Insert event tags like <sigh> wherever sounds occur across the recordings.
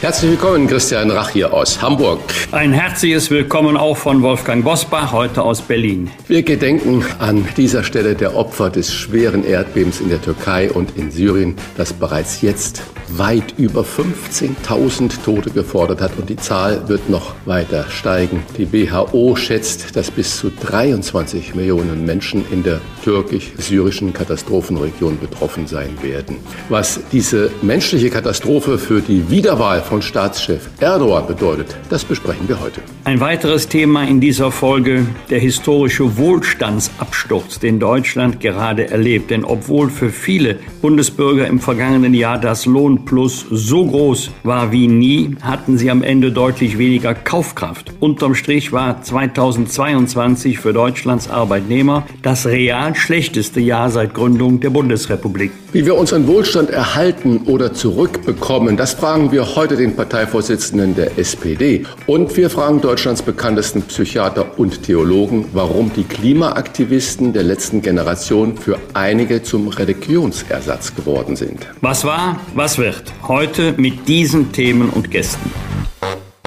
Herzlich willkommen, Christian Rach hier aus Hamburg. Ein herzliches Willkommen auch von Wolfgang Bosbach, heute aus Berlin. Wir gedenken an dieser Stelle der Opfer des schweren Erdbebens in der Türkei und in Syrien, das bereits jetzt weit über 15.000 Tote gefordert hat und die Zahl wird noch weiter steigen. Die WHO schätzt, dass bis zu 23 Millionen Menschen in der türkisch-syrischen Katastrophenregion betroffen sein werden. Was diese menschliche Katastrophe für die Wiederwahl von Staatschef Erdogan bedeutet, das besprechen wir heute. Ein weiteres Thema in dieser Folge, der historische Wohlstandsabsturz, den Deutschland gerade erlebt. Denn obwohl für viele Bundesbürger im vergangenen Jahr das Lohnplus so groß war wie nie, hatten sie am Ende deutlich weniger Kaufkraft. Unterm Strich war 2022 für Deutschlands Arbeitnehmer das real schlechteste Jahr seit Gründung der Bundesrepublik. Wie wir unseren Wohlstand erhalten oder zurückbekommen, das fragen wir heute den Parteivorsitzenden der SPD. Und wir fragen Deutschlands bekanntesten Psychiater und Theologen, warum die Klimaaktivisten der letzten Generation für einige zum Religionsersatz geworden sind. Was war, was wird? Heute mit diesen Themen und Gästen.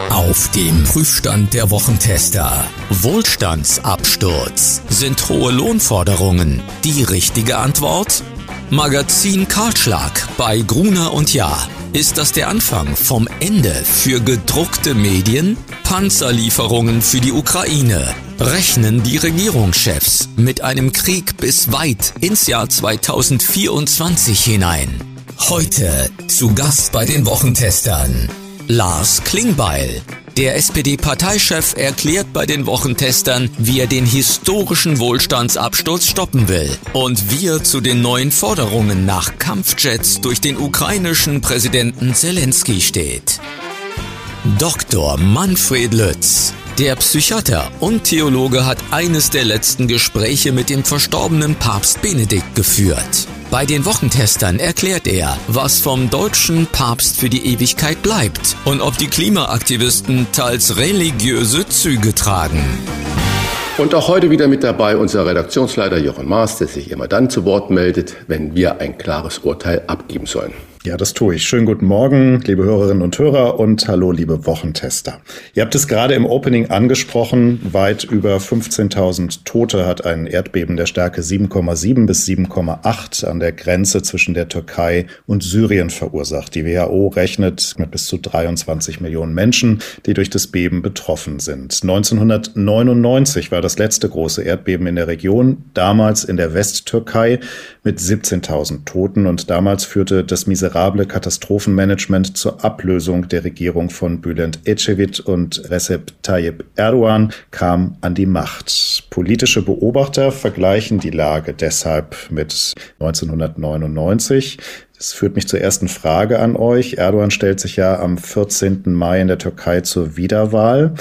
Auf dem Prüfstand der Wochentester. Wohlstandsabsturz. Sind hohe Lohnforderungen die richtige Antwort? Magazin Karlschlag bei Gruner und Jahr. Ist das der Anfang vom Ende für gedruckte Medien? Panzerlieferungen für die Ukraine. Rechnen die Regierungschefs mit einem Krieg bis weit ins Jahr 2024 hinein? Heute zu Gast bei den Wochentestern. Lars Klingbeil, der SPD-Parteichef erklärt bei den Wochentestern, wie er den historischen Wohlstandsabsturz stoppen will und wie er zu den neuen Forderungen nach Kampfjets durch den ukrainischen Präsidenten Zelensky steht. Dr. Manfred Lütz, der Psychiater und Theologe hat eines der letzten Gespräche mit dem verstorbenen Papst Benedikt geführt. Bei den Wochentestern erklärt er, was vom deutschen Papst für die Ewigkeit bleibt und ob die Klimaaktivisten teils religiöse Züge tragen. Und auch heute wieder mit dabei unser Redaktionsleiter Jochen Maas, der sich immer dann zu Wort meldet, wenn wir ein klares Urteil abgeben sollen. Ja, das tue ich. Schönen guten Morgen, liebe Hörerinnen und Hörer und hallo, liebe Wochentester. Ihr habt es gerade im Opening angesprochen. Weit über 15.000 Tote hat ein Erdbeben der Stärke 7,7 bis 7,8 an der Grenze zwischen der Türkei und Syrien verursacht. Die WHO rechnet mit bis zu 23 Millionen Menschen, die durch das Beben betroffen sind. 1999 war das letzte große Erdbeben in der Region, damals in der Westtürkei mit 17.000 Toten und damals führte das miserable miserable Katastrophenmanagement zur Ablösung der Regierung von Bülent Ecevit und Recep Tayyip Erdogan kam an die Macht. Politische Beobachter vergleichen die Lage deshalb mit 1999. Das führt mich zur ersten Frage an euch. Erdogan stellt sich ja am 14. Mai in der Türkei zur Wiederwahl.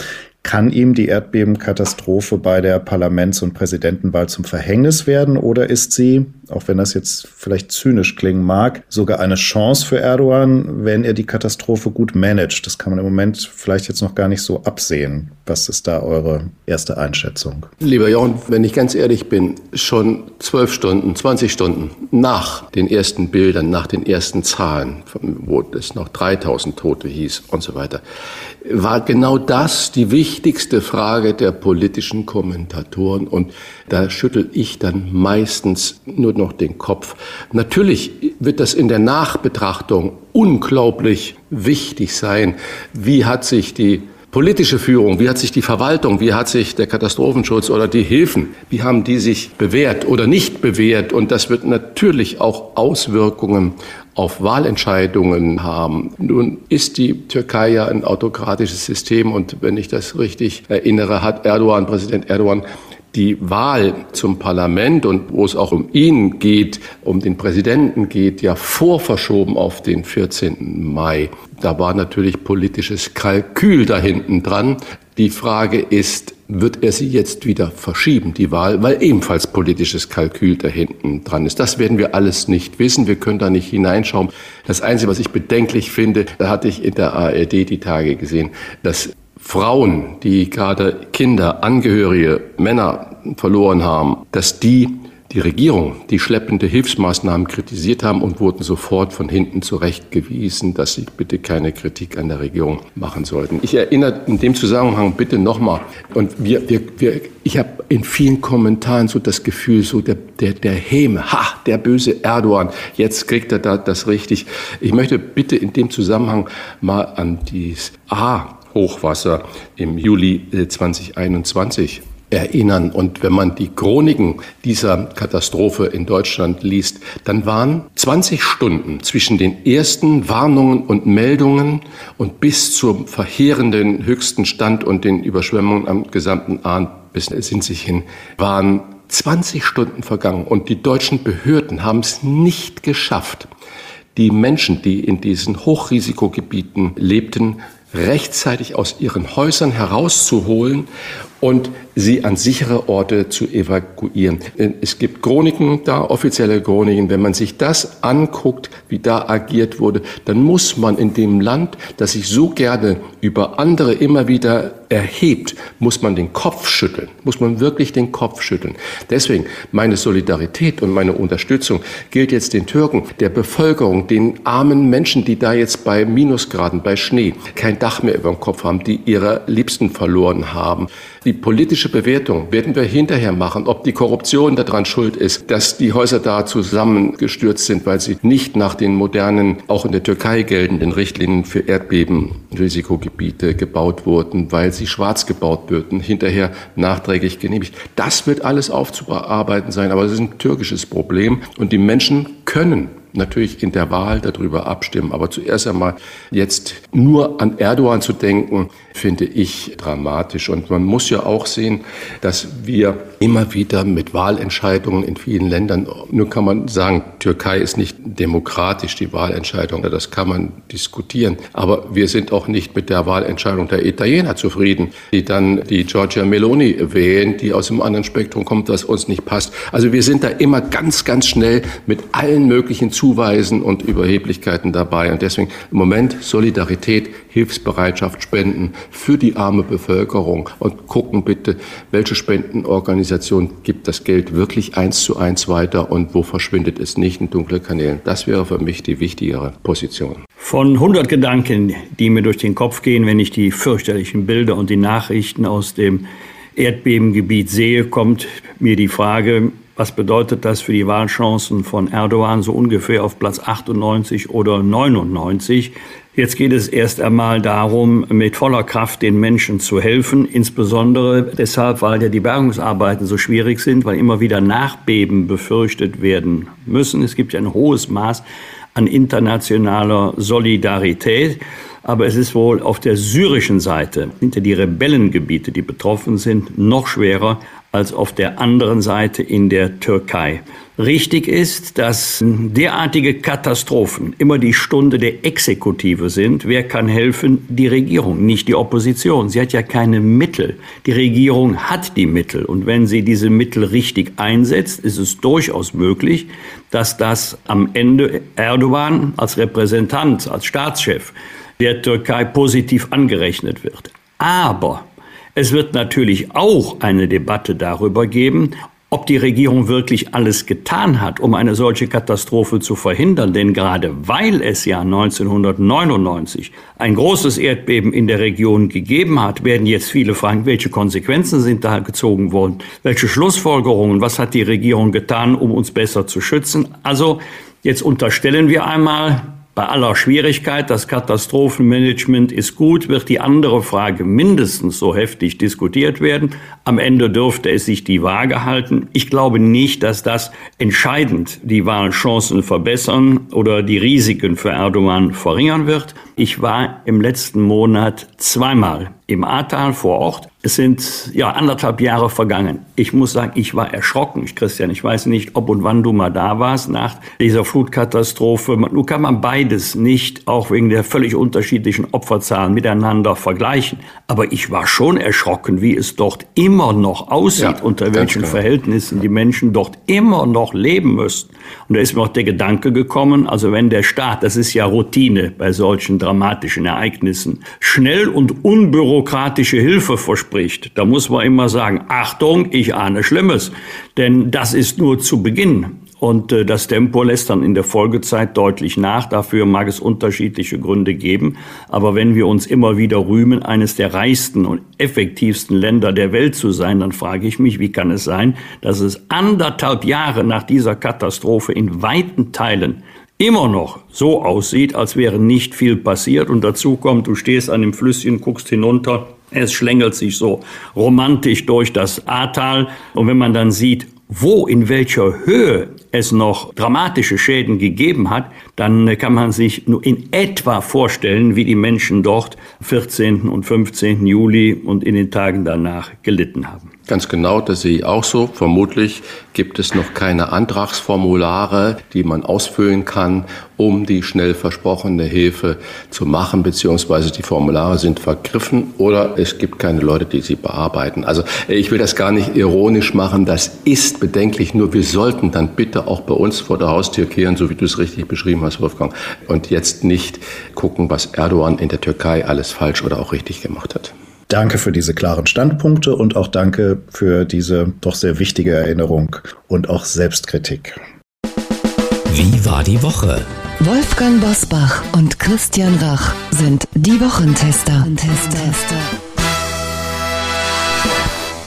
Kann ihm die Erdbebenkatastrophe bei der Parlaments- und Präsidentenwahl zum Verhängnis werden oder ist sie, auch wenn das jetzt vielleicht zynisch klingen mag, sogar eine Chance für Erdogan, wenn er die Katastrophe gut managt? Das kann man im Moment vielleicht jetzt noch gar nicht so absehen. Was ist da eure erste Einschätzung? Lieber Jochen, wenn ich ganz ehrlich bin, schon zwölf Stunden, 20 Stunden nach den ersten Bildern, nach den ersten Zahlen, wo es noch 3000 Tote hieß und so weiter, war genau das die wichtigste Frage der politischen Kommentatoren. Und da schüttel ich dann meistens nur noch den Kopf. Natürlich wird das in der Nachbetrachtung unglaublich wichtig sein. Wie hat sich die politische Führung, wie hat sich die Verwaltung, wie hat sich der Katastrophenschutz oder die Hilfen, wie haben die sich bewährt oder nicht bewährt? Und das wird natürlich auch Auswirkungen auf Wahlentscheidungen haben. Nun ist die Türkei ja ein autokratisches System und wenn ich das richtig erinnere, hat Erdogan, Präsident Erdogan, die Wahl zum Parlament und wo es auch um ihn geht, um den Präsidenten geht, ja vorverschoben auf den 14. Mai. Da war natürlich politisches Kalkül da hinten dran. Die Frage ist, wird er sie jetzt wieder verschieben, die Wahl, weil ebenfalls politisches Kalkül da hinten dran ist. Das werden wir alles nicht wissen. Wir können da nicht hineinschauen. Das Einzige, was ich bedenklich finde, da hatte ich in der ARD die Tage gesehen, dass Frauen, die gerade Kinder, Angehörige, Männer verloren haben, dass die die Regierung die schleppende Hilfsmaßnahmen kritisiert haben und wurden sofort von hinten zurechtgewiesen, dass sie bitte keine Kritik an der Regierung machen sollten. Ich erinnere in dem Zusammenhang bitte nochmal, und wir, wir, wir, ich habe in vielen Kommentaren so das Gefühl, so der, der, der Häme, ha, der böse Erdogan, jetzt kriegt er da das richtig. Ich möchte bitte in dem Zusammenhang mal an dieses A Hochwasser im Juli 2021 äh, erinnern. Und wenn man die Chroniken dieser Katastrophe in Deutschland liest, dann waren 20 Stunden zwischen den ersten Warnungen und Meldungen und bis zum verheerenden höchsten Stand und den Überschwemmungen am gesamten Ahn bis sind sich hin, waren 20 Stunden vergangen und die deutschen Behörden haben es nicht geschafft, die Menschen, die in diesen Hochrisikogebieten lebten, rechtzeitig aus ihren Häusern herauszuholen und sie an sichere Orte zu evakuieren. Es gibt Chroniken da, offizielle Chroniken. Wenn man sich das anguckt, wie da agiert wurde, dann muss man in dem Land, das sich so gerne über andere immer wieder erhebt, muss man den Kopf schütteln, muss man wirklich den Kopf schütteln. Deswegen meine Solidarität und meine Unterstützung gilt jetzt den Türken, der Bevölkerung, den armen Menschen, die da jetzt bei Minusgraden, bei Schnee kein Dach mehr über dem Kopf haben, die ihre Liebsten verloren haben. Die politische Bewertung werden wir hinterher machen, ob die Korruption daran schuld ist, dass die Häuser da zusammengestürzt sind, weil sie nicht nach den modernen, auch in der Türkei geltenden Richtlinien für Erdbebenrisikogebiete gebaut wurden, weil sie schwarz gebaut würden, hinterher nachträglich genehmigt. Das wird alles aufzuarbeiten sein, aber es ist ein türkisches Problem und die Menschen können natürlich in der Wahl darüber abstimmen. Aber zuerst einmal jetzt nur an Erdogan zu denken, finde ich dramatisch. Und man muss ja auch sehen, dass wir immer wieder mit Wahlentscheidungen in vielen Ländern, nur kann man sagen, Türkei ist nicht demokratisch, die Wahlentscheidung, das kann man diskutieren. Aber wir sind auch nicht mit der Wahlentscheidung der Italiener zufrieden, die dann die Giorgia Meloni wählen, die aus einem anderen Spektrum kommt, das uns nicht passt. Also wir sind da immer ganz, ganz schnell mit allen möglichen Zuweisen und Überheblichkeiten dabei. Und deswegen im Moment Solidarität, Hilfsbereitschaft, Spenden für die arme Bevölkerung und gucken bitte, welche Spendenorganisation gibt das Geld wirklich eins zu eins weiter und wo verschwindet es nicht in dunkle Kanälen. Das wäre für mich die wichtigere Position. Von 100 Gedanken, die mir durch den Kopf gehen, wenn ich die fürchterlichen Bilder und die Nachrichten aus dem Erdbebengebiet sehe, kommt mir die Frage, was bedeutet das für die Wahlchancen von Erdogan so ungefähr auf Platz 98 oder 99? Jetzt geht es erst einmal darum, mit voller Kraft den Menschen zu helfen, insbesondere deshalb, weil ja die Bergungsarbeiten so schwierig sind, weil immer wieder Nachbeben befürchtet werden müssen. Es gibt ja ein hohes Maß an internationaler Solidarität. Aber es ist wohl auf der syrischen Seite, hinter die Rebellengebiete, die betroffen sind, noch schwerer als auf der anderen Seite in der Türkei. Richtig ist, dass derartige Katastrophen immer die Stunde der Exekutive sind. Wer kann helfen? Die Regierung, nicht die Opposition. Sie hat ja keine Mittel. Die Regierung hat die Mittel. Und wenn sie diese Mittel richtig einsetzt, ist es durchaus möglich, dass das am Ende Erdogan als Repräsentant, als Staatschef der Türkei positiv angerechnet wird. Aber es wird natürlich auch eine Debatte darüber geben, ob die Regierung wirklich alles getan hat, um eine solche Katastrophe zu verhindern. Denn gerade weil es ja 1999 ein großes Erdbeben in der Region gegeben hat, werden jetzt viele fragen, welche Konsequenzen sind da gezogen worden? Welche Schlussfolgerungen? Was hat die Regierung getan, um uns besser zu schützen? Also jetzt unterstellen wir einmal, bei aller Schwierigkeit, das Katastrophenmanagement ist gut, wird die andere Frage mindestens so heftig diskutiert werden. Am Ende dürfte es sich die Waage halten. Ich glaube nicht, dass das entscheidend die Wahlchancen verbessern oder die Risiken für Erdogan verringern wird. Ich war im letzten Monat zweimal im Ahrtal vor Ort. Es sind ja anderthalb Jahre vergangen. Ich muss sagen, ich war erschrocken. Ich, Christian, ich weiß nicht, ob und wann du mal da warst nach dieser Flutkatastrophe. Nun kann man beides nicht, auch wegen der völlig unterschiedlichen Opferzahlen, miteinander vergleichen. Aber ich war schon erschrocken, wie es dort immer noch aussieht, ja, unter welchen genau. Verhältnissen die Menschen dort immer noch leben müssten. Und da ist mir auch der Gedanke gekommen, also wenn der Staat, das ist ja Routine bei solchen dramatischen Ereignissen, schnell und unbürokratisch bürokratische Hilfe verspricht, da muss man immer sagen, Achtung, ich ahne Schlimmes. Denn das ist nur zu Beginn. Und äh, das Tempo lässt dann in der Folgezeit deutlich nach. Dafür mag es unterschiedliche Gründe geben. Aber wenn wir uns immer wieder rühmen, eines der reichsten und effektivsten Länder der Welt zu sein, dann frage ich mich, wie kann es sein, dass es anderthalb Jahre nach dieser Katastrophe in weiten Teilen immer noch so aussieht, als wäre nicht viel passiert. Und dazu kommt, du stehst an dem Flüsschen, guckst hinunter, es schlängelt sich so romantisch durch das Ahrtal. Und wenn man dann sieht, wo, in welcher Höhe es noch dramatische Schäden gegeben hat, dann kann man sich nur in etwa vorstellen, wie die Menschen dort 14. und 15. Juli und in den Tagen danach gelitten haben. Ganz genau, das sehe ich auch so. Vermutlich gibt es noch keine Antragsformulare, die man ausfüllen kann, um die schnell versprochene Hilfe zu machen, beziehungsweise die Formulare sind vergriffen oder es gibt keine Leute, die sie bearbeiten. Also ich will das gar nicht ironisch machen, das ist bedenklich, nur wir sollten dann bitte auch bei uns vor der Haustür kehren, so wie du es richtig beschrieben hast, Wolfgang, und jetzt nicht gucken, was Erdogan in der Türkei alles falsch oder auch richtig gemacht hat. Danke für diese klaren Standpunkte und auch danke für diese doch sehr wichtige Erinnerung und auch Selbstkritik. Wie war die Woche? Wolfgang Bosbach und Christian Rach sind die Wochentester. Wochentester.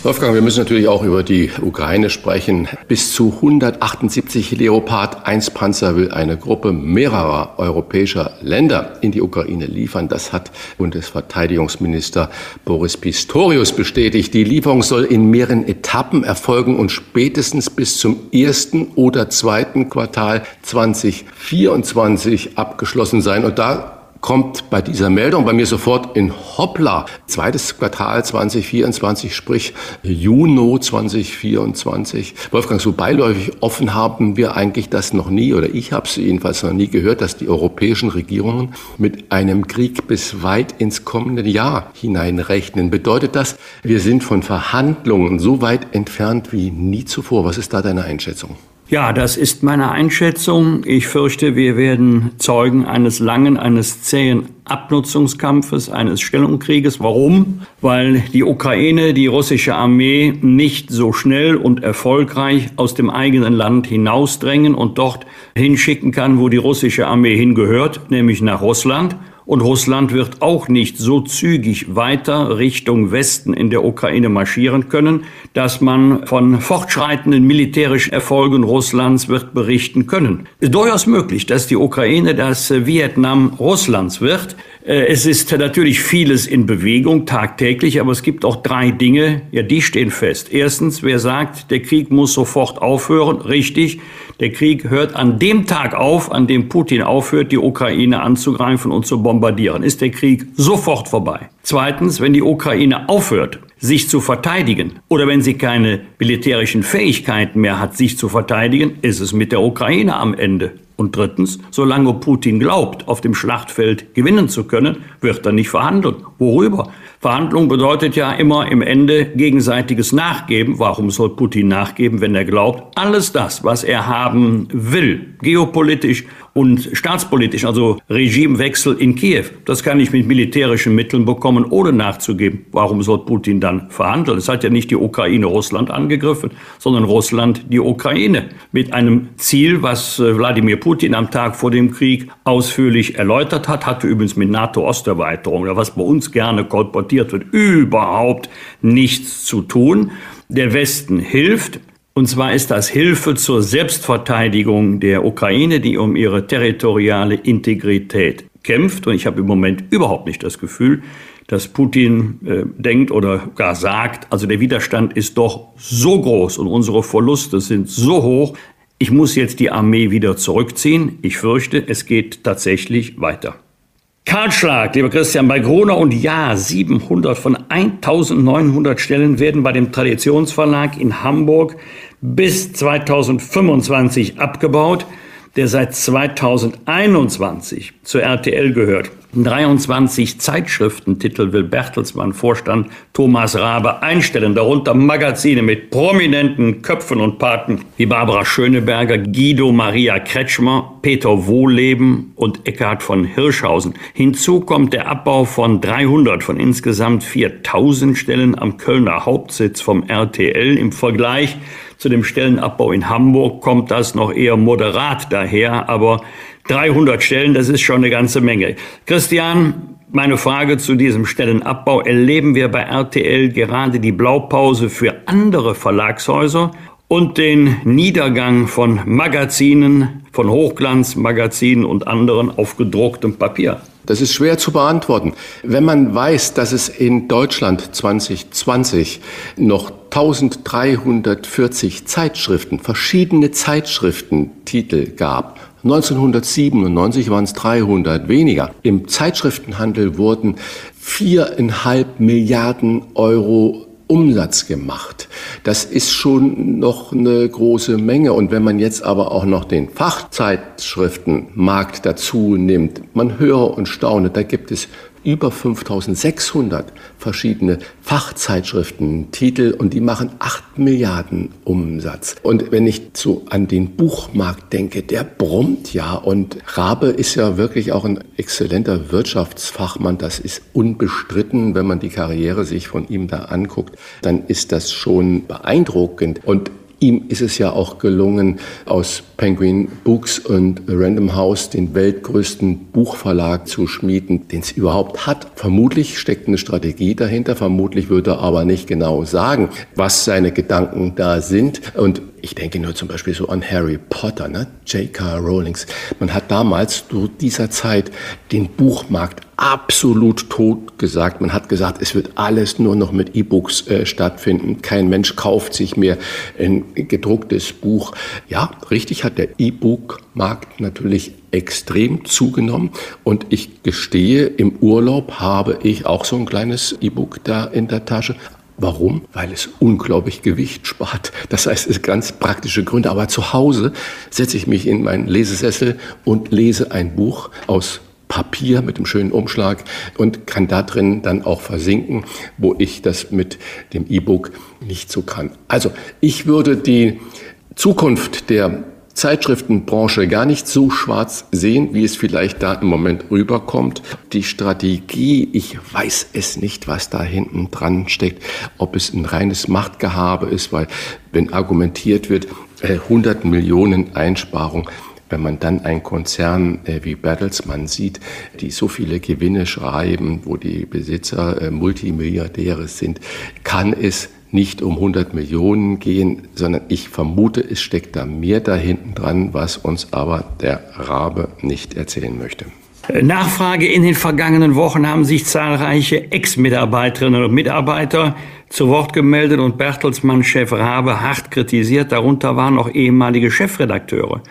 Wolfgang, wir müssen natürlich auch über die Ukraine sprechen. Bis zu 178 Leopard 1 Panzer will eine Gruppe mehrerer europäischer Länder in die Ukraine liefern. Das hat Bundesverteidigungsminister Boris Pistorius bestätigt. Die Lieferung soll in mehreren Etappen erfolgen und spätestens bis zum ersten oder zweiten Quartal 2024 abgeschlossen sein. Und da kommt bei dieser Meldung bei mir sofort in Hoppla. Zweites Quartal 2024, sprich Juni 2024. Wolfgang, so beiläufig offen haben wir eigentlich das noch nie, oder ich habe es jedenfalls noch nie gehört, dass die europäischen Regierungen mit einem Krieg bis weit ins kommende Jahr hineinrechnen. Bedeutet das, wir sind von Verhandlungen so weit entfernt wie nie zuvor? Was ist da deine Einschätzung? Ja, das ist meine Einschätzung. Ich fürchte, wir werden Zeugen eines langen, eines zähen Abnutzungskampfes, eines Stellungkrieges. Warum? Weil die Ukraine, die russische Armee nicht so schnell und erfolgreich aus dem eigenen Land hinausdrängen und dort hinschicken kann, wo die russische Armee hingehört, nämlich nach Russland. Und Russland wird auch nicht so zügig weiter Richtung Westen in der Ukraine marschieren können, dass man von fortschreitenden militärischen Erfolgen Russlands wird berichten können. Es ist durchaus möglich, dass die Ukraine das Vietnam Russlands wird. Äh, es ist natürlich vieles in Bewegung tagtäglich, aber es gibt auch drei Dinge, ja, die stehen fest. Erstens, wer sagt, der Krieg muss sofort aufhören, richtig. Der Krieg hört an dem Tag auf, an dem Putin aufhört, die Ukraine anzugreifen und zu bombardieren. Ist der Krieg sofort vorbei. Zweitens, wenn die Ukraine aufhört, sich zu verteidigen oder wenn sie keine militärischen Fähigkeiten mehr hat, sich zu verteidigen, ist es mit der Ukraine am Ende. Und drittens, solange Putin glaubt, auf dem Schlachtfeld gewinnen zu können, wird er nicht verhandeln. Worüber? Verhandlung bedeutet ja immer im Ende gegenseitiges Nachgeben. Warum soll Putin nachgeben, wenn er glaubt, alles das, was er haben will, geopolitisch und staatspolitisch, also Regimewechsel in Kiew, das kann ich mit militärischen Mitteln bekommen, ohne nachzugeben. Warum soll Putin dann verhandeln? Es hat ja nicht die Ukraine Russland angegriffen, sondern Russland die Ukraine mit einem Ziel, was äh, Wladimir Putin am Tag vor dem Krieg ausführlich erläutert hat, hatte übrigens mit NATO-Osterweiterung, was bei uns gerne kolportiert wird, überhaupt nichts zu tun. Der Westen hilft. Und zwar ist das Hilfe zur Selbstverteidigung der Ukraine, die um ihre territoriale Integrität kämpft. Und ich habe im Moment überhaupt nicht das Gefühl, dass Putin äh, denkt oder gar sagt, also der Widerstand ist doch so groß und unsere Verluste sind so hoch, ich muss jetzt die Armee wieder zurückziehen. Ich fürchte, es geht tatsächlich weiter. Kahlschlag, lieber Christian, bei Gruner und Ja, 700 von 1900 Stellen werden bei dem Traditionsverlag in Hamburg bis 2025 abgebaut, der seit 2021 zur RTL gehört. 23 Zeitschriftentitel will Bertelsmann Vorstand Thomas Rabe einstellen, darunter Magazine mit prominenten Köpfen und Paten wie Barbara Schöneberger, Guido Maria Kretschmer, Peter Wohleben und Eckhard von Hirschhausen. Hinzu kommt der Abbau von 300 von insgesamt 4000 Stellen am Kölner Hauptsitz vom RTL. Im Vergleich zu dem Stellenabbau in Hamburg kommt das noch eher moderat daher, aber 300 Stellen, das ist schon eine ganze Menge. Christian, meine Frage zu diesem Stellenabbau. Erleben wir bei RTL gerade die Blaupause für andere Verlagshäuser und den Niedergang von Magazinen, von Hochglanzmagazinen und anderen auf gedrucktem Papier? Das ist schwer zu beantworten. Wenn man weiß, dass es in Deutschland 2020 noch 1340 Zeitschriften, verschiedene Zeitschriftentitel gab, 1997 waren es 300 weniger. Im Zeitschriftenhandel wurden viereinhalb Milliarden Euro Umsatz gemacht. Das ist schon noch eine große Menge. Und wenn man jetzt aber auch noch den Fachzeitschriftenmarkt dazu nimmt, man höre und staune, da gibt es über 5600 verschiedene Fachzeitschriften, Titel und die machen 8 Milliarden Umsatz. Und wenn ich so an den Buchmarkt denke, der brummt ja. Und Rabe ist ja wirklich auch ein exzellenter Wirtschaftsfachmann, das ist unbestritten, wenn man die Karriere sich von ihm da anguckt, dann ist das schon beeindruckend. Und Ihm ist es ja auch gelungen, aus Penguin Books und Random House den weltgrößten Buchverlag zu schmieden, den es überhaupt hat. Vermutlich steckt eine Strategie dahinter, vermutlich würde er aber nicht genau sagen, was seine Gedanken da sind. Und ich denke nur zum Beispiel so an Harry Potter, ne? J.K. Rowlings. Man hat damals zu dieser Zeit den Buchmarkt absolut tot gesagt. Man hat gesagt, es wird alles nur noch mit E-Books äh, stattfinden. Kein Mensch kauft sich mehr ein gedrucktes Buch. Ja, richtig hat der E-Book-Markt natürlich extrem zugenommen. Und ich gestehe, im Urlaub habe ich auch so ein kleines E-Book da in der Tasche. Warum? Weil es unglaublich Gewicht spart. Das heißt, es sind ganz praktische Gründe. Aber zu Hause setze ich mich in meinen Lesesessel und lese ein Buch aus Papier mit dem schönen Umschlag und kann da drin dann auch versinken, wo ich das mit dem E-Book nicht so kann. Also ich würde die Zukunft der Zeitschriftenbranche gar nicht so schwarz sehen, wie es vielleicht da im Moment rüberkommt. Die Strategie, ich weiß es nicht, was da hinten dran steckt, ob es ein reines Machtgehabe ist, weil wenn argumentiert wird, 100 äh, Millionen Einsparung, wenn man dann einen Konzern äh, wie Bertelsmann sieht, die so viele Gewinne schreiben, wo die Besitzer äh, Multimilliardäre sind, kann es nicht um 100 Millionen gehen, sondern ich vermute, es steckt da mehr da hinten dran, was uns aber der Rabe nicht erzählen möchte. Nachfrage in den vergangenen Wochen haben sich zahlreiche Ex-Mitarbeiterinnen und Mitarbeiter zu Wort gemeldet und Bertelsmann-Chef Rabe hart kritisiert. Darunter waren auch ehemalige Chefredakteure.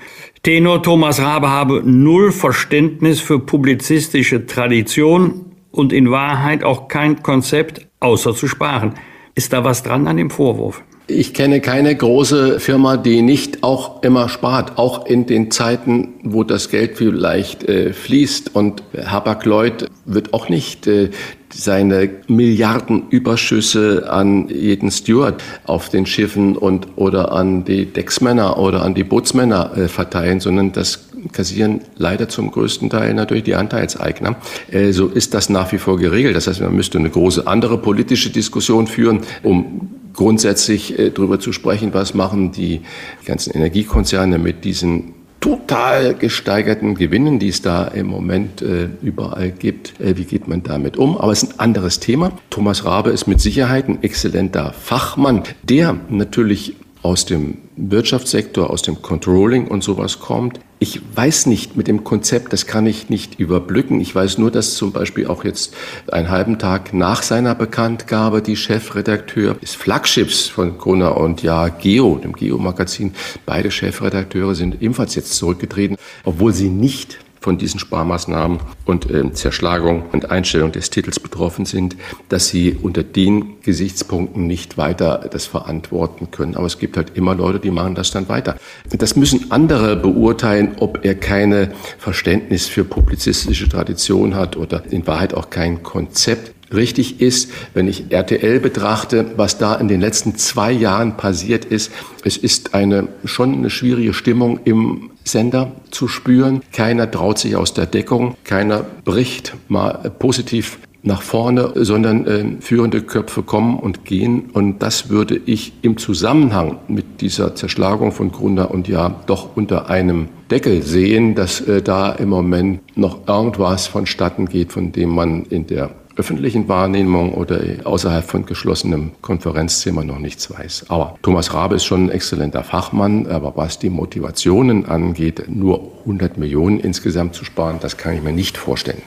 Tenor Thomas Rabe habe null Verständnis für publizistische Tradition und in Wahrheit auch kein Konzept außer zu sparen. Ist da was dran an dem Vorwurf? Ich kenne keine große Firma, die nicht auch immer spart, auch in den Zeiten, wo das Geld vielleicht äh, fließt. Und Hapag-Lloyd wird auch nicht äh, seine Milliardenüberschüsse an jeden Steward auf den Schiffen und oder an die Decksmänner oder an die Bootsmänner äh, verteilen, sondern das kassieren leider zum größten Teil natürlich die Anteilseigner. Äh, so ist das nach wie vor geregelt. Das heißt, man müsste eine große andere politische Diskussion führen, um grundsätzlich äh, darüber zu sprechen, was machen die ganzen Energiekonzerne mit diesen total gesteigerten Gewinnen, die es da im Moment äh, überall gibt. Äh, wie geht man damit um? Aber es ist ein anderes Thema. Thomas Rabe ist mit Sicherheit ein exzellenter Fachmann, der natürlich aus dem Wirtschaftssektor, aus dem Controlling und sowas kommt. Ich weiß nicht mit dem Konzept, das kann ich nicht überblicken. Ich weiß nur, dass zum Beispiel auch jetzt einen halben Tag nach seiner Bekanntgabe die Chefredakteur des Flaggschiffs von Gruner und Ja, Geo, dem Geo-Magazin, beide Chefredakteure sind ebenfalls jetzt zurückgetreten, obwohl sie nicht von diesen Sparmaßnahmen und äh, Zerschlagung und Einstellung des Titels betroffen sind, dass sie unter den Gesichtspunkten nicht weiter das verantworten können. Aber es gibt halt immer Leute, die machen das dann weiter. Das müssen andere beurteilen, ob er keine Verständnis für publizistische Tradition hat oder in Wahrheit auch kein Konzept richtig ist, wenn ich RTL betrachte, was da in den letzten zwei Jahren passiert ist. Es ist eine schon eine schwierige Stimmung im Sender zu spüren. Keiner traut sich aus der Deckung, keiner bricht mal positiv nach vorne, sondern äh, führende Köpfe kommen und gehen. Und das würde ich im Zusammenhang mit dieser Zerschlagung von Grunder und Ja doch unter einem Deckel sehen, dass äh, da im Moment noch irgendwas vonstatten geht, von dem man in der öffentlichen Wahrnehmung oder außerhalb von geschlossenem Konferenzzimmer noch nichts weiß. Aber Thomas Rabe ist schon ein exzellenter Fachmann, aber was die Motivationen angeht, nur 100 Millionen insgesamt zu sparen, das kann ich mir nicht vorstellen.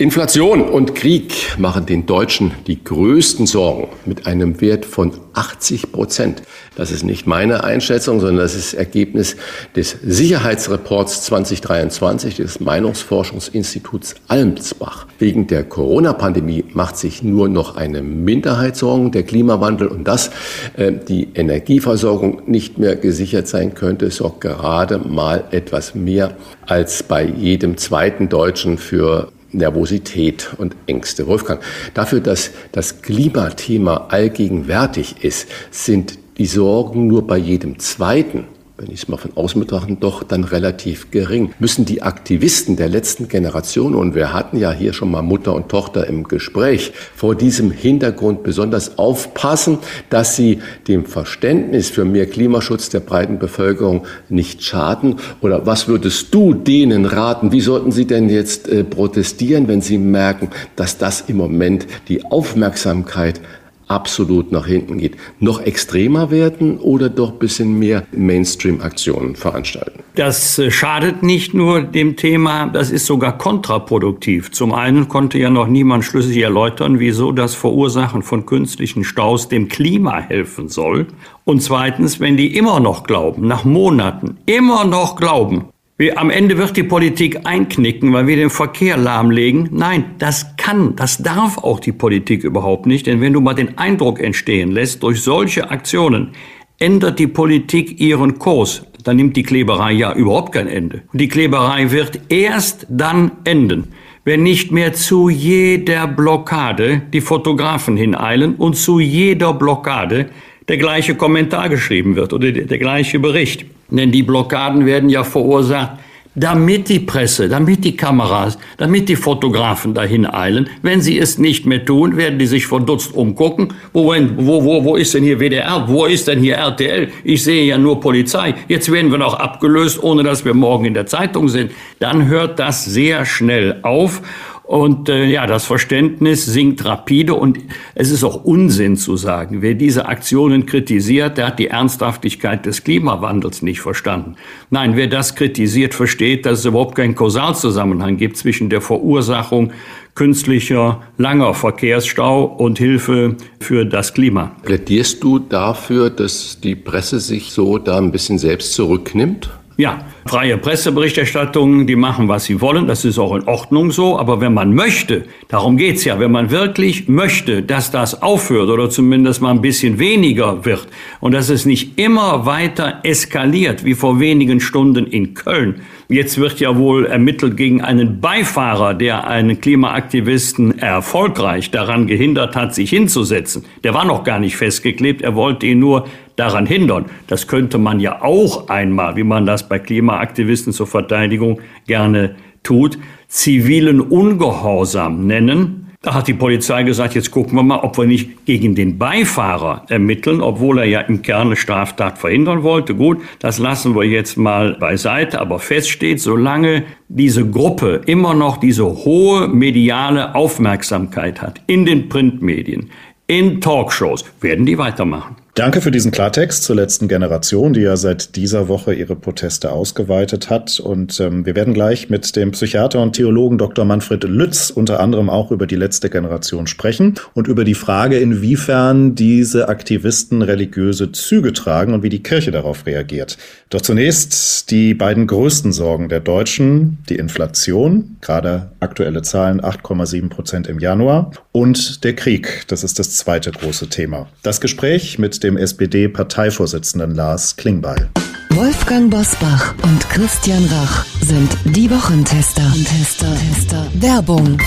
Inflation und Krieg machen den Deutschen die größten Sorgen mit einem Wert von 80 Prozent. Das ist nicht meine Einschätzung, sondern das ist Ergebnis des Sicherheitsreports 2023 des Meinungsforschungsinstituts Almsbach. Wegen der Corona-Pandemie macht sich nur noch eine Minderheit Sorgen. Der Klimawandel und dass äh, die Energieversorgung nicht mehr gesichert sein könnte, sorgt gerade mal etwas mehr als bei jedem zweiten Deutschen für Nervosität und Ängste. Wolfgang, dafür, dass das Klimathema allgegenwärtig ist, sind die Sorgen nur bei jedem Zweiten wenn ich es mal von außen betrachte, doch dann relativ gering. Müssen die Aktivisten der letzten Generation, und wir hatten ja hier schon mal Mutter und Tochter im Gespräch, vor diesem Hintergrund besonders aufpassen, dass sie dem Verständnis für mehr Klimaschutz der breiten Bevölkerung nicht schaden? Oder was würdest du denen raten? Wie sollten sie denn jetzt äh, protestieren, wenn sie merken, dass das im Moment die Aufmerksamkeit absolut nach hinten geht, noch extremer werden oder doch ein bisschen mehr Mainstream-Aktionen veranstalten? Das äh, schadet nicht nur dem Thema, das ist sogar kontraproduktiv. Zum einen konnte ja noch niemand schlüssig erläutern, wieso das Verursachen von künstlichen Staus dem Klima helfen soll. Und zweitens, wenn die immer noch glauben, nach Monaten immer noch glauben, am Ende wird die Politik einknicken, weil wir den Verkehr lahmlegen. Nein, das kann, das darf auch die Politik überhaupt nicht. Denn wenn du mal den Eindruck entstehen lässt, durch solche Aktionen ändert die Politik ihren Kurs, dann nimmt die Kleberei ja überhaupt kein Ende. Und die Kleberei wird erst dann enden, wenn nicht mehr zu jeder Blockade die Fotografen hineilen und zu jeder Blockade der gleiche Kommentar geschrieben wird oder der, der gleiche Bericht. Denn die Blockaden werden ja verursacht, damit die Presse, damit die Kameras, damit die Fotografen dahin eilen. Wenn sie es nicht mehr tun, werden die sich verdutzt umgucken. Wo, wo, wo, wo ist denn hier WDR? Wo ist denn hier RTL? Ich sehe ja nur Polizei. Jetzt werden wir noch abgelöst, ohne dass wir morgen in der Zeitung sind. Dann hört das sehr schnell auf. Und äh, ja, das Verständnis sinkt rapide und es ist auch Unsinn zu sagen, wer diese Aktionen kritisiert, der hat die Ernsthaftigkeit des Klimawandels nicht verstanden. Nein, wer das kritisiert, versteht, dass es überhaupt keinen Kausalzusammenhang gibt zwischen der Verursachung künstlicher langer Verkehrsstau und Hilfe für das Klima. Plädierst du dafür, dass die Presse sich so da ein bisschen selbst zurücknimmt? Ja, freie Presseberichterstattung, die machen, was sie wollen, das ist auch in Ordnung so, aber wenn man möchte, darum geht's ja, wenn man wirklich möchte, dass das aufhört oder zumindest mal ein bisschen weniger wird und dass es nicht immer weiter eskaliert, wie vor wenigen Stunden in Köln, Jetzt wird ja wohl ermittelt gegen einen Beifahrer, der einen Klimaaktivisten erfolgreich daran gehindert hat, sich hinzusetzen. Der war noch gar nicht festgeklebt, er wollte ihn nur daran hindern. Das könnte man ja auch einmal, wie man das bei Klimaaktivisten zur Verteidigung gerne tut, zivilen Ungehorsam nennen. Da hat die Polizei gesagt, jetzt gucken wir mal, ob wir nicht gegen den Beifahrer ermitteln, obwohl er ja im Kern eine Straftat verhindern wollte. Gut, das lassen wir jetzt mal beiseite, aber fest steht, solange diese Gruppe immer noch diese hohe mediale Aufmerksamkeit hat in den Printmedien, in Talkshows, werden die weitermachen. Danke für diesen Klartext zur letzten Generation, die ja seit dieser Woche ihre Proteste ausgeweitet hat. Und ähm, wir werden gleich mit dem Psychiater und Theologen Dr. Manfred Lütz unter anderem auch über die letzte Generation sprechen und über die Frage, inwiefern diese Aktivisten religiöse Züge tragen und wie die Kirche darauf reagiert. Doch zunächst die beiden größten Sorgen der Deutschen, die Inflation, gerade aktuelle Zahlen 8,7 Prozent im Januar, und der Krieg. Das ist das zweite große Thema. Das Gespräch mit dem dem SPD-Parteivorsitzenden Lars Klingbeil. Wolfgang Bosbach und Christian Rach sind die Wochentester. Tester, Tester. Werbung.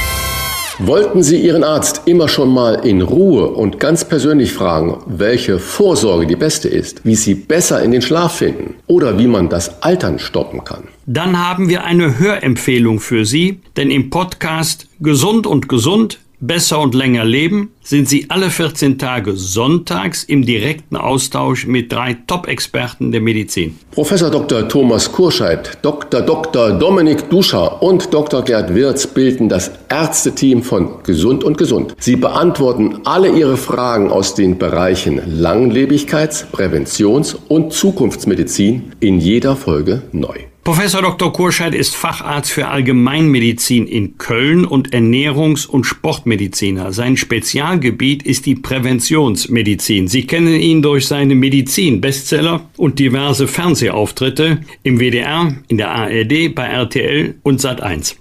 Wollten Sie Ihren Arzt immer schon mal in Ruhe und ganz persönlich fragen, welche Vorsorge die beste ist, wie Sie besser in den Schlaf finden oder wie man das Altern stoppen kann? Dann haben wir eine Hörempfehlung für Sie, denn im Podcast Gesund und Gesund besser und länger leben, sind Sie alle 14 Tage sonntags im direkten Austausch mit drei Top-Experten der Medizin. Professor Dr. Thomas Kurscheid, Dr. Dr. Dominik Duscher und Dr. Gerd Wirz bilden das Ärzteteam von Gesund und Gesund. Sie beantworten alle Ihre Fragen aus den Bereichen Langlebigkeits-, Präventions- und Zukunftsmedizin in jeder Folge neu. Professor Dr. Kurscheid ist Facharzt für Allgemeinmedizin in Köln und Ernährungs- und Sportmediziner. Sein Spezialgebiet ist die Präventionsmedizin. Sie kennen ihn durch seine Medizin-Bestseller und diverse Fernsehauftritte im WDR, in der ARD, bei RTL und Sat1.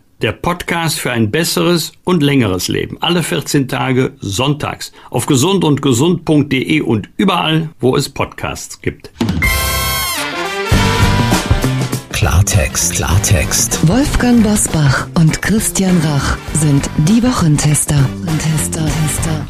der Podcast für ein besseres und längeres Leben. Alle 14 Tage sonntags auf gesund und überall, wo es Podcasts gibt. Klartext, Klartext. Wolfgang Bosbach und Christian Rach sind die Wochentester. Tester, Tester.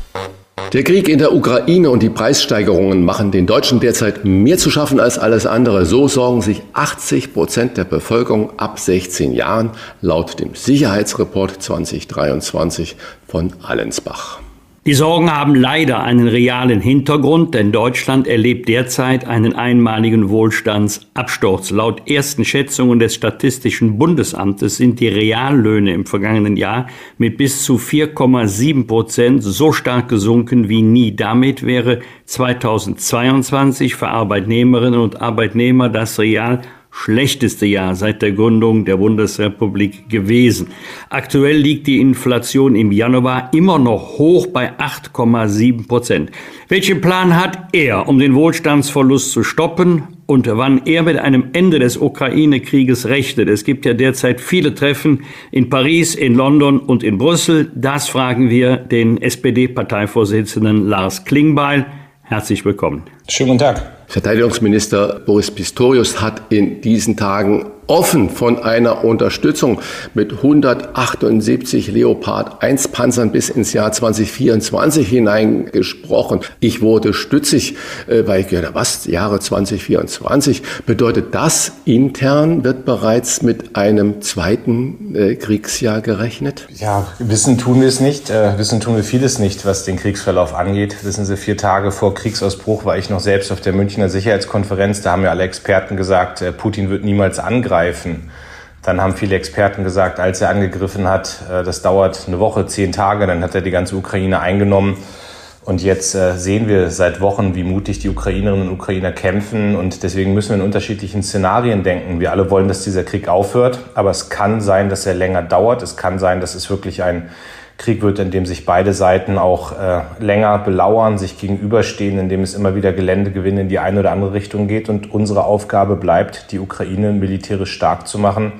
Der Krieg in der Ukraine und die Preissteigerungen machen den Deutschen derzeit mehr zu schaffen als alles andere. So sorgen sich 80 Prozent der Bevölkerung ab 16 Jahren laut dem Sicherheitsreport 2023 von Allensbach. Die Sorgen haben leider einen realen Hintergrund, denn Deutschland erlebt derzeit einen einmaligen Wohlstandsabsturz. Laut ersten Schätzungen des Statistischen Bundesamtes sind die Reallöhne im vergangenen Jahr mit bis zu 4,7 Prozent so stark gesunken wie nie. Damit wäre 2022 für Arbeitnehmerinnen und Arbeitnehmer das Real schlechteste Jahr seit der Gründung der Bundesrepublik gewesen. Aktuell liegt die Inflation im Januar immer noch hoch bei 8,7 Prozent. Welchen Plan hat er, um den Wohlstandsverlust zu stoppen und wann er mit einem Ende des Ukraine-Krieges rechnet? Es gibt ja derzeit viele Treffen in Paris, in London und in Brüssel. Das fragen wir den SPD-Parteivorsitzenden Lars Klingbeil. Herzlich willkommen. Schönen guten Tag. Verteidigungsminister Boris Pistorius hat in diesen Tagen offen von einer Unterstützung mit 178 Leopard 1 Panzern bis ins Jahr 2024 hineingesprochen. Ich wurde stützig, äh, weil ich gedacht, was, Jahre 2024? Bedeutet das, intern wird bereits mit einem zweiten äh, Kriegsjahr gerechnet? Ja, wissen tun wir es nicht. Äh, wissen tun wir vieles nicht, was den Kriegsverlauf angeht. Wissen Sie, vier Tage vor Kriegsausbruch war ich noch selbst auf der Münchner Sicherheitskonferenz. Da haben ja alle Experten gesagt, Putin wird niemals angreifen angreifen. Dann haben viele Experten gesagt, als er angegriffen hat, äh, das dauert eine Woche, zehn Tage, dann hat er die ganze Ukraine eingenommen. Und jetzt äh, sehen wir seit Wochen, wie mutig die Ukrainerinnen und Ukrainer kämpfen. Und deswegen müssen wir in unterschiedlichen Szenarien denken. Wir alle wollen, dass dieser Krieg aufhört. Aber es kann sein, dass er länger dauert. Es kann sein, dass es wirklich ein Krieg wird, in dem sich beide Seiten auch äh, länger belauern, sich gegenüberstehen, in dem es immer wieder Geländegewinne in die eine oder andere Richtung geht. Und unsere Aufgabe bleibt, die Ukraine militärisch stark zu machen,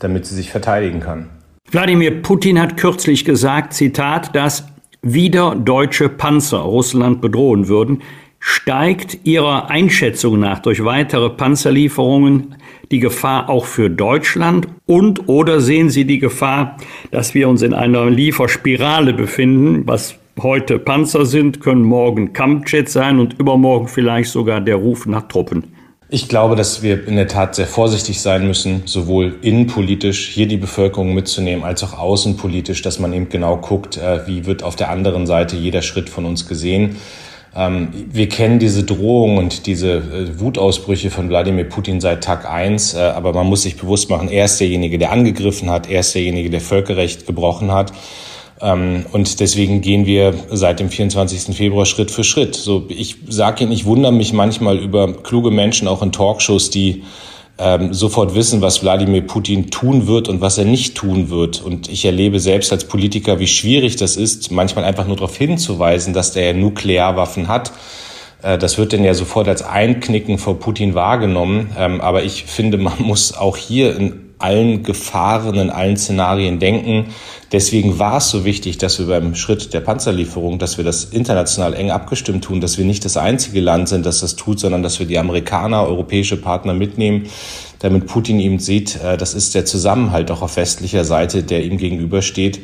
damit sie sich verteidigen kann. Wladimir Putin hat kürzlich gesagt, Zitat, dass wieder deutsche Panzer Russland bedrohen würden. Steigt Ihrer Einschätzung nach durch weitere Panzerlieferungen die Gefahr auch für Deutschland? Und oder sehen Sie die Gefahr, dass wir uns in einer Lieferspirale befinden, was heute Panzer sind, können morgen Kampfjets sein und übermorgen vielleicht sogar der Ruf nach Truppen? Ich glaube, dass wir in der Tat sehr vorsichtig sein müssen, sowohl innenpolitisch hier die Bevölkerung mitzunehmen, als auch außenpolitisch, dass man eben genau guckt, äh, wie wird auf der anderen Seite jeder Schritt von uns gesehen. Ähm, wir kennen diese Drohung und diese äh, Wutausbrüche von Wladimir Putin seit Tag eins, äh, aber man muss sich bewusst machen, er ist derjenige, der angegriffen hat, er ist derjenige, der Völkerrecht gebrochen hat. Ähm, und deswegen gehen wir seit dem 24. Februar Schritt für Schritt. So, ich sage Ihnen, ich wundere mich manchmal über kluge Menschen, auch in Talkshows, die ähm, sofort wissen, was Wladimir Putin tun wird und was er nicht tun wird. Und ich erlebe selbst als Politiker, wie schwierig das ist, manchmal einfach nur darauf hinzuweisen, dass der Nuklearwaffen hat. Äh, das wird denn ja sofort als Einknicken vor Putin wahrgenommen. Ähm, aber ich finde, man <laughs> muss auch hier in allen Gefahren, in allen Szenarien denken. Deswegen war es so wichtig, dass wir beim Schritt der Panzerlieferung, dass wir das international eng abgestimmt tun, dass wir nicht das einzige Land sind, das das tut, sondern dass wir die Amerikaner, europäische Partner mitnehmen, damit Putin eben sieht, äh, das ist der Zusammenhalt auch auf westlicher Seite, der ihm gegenübersteht.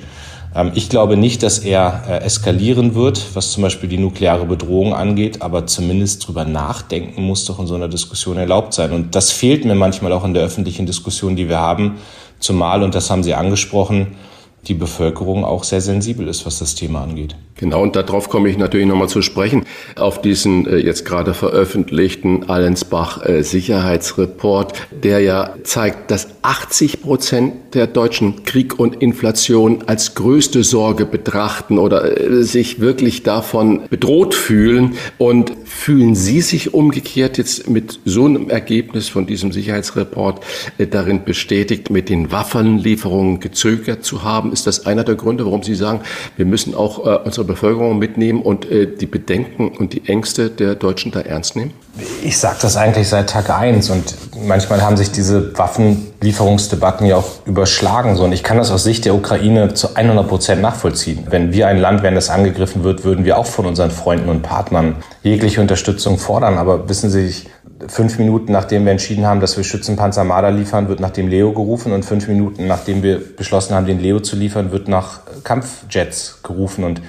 Ähm, ich glaube nicht, dass er äh, eskalieren wird, was zum Beispiel die nukleare Bedrohung angeht, aber zumindest drüber nachdenken muss doch in so einer Diskussion erlaubt sein. Und das fehlt mir manchmal auch in der öffentlichen Diskussion, die wir haben, zumal, und das haben Sie angesprochen, die Bevölkerung auch sehr sensibel ist, was das Thema angeht. Genau, und darauf komme ich natürlich nochmal zu sprechen, auf diesen äh, jetzt gerade veröffentlichten Allensbach-Sicherheitsreport, äh, der ja zeigt, dass 80 Prozent der Deutschen Krieg und Inflation als größte Sorge betrachten oder äh, sich wirklich davon bedroht fühlen. Und fühlen Sie sich umgekehrt jetzt mit so einem Ergebnis von diesem Sicherheitsreport äh, darin bestätigt, mit den Waffenlieferungen gezögert zu haben? Ist das einer der Gründe, warum Sie sagen, wir müssen auch äh, unsere Bevölkerung mitnehmen und äh, die Bedenken und die Ängste der Deutschen da ernst nehmen? Ich sage das eigentlich seit Tag eins und manchmal haben sich diese Waffenlieferungsdebatten ja auch überschlagen. So. Und ich kann das aus Sicht der Ukraine zu 100 Prozent nachvollziehen. Wenn wir ein Land wären, das angegriffen wird, würden wir auch von unseren Freunden und Partnern jegliche Unterstützung fordern. Aber wissen Sie, fünf Minuten nachdem wir entschieden haben, dass wir Schützenpanzer Marder liefern, wird nach dem Leo gerufen und fünf Minuten nachdem wir beschlossen haben, den Leo zu liefern, wird nach Kampfjets gerufen und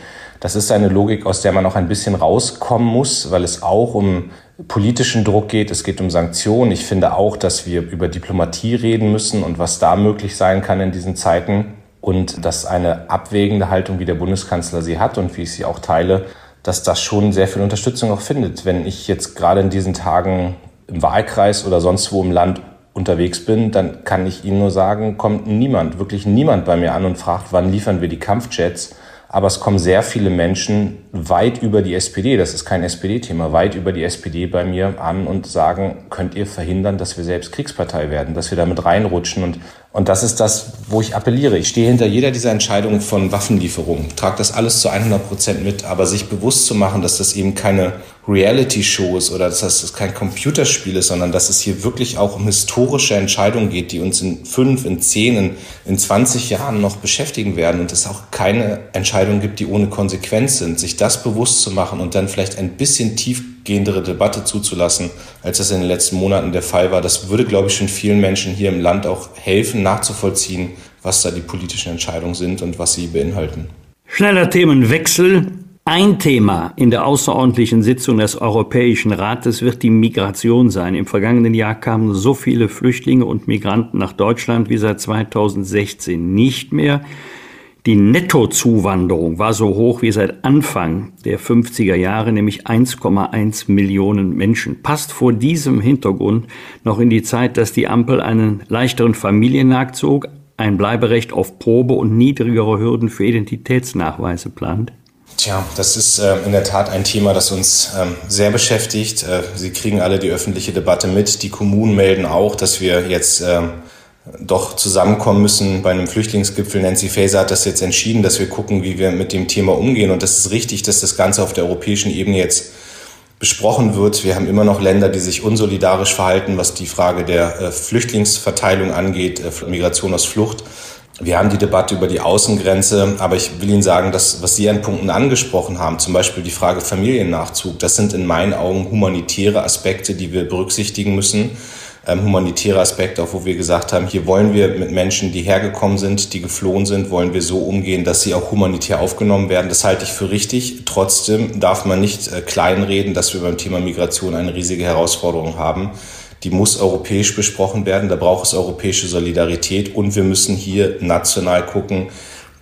das ist eine Logik, aus der man auch ein bisschen rauskommen muss, weil es auch um politischen Druck geht, es geht um Sanktionen. Ich finde auch, dass wir über Diplomatie reden müssen und was da möglich sein kann in diesen Zeiten. Und dass eine abwägende Haltung, wie der Bundeskanzler sie hat und wie ich sie auch teile, dass das schon sehr viel Unterstützung auch findet. Wenn ich jetzt gerade in diesen Tagen im Wahlkreis oder sonst wo im Land unterwegs bin, dann kann ich Ihnen nur sagen, kommt niemand, wirklich niemand bei mir an und fragt, wann liefern wir die Kampfjets, aber es kommen sehr viele Menschen weit über die SPD, das ist kein SPD-Thema, weit über die SPD bei mir an und sagen, könnt ihr verhindern, dass wir selbst Kriegspartei werden, dass wir damit reinrutschen. Und und das ist das, wo ich appelliere. Ich stehe hinter jeder dieser Entscheidungen von Waffenlieferungen, trage das alles zu 100 Prozent mit, aber sich bewusst zu machen, dass das eben keine Reality-Show ist oder dass das kein Computerspiel ist, sondern dass es hier wirklich auch um historische Entscheidungen geht, die uns in fünf, in zehn, in, in 20 Jahren noch beschäftigen werden und es auch keine Entscheidungen gibt, die ohne Konsequenz sind. Sich das bewusst zu machen und dann vielleicht ein bisschen tief gehendere Debatte zuzulassen, als das in den letzten Monaten der Fall war. Das würde, glaube ich, schon vielen Menschen hier im Land auch helfen, nachzuvollziehen, was da die politischen Entscheidungen sind und was sie beinhalten. Schneller Themenwechsel. Ein Thema in der außerordentlichen Sitzung des Europäischen Rates wird die Migration sein. Im vergangenen Jahr kamen so viele Flüchtlinge und Migranten nach Deutschland wie seit 2016 nicht mehr. Die Nettozuwanderung war so hoch wie seit Anfang der 50er Jahre, nämlich 1,1 Millionen Menschen. Passt vor diesem Hintergrund noch in die Zeit, dass die Ampel einen leichteren Familiennachzug, ein Bleiberecht auf Probe und niedrigere Hürden für Identitätsnachweise plant? Tja, das ist äh, in der Tat ein Thema, das uns ähm, sehr beschäftigt. Äh, Sie kriegen alle die öffentliche Debatte mit. Die Kommunen melden auch, dass wir jetzt äh, doch zusammenkommen müssen bei einem Flüchtlingsgipfel. Nancy Faeser hat das jetzt entschieden, dass wir gucken, wie wir mit dem Thema umgehen. Und das ist richtig, dass das Ganze auf der europäischen Ebene jetzt besprochen wird. Wir haben immer noch Länder, die sich unsolidarisch verhalten, was die Frage der äh, Flüchtlingsverteilung angeht, äh, Migration aus Flucht. Wir haben die Debatte über die Außengrenze, aber ich will Ihnen sagen, dass, was Sie an Punkten angesprochen haben, zum Beispiel die Frage Familiennachzug, das sind in meinen Augen humanitäre Aspekte, die wir berücksichtigen müssen ähm, humanitäre Aspekte, auch wo wir gesagt haben, hier wollen wir mit Menschen, die hergekommen sind, die geflohen sind, wollen wir so umgehen, dass sie auch humanitär aufgenommen werden. Das halte ich für richtig. Trotzdem darf man nicht äh, kleinreden, dass wir beim Thema Migration eine riesige Herausforderung haben. Die muss europäisch besprochen werden. Da braucht es europäische Solidarität und wir müssen hier national gucken,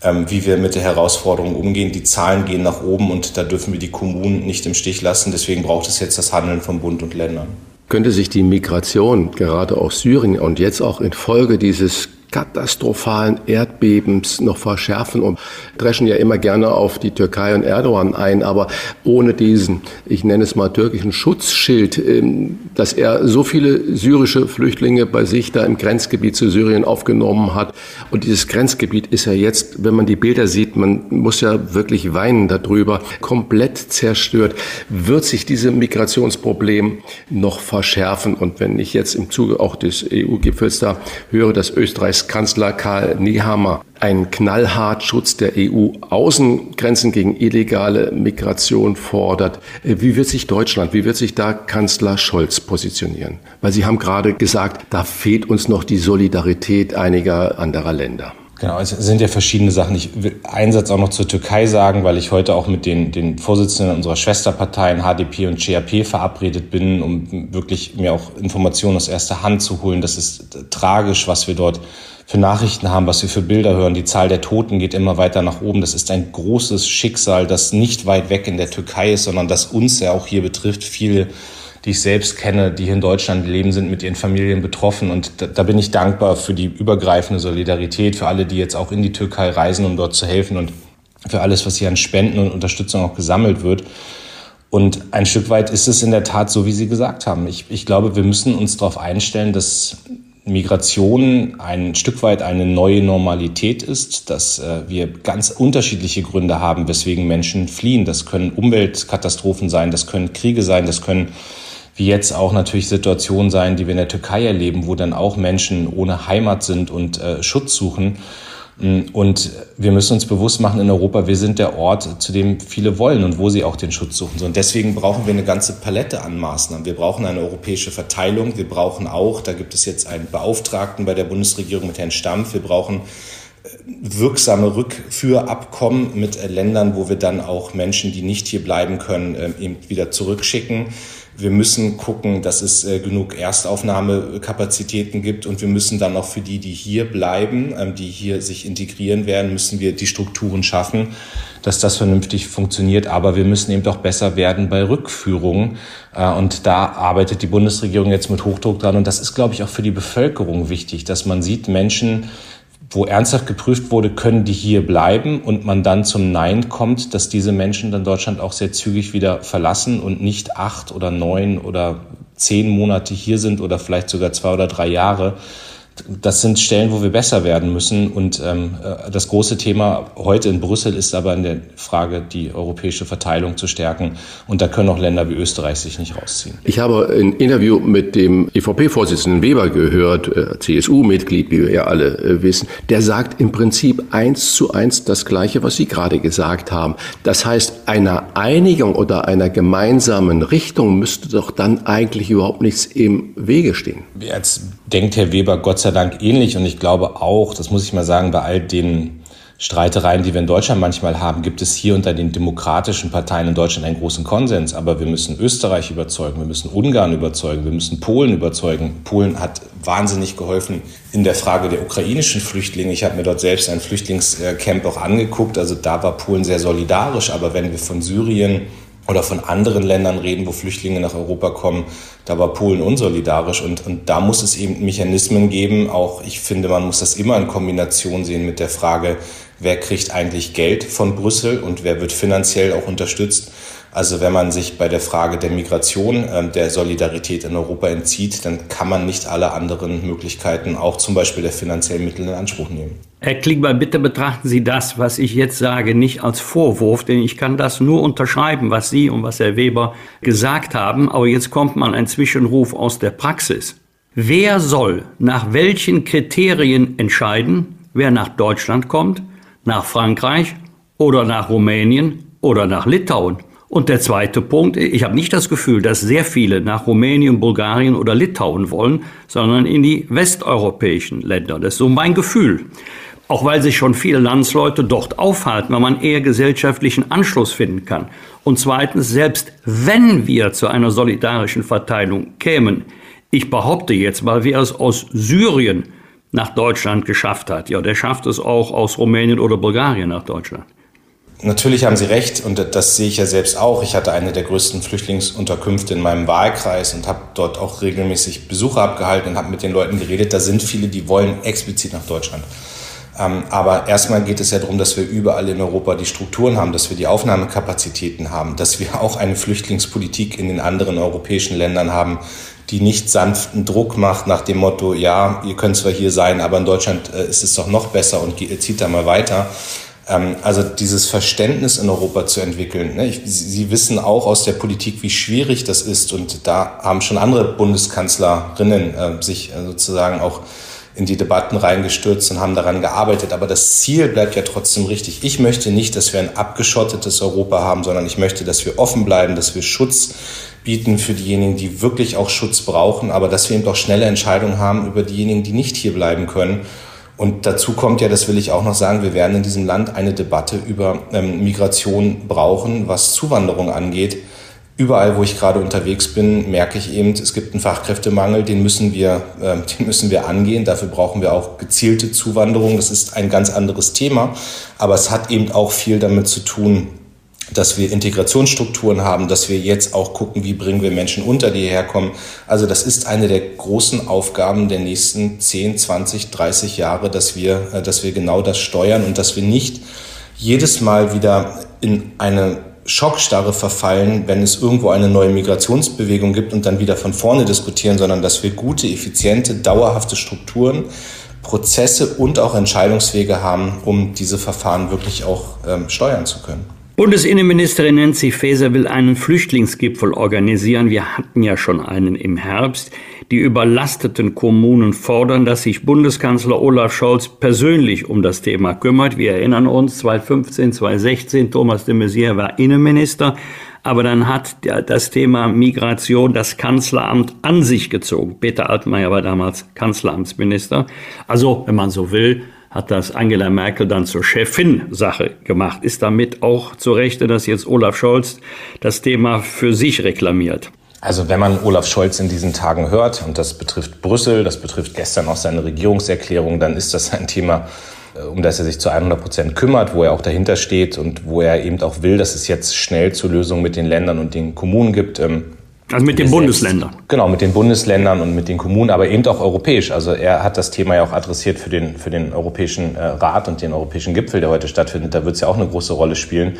ähm, wie wir mit der Herausforderung umgehen. Die Zahlen gehen nach oben und da dürfen wir die Kommunen nicht im Stich lassen. Deswegen braucht es jetzt das Handeln von Bund und Ländern könnte sich die Migration gerade aus Syrien und jetzt auch infolge dieses katastrophalen Erdbebens noch verschärfen und dreschen ja immer gerne auf die Türkei und Erdogan ein, aber ohne diesen, ich nenne es mal türkischen Schutzschild, ähm, dass er so viele syrische Flüchtlinge bei sich da im Grenzgebiet zu Syrien aufgenommen hat. Und dieses Grenzgebiet ist ja jetzt, wenn man die Bilder sieht, man muss ja wirklich weinen darüber, komplett zerstört. Wird sich dieses Migrationsproblem noch verschärfen? Und wenn ich jetzt im Zuge auch des EU-Gipfels da höre, dass Österreich Bundeskanzler Karl Nehammer einen knallhart Schutz der EU-Außengrenzen gegen illegale Migration fordert. Wie wird sich Deutschland, wie wird sich da Kanzler Scholz positionieren? Weil Sie haben gerade gesagt, da fehlt uns noch die Solidarität einiger anderer Länder. Genau, es sind ja verschiedene Sachen. Ich will einen Satz auch noch zur Türkei sagen, weil ich heute auch mit den, den Vorsitzenden unserer Schwesterparteien HDP und CHP verabredet bin, um wirklich mir auch Informationen aus erster Hand zu holen. Das ist tragisch, was wir dort für Nachrichten haben, was wir für Bilder hören. Die Zahl der Toten geht immer weiter nach oben. Das ist ein großes Schicksal, das nicht weit weg in der Türkei ist, sondern das uns ja auch hier betrifft. Viele die ich selbst kenne, die hier in Deutschland leben, sind mit ihren Familien betroffen. Und da, da, bin ich dankbar für die übergreifende Solidarität, für alle, die jetzt auch in die Türkei reisen, um dort zu helfen und für alles, was hier an Spenden und Unterstützung auch gesammelt wird. Und ein Stück weit ist es in der Tat so, wie Sie gesagt haben. Ich, ich glaube, wir müssen uns darauf einstellen, dass Migration ein Stück weit eine neue Normalität ist, dass äh, wir ganz unterschiedliche Gründe haben, weswegen Menschen fliehen. Das können Umweltkatastrophen sein, das können Kriege sein, das können wie jetzt auch natürlich Situationen sein, die wir in der Türkei erleben, wo dann auch Menschen ohne Heimat sind und äh, Schutz suchen. Mm, und wir müssen uns bewusst machen in Europa, wir sind der Ort, zu dem viele wollen und wo sie auch den Schutz suchen. Und deswegen brauchen wir eine ganze Palette an Maßnahmen. Wir brauchen eine europäische Verteilung. Wir brauchen auch, da gibt es jetzt einen Beauftragten bei der Bundesregierung mit Herrn Stampf, wir brauchen äh, wirksame Rückführabkommen mit äh, Ländern, wo wir dann auch Menschen, die nicht hier bleiben können, ähm, eben wieder zurückschicken. Wir müssen gucken, dass es äh, genug Erstaufnahmekapazitäten gibt und wir müssen dann auch für die, die hier bleiben, ähm, die hier sich integrieren werden, müssen wir die Strukturen schaffen, dass das vernünftig funktioniert. Aber wir müssen eben doch besser werden bei Rückführungen. Äh, und da arbeitet die Bundesregierung jetzt mit Hochdruck dran. Und das ist, glaube ich, auch für die Bevölkerung wichtig, dass man sieht, Menschen, wo ernsthaft geprüft wurde, können die hier bleiben und man dann zum Nein kommt, dass diese Menschen dann Deutschland auch sehr zügig wieder verlassen und nicht acht oder neun oder zehn Monate hier sind oder vielleicht sogar zwei oder drei Jahre, das sind Stellen, wo wir besser werden müssen. Und ähm, äh, das große Thema heute in Brüssel ist aber in der Frage, die europäische Verteilung zu stärken. Und da können auch Länder wie Österreich sich nicht rausziehen. Ich habe ein Interview mit dem EVP-Vorsitzenden Weber gehört, äh, CSU-Mitglied, wie wir ja alle äh, wissen. Der sagt im Prinzip eins zu eins das Gleiche, was Sie gerade gesagt haben. Das heißt, einer Einigung oder einer gemeinsamen Richtung müsste doch dann eigentlich überhaupt nichts im Wege stehen. Jetzt denkt Herr Weber Gott sei Dank ähnlich und ich glaube auch, das muss ich mal sagen, bei all den Streitereien, die wir in Deutschland manchmal haben, gibt es hier unter den demokratischen Parteien in Deutschland einen großen Konsens. Aber wir müssen Österreich überzeugen, wir müssen Ungarn überzeugen, wir müssen Polen überzeugen. Polen hat wahnsinnig geholfen in der Frage der ukrainischen Flüchtlinge. Ich habe mir dort selbst ein Flüchtlingscamp auch angeguckt. Also da war Polen sehr solidarisch. Aber wenn wir von Syrien oder von anderen Ländern reden, wo Flüchtlinge nach Europa kommen, da war Polen unsolidarisch und, und da muss es eben Mechanismen geben. Auch ich finde, man muss das immer in Kombination sehen mit der Frage, wer kriegt eigentlich Geld von Brüssel und wer wird finanziell auch unterstützt. Also wenn man sich bei der Frage der Migration, äh, der Solidarität in Europa entzieht, dann kann man nicht alle anderen Möglichkeiten, auch zum Beispiel der finanziellen Mittel, in Anspruch nehmen. Herr Klingbeil, bitte betrachten Sie das, was ich jetzt sage, nicht als Vorwurf, denn ich kann das nur unterschreiben, was Sie und was Herr Weber gesagt haben. Aber jetzt kommt mal ein Zwischenruf aus der Praxis. Wer soll nach welchen Kriterien entscheiden, wer nach Deutschland kommt, nach Frankreich oder nach Rumänien oder nach Litauen? Und der zweite Punkt, ich habe nicht das Gefühl, dass sehr viele nach Rumänien, Bulgarien oder Litauen wollen, sondern in die westeuropäischen Länder. Das ist so mein Gefühl. Auch weil sich schon viele Landsleute dort aufhalten, weil man eher gesellschaftlichen Anschluss finden kann. Und zweitens, selbst wenn wir zu einer solidarischen Verteilung kämen, ich behaupte jetzt mal, wer es aus Syrien nach Deutschland geschafft hat, ja, der schafft es auch aus Rumänien oder Bulgarien nach Deutschland. Natürlich haben Sie recht und das sehe ich ja selbst auch. Ich hatte eine der größten Flüchtlingsunterkünfte in meinem Wahlkreis und habe dort auch regelmäßig Besuche abgehalten und habe mit den Leuten geredet. Da sind viele, die wollen explizit nach Deutschland. Ähm, aber erstmal geht es ja darum, dass wir überall in Europa die Strukturen haben, dass wir die Aufnahmekapazitäten haben, dass wir auch eine Flüchtlingspolitik in den anderen europäischen Ländern haben, die nicht sanften Druck macht nach dem Motto, ja, ihr könnt zwar hier sein, aber in Deutschland äh, ist es doch noch besser und zieht da mal weiter also dieses Verständnis in Europa zu entwickeln. Ne? Sie wissen auch aus der Politik, wie schwierig das ist. Und da haben schon andere Bundeskanzlerinnen äh, sich äh, sozusagen auch in die Debatten reingestürzt und haben daran gearbeitet. Aber das Ziel bleibt ja trotzdem richtig. Ich möchte nicht, dass wir ein abgeschottetes Europa haben, sondern ich möchte, dass wir offen bleiben, dass wir Schutz bieten für diejenigen, die wirklich auch Schutz brauchen, aber dass wir eben doch schnelle Entscheidungen haben über diejenigen, die nicht hier bleiben können. Und dazu kommt ja, das will ich auch noch sagen, wir werden in diesem Land eine Debatte über ähm, Migration brauchen, was Zuwanderung angeht. Überall, wo ich gerade unterwegs bin, merke ich eben, es gibt einen Fachkräftemangel, den müssen wir, äh, <laughs> den müssen wir angehen. Dafür brauchen wir auch gezielte Zuwanderung. Das ist ein ganz anderes Thema. Aber es hat eben auch viel damit zu tun, dass wir Integrationsstrukturen haben, dass wir jetzt auch gucken, wie bringen wir Menschen unter, die hierher kommen. Also das ist eine der großen Aufgaben der nächsten 10, 20, 30 Jahre, dass wir, äh, dass wir genau das steuern und dass wir nicht jedes Mal wieder in eine Schockstarre verfallen, wenn es irgendwo eine neue Migrationsbewegung gibt und dann wieder von vorne diskutieren, sondern dass wir gute, effiziente, dauerhafte Strukturen, Prozesse und auch Entscheidungswege haben, um diese Verfahren wirklich auch ähm, steuern zu können. Bundesinnenministerin Nancy Faeser will einen Flüchtlingsgipfel organisieren. Wir hatten ja schon einen im Herbst. Die überlasteten Kommunen fordern, dass sich Bundeskanzler Olaf Scholz persönlich um das Thema kümmert. Wir erinnern uns, 2015, 2016, Thomas de Maizière war Innenminister. Aber dann hat das Thema Migration das Kanzleramt an sich gezogen. Peter Altmaier war damals Kanzleramtsminister. Also, wenn man so will, hat das Angela Merkel dann zur Chefin-Sache gemacht. Ist damit auch zu Rechte, dass jetzt Olaf Scholz das Thema für sich reklamiert? Also wenn man Olaf Scholz in diesen Tagen hört, und das betrifft Brüssel, das betrifft gestern auch seine Regierungserklärung, dann ist das ein Thema, äh, um das er sich zu 100 Prozent kümmert, wo er auch dahinter steht und wo er eben auch will, dass es jetzt schnell zur Lösung mit den Ländern und den Kommunen gibt. Ähm, also mit den Bundesländern. Genau, mit den Bundesländern und mit den Kommunen, aber eben auch europäisch. Also er hat das Thema ja auch adressiert für den, für den Europäischen äh, Rat und den Europäischen Gipfel, der heute stattfindet. Da wird es ja auch eine große Rolle spielen.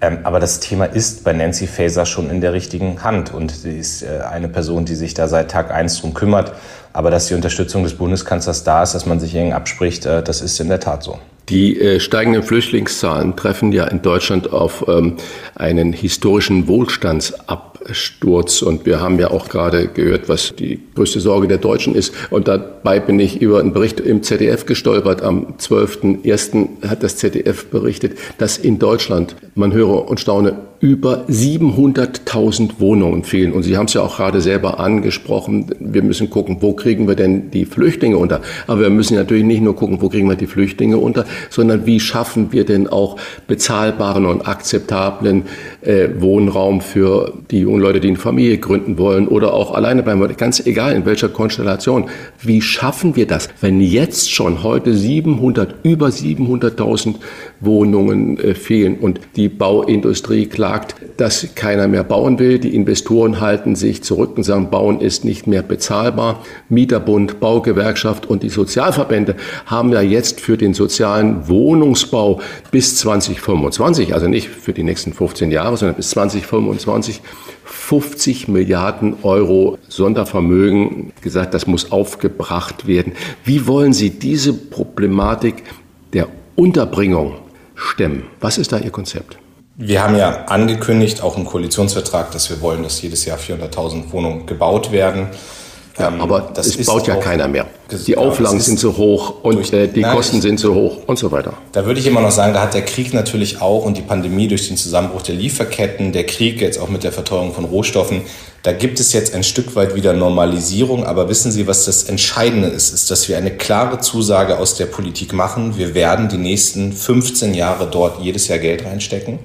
Ähm, aber das Thema ist bei Nancy Faeser schon in der richtigen Hand. Und sie ist äh, eine Person, die sich da seit Tag eins drum kümmert. Aber dass die Unterstützung des Bundeskanzlers da ist, dass man sich eng abspricht, äh, das ist in der Tat so. Die äh, steigenden Flüchtlingszahlen treffen ja in Deutschland auf ähm, einen historischen Wohlstandsabsturz. Und wir haben ja auch gerade gehört, was die größte Sorge der Deutschen ist. Und dabei bin ich über einen Bericht im ZDF gestolpert. Am 12.01. hat das ZDF berichtet, dass in Deutschland, man höre und staune, über 700.000 Wohnungen fehlen. Und Sie haben es ja auch gerade selber angesprochen. Wir müssen gucken, wo kriegen wir denn die Flüchtlinge unter? Aber wir müssen natürlich nicht nur gucken, wo kriegen wir die Flüchtlinge unter, sondern wie schaffen wir denn auch bezahlbaren und akzeptablen äh, Wohnraum für die jungen Leute, die eine Familie gründen wollen oder auch alleine bleiben wollen. Ganz egal in welcher Konstellation. Wie schaffen wir das, wenn jetzt schon heute 700, über 700.000 Wohnungen äh, fehlen und die Bauindustrie klagt, dass keiner mehr bauen will. Die Investoren halten sich zurück und sagen, Bauen ist nicht mehr bezahlbar. Mieterbund, Baugewerkschaft und die Sozialverbände haben ja jetzt für den sozialen Wohnungsbau bis 2025, also nicht für die nächsten 15 Jahre, sondern bis 2025 50 Milliarden Euro Sondervermögen gesagt, das muss aufgebracht werden. Wie wollen Sie diese Problematik der Unterbringung stemmen? Was ist da Ihr Konzept? Wir haben ja angekündigt, auch im Koalitionsvertrag, dass wir wollen, dass jedes Jahr 400.000 Wohnungen gebaut werden. Ja, ähm, aber das es baut ja keiner mehr. Die Auflagen sind zu hoch und durch, äh, die nein, Kosten sind zu hoch und so weiter. Da würde ich immer noch sagen, da hat der Krieg natürlich auch und die Pandemie durch den Zusammenbruch der Lieferketten, der Krieg jetzt auch mit der Verteuerung von Rohstoffen, da gibt es jetzt ein Stück weit wieder Normalisierung. Aber wissen Sie, was das Entscheidende ist? Ist, dass wir eine klare Zusage aus der Politik machen. Wir werden die nächsten 15 Jahre dort jedes Jahr Geld reinstecken.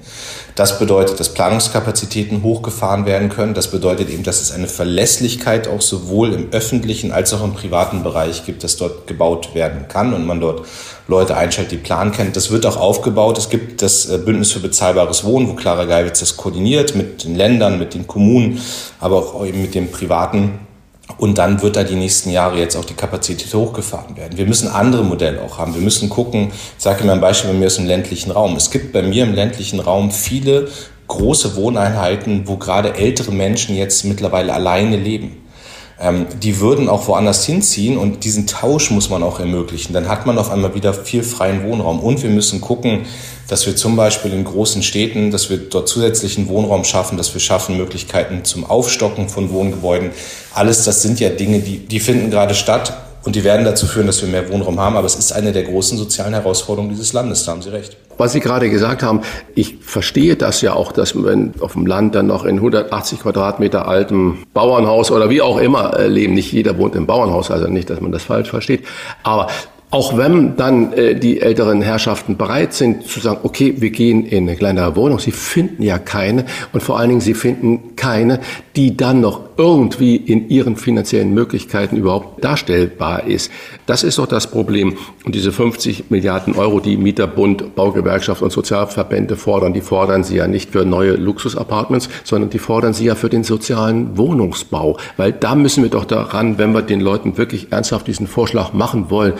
Das bedeutet, dass Planungskapazitäten hochgefahren werden können. Das bedeutet eben, dass es eine Verlässlichkeit auch sowohl im öffentlichen als auch im privaten Bereich gibt, dass dort gebaut werden kann und man dort Leute einstellt, die Plan kennt. Das wird auch aufgebaut. Es gibt das äh, Bündnis für bezahlbares Wohnen, wo Clara Geiwitz das koordiniert mit den Ländern, mit den Kommunen, aber auch eben mit dem privaten und dann wird da die nächsten Jahre jetzt auch die Kapazität hochgefahren werden. Wir müssen andere Modelle auch haben. Wir müssen gucken, ich sage Ihnen ein Beispiel bei mir aus dem ländlichen Raum. Es gibt bei mir im ländlichen Raum viele große Wohneinheiten, wo gerade ältere Menschen jetzt mittlerweile alleine leben. Ähm, die würden auch woanders hinziehen und diesen Tausch muss man auch ermöglichen. Dann hat man auf einmal wieder viel freien Wohnraum. Und wir müssen gucken, dass wir zum Beispiel in großen Städten, dass wir dort zusätzlichen Wohnraum schaffen, dass wir schaffen Möglichkeiten zum Aufstocken von Wohngebäuden. Alles das sind ja Dinge, die, die finden gerade statt und die werden dazu führen, dass wir mehr Wohnraum haben. Aber es ist eine der großen sozialen Herausforderungen dieses Landes, da haben Sie recht. Was Sie gerade gesagt haben, ich verstehe das ja auch, dass man auf dem Land dann noch in 180 Quadratmeter altem Bauernhaus oder wie auch immer äh, leben. Nicht jeder wohnt im Bauernhaus, also nicht, dass man das falsch versteht. Aber auch wenn dann äh, die älteren Herrschaften bereit sind zu sagen, okay, wir gehen in eine kleinere Wohnung, sie finden ja keine und vor allen Dingen sie finden keine, die dann noch irgendwie in ihren finanziellen Möglichkeiten überhaupt darstellbar ist. Das ist doch das Problem. Und diese 50 Milliarden Euro, die Mieterbund, Baugewerkschaft und Sozialverbände fordern, die fordern sie ja nicht für neue Luxusapartments, sondern die fordern sie ja für den sozialen Wohnungsbau. Weil da müssen wir doch daran, wenn wir den Leuten wirklich ernsthaft diesen Vorschlag machen wollen,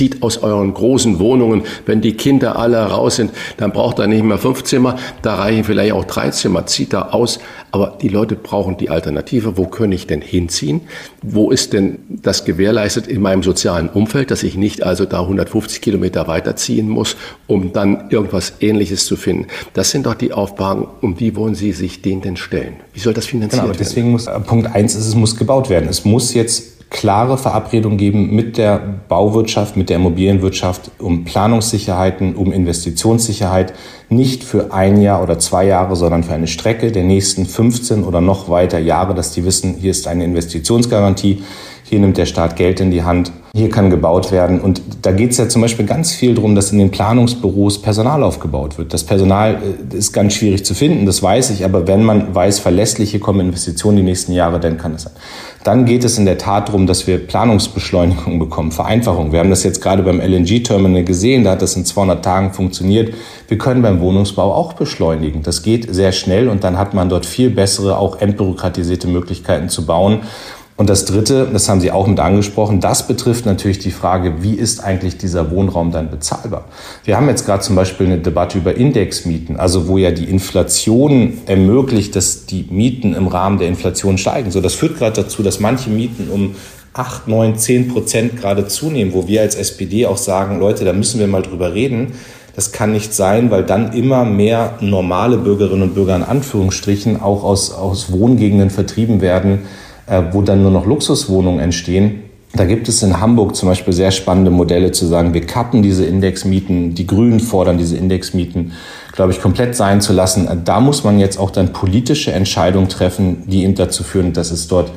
zieht aus euren großen Wohnungen, wenn die Kinder alle raus sind, dann braucht er nicht mehr fünf Zimmer, da reichen vielleicht auch drei Zimmer, zieht da aus. Aber die Leute brauchen die Alternative. Wo kann ich denn hinziehen? Wo ist denn das gewährleistet in meinem sozialen Umfeld, dass ich nicht also da 150 Kilometer weiterziehen muss, um dann irgendwas Ähnliches zu finden? Das sind doch die Aufgaben, um die wollen Sie sich denen denn stellen? Wie soll das finanziert genau, deswegen werden? Deswegen muss Punkt eins ist, es muss gebaut werden. Es muss jetzt klare Verabredung geben mit der Bauwirtschaft, mit der Immobilienwirtschaft um Planungssicherheiten, um Investitionssicherheit, nicht für ein Jahr oder zwei Jahre, sondern für eine Strecke der nächsten 15 oder noch weiter Jahre, dass die wissen, hier ist eine Investitionsgarantie, hier nimmt der Staat Geld in die Hand hier kann gebaut werden. Und da geht es ja zum Beispiel ganz viel darum, dass in den Planungsbüros Personal aufgebaut wird. Das Personal äh, ist ganz schwierig zu finden, das weiß ich. Aber wenn man weiß, verlässliche kommen Investitionen die nächsten Jahre, dann kann es sein. Dann geht es in der Tat darum, dass wir Planungsbeschleunigung bekommen, Vereinfachung. Wir haben das jetzt gerade beim LNG-Terminal gesehen, da hat das in 200 Tagen funktioniert. Wir können beim Wohnungsbau auch beschleunigen. Das geht sehr schnell und dann hat man dort viel bessere, auch entbürokratisierte Möglichkeiten zu bauen. Und das Dritte, das haben Sie auch mit angesprochen, das betrifft natürlich die Frage, wie ist eigentlich dieser Wohnraum dann bezahlbar? Wir haben jetzt gerade zum Beispiel eine Debatte über Indexmieten, also wo ja die Inflation ermöglicht, dass die Mieten im Rahmen der Inflation steigen. So, das führt gerade dazu, dass manche Mieten um 8, 9, 10 Prozent gerade zunehmen, wo wir als SPD auch sagen, Leute, da müssen wir mal drüber reden. Das kann nicht sein, weil dann immer mehr normale Bürgerinnen und Bürger in Anführungsstrichen auch aus, aus Wohngegenden vertrieben werden, äh, wo dann nur noch Luxuswohnungen entstehen. Da gibt es in Hamburg zum Beispiel sehr spannende Modelle zu sagen, wir kappen diese Indexmieten, die Grünen fordern diese Indexmieten, glaube ich, komplett sein zu lassen. Da muss man jetzt auch dann politische Entscheidungen treffen, die eben dazu führen, dass es dort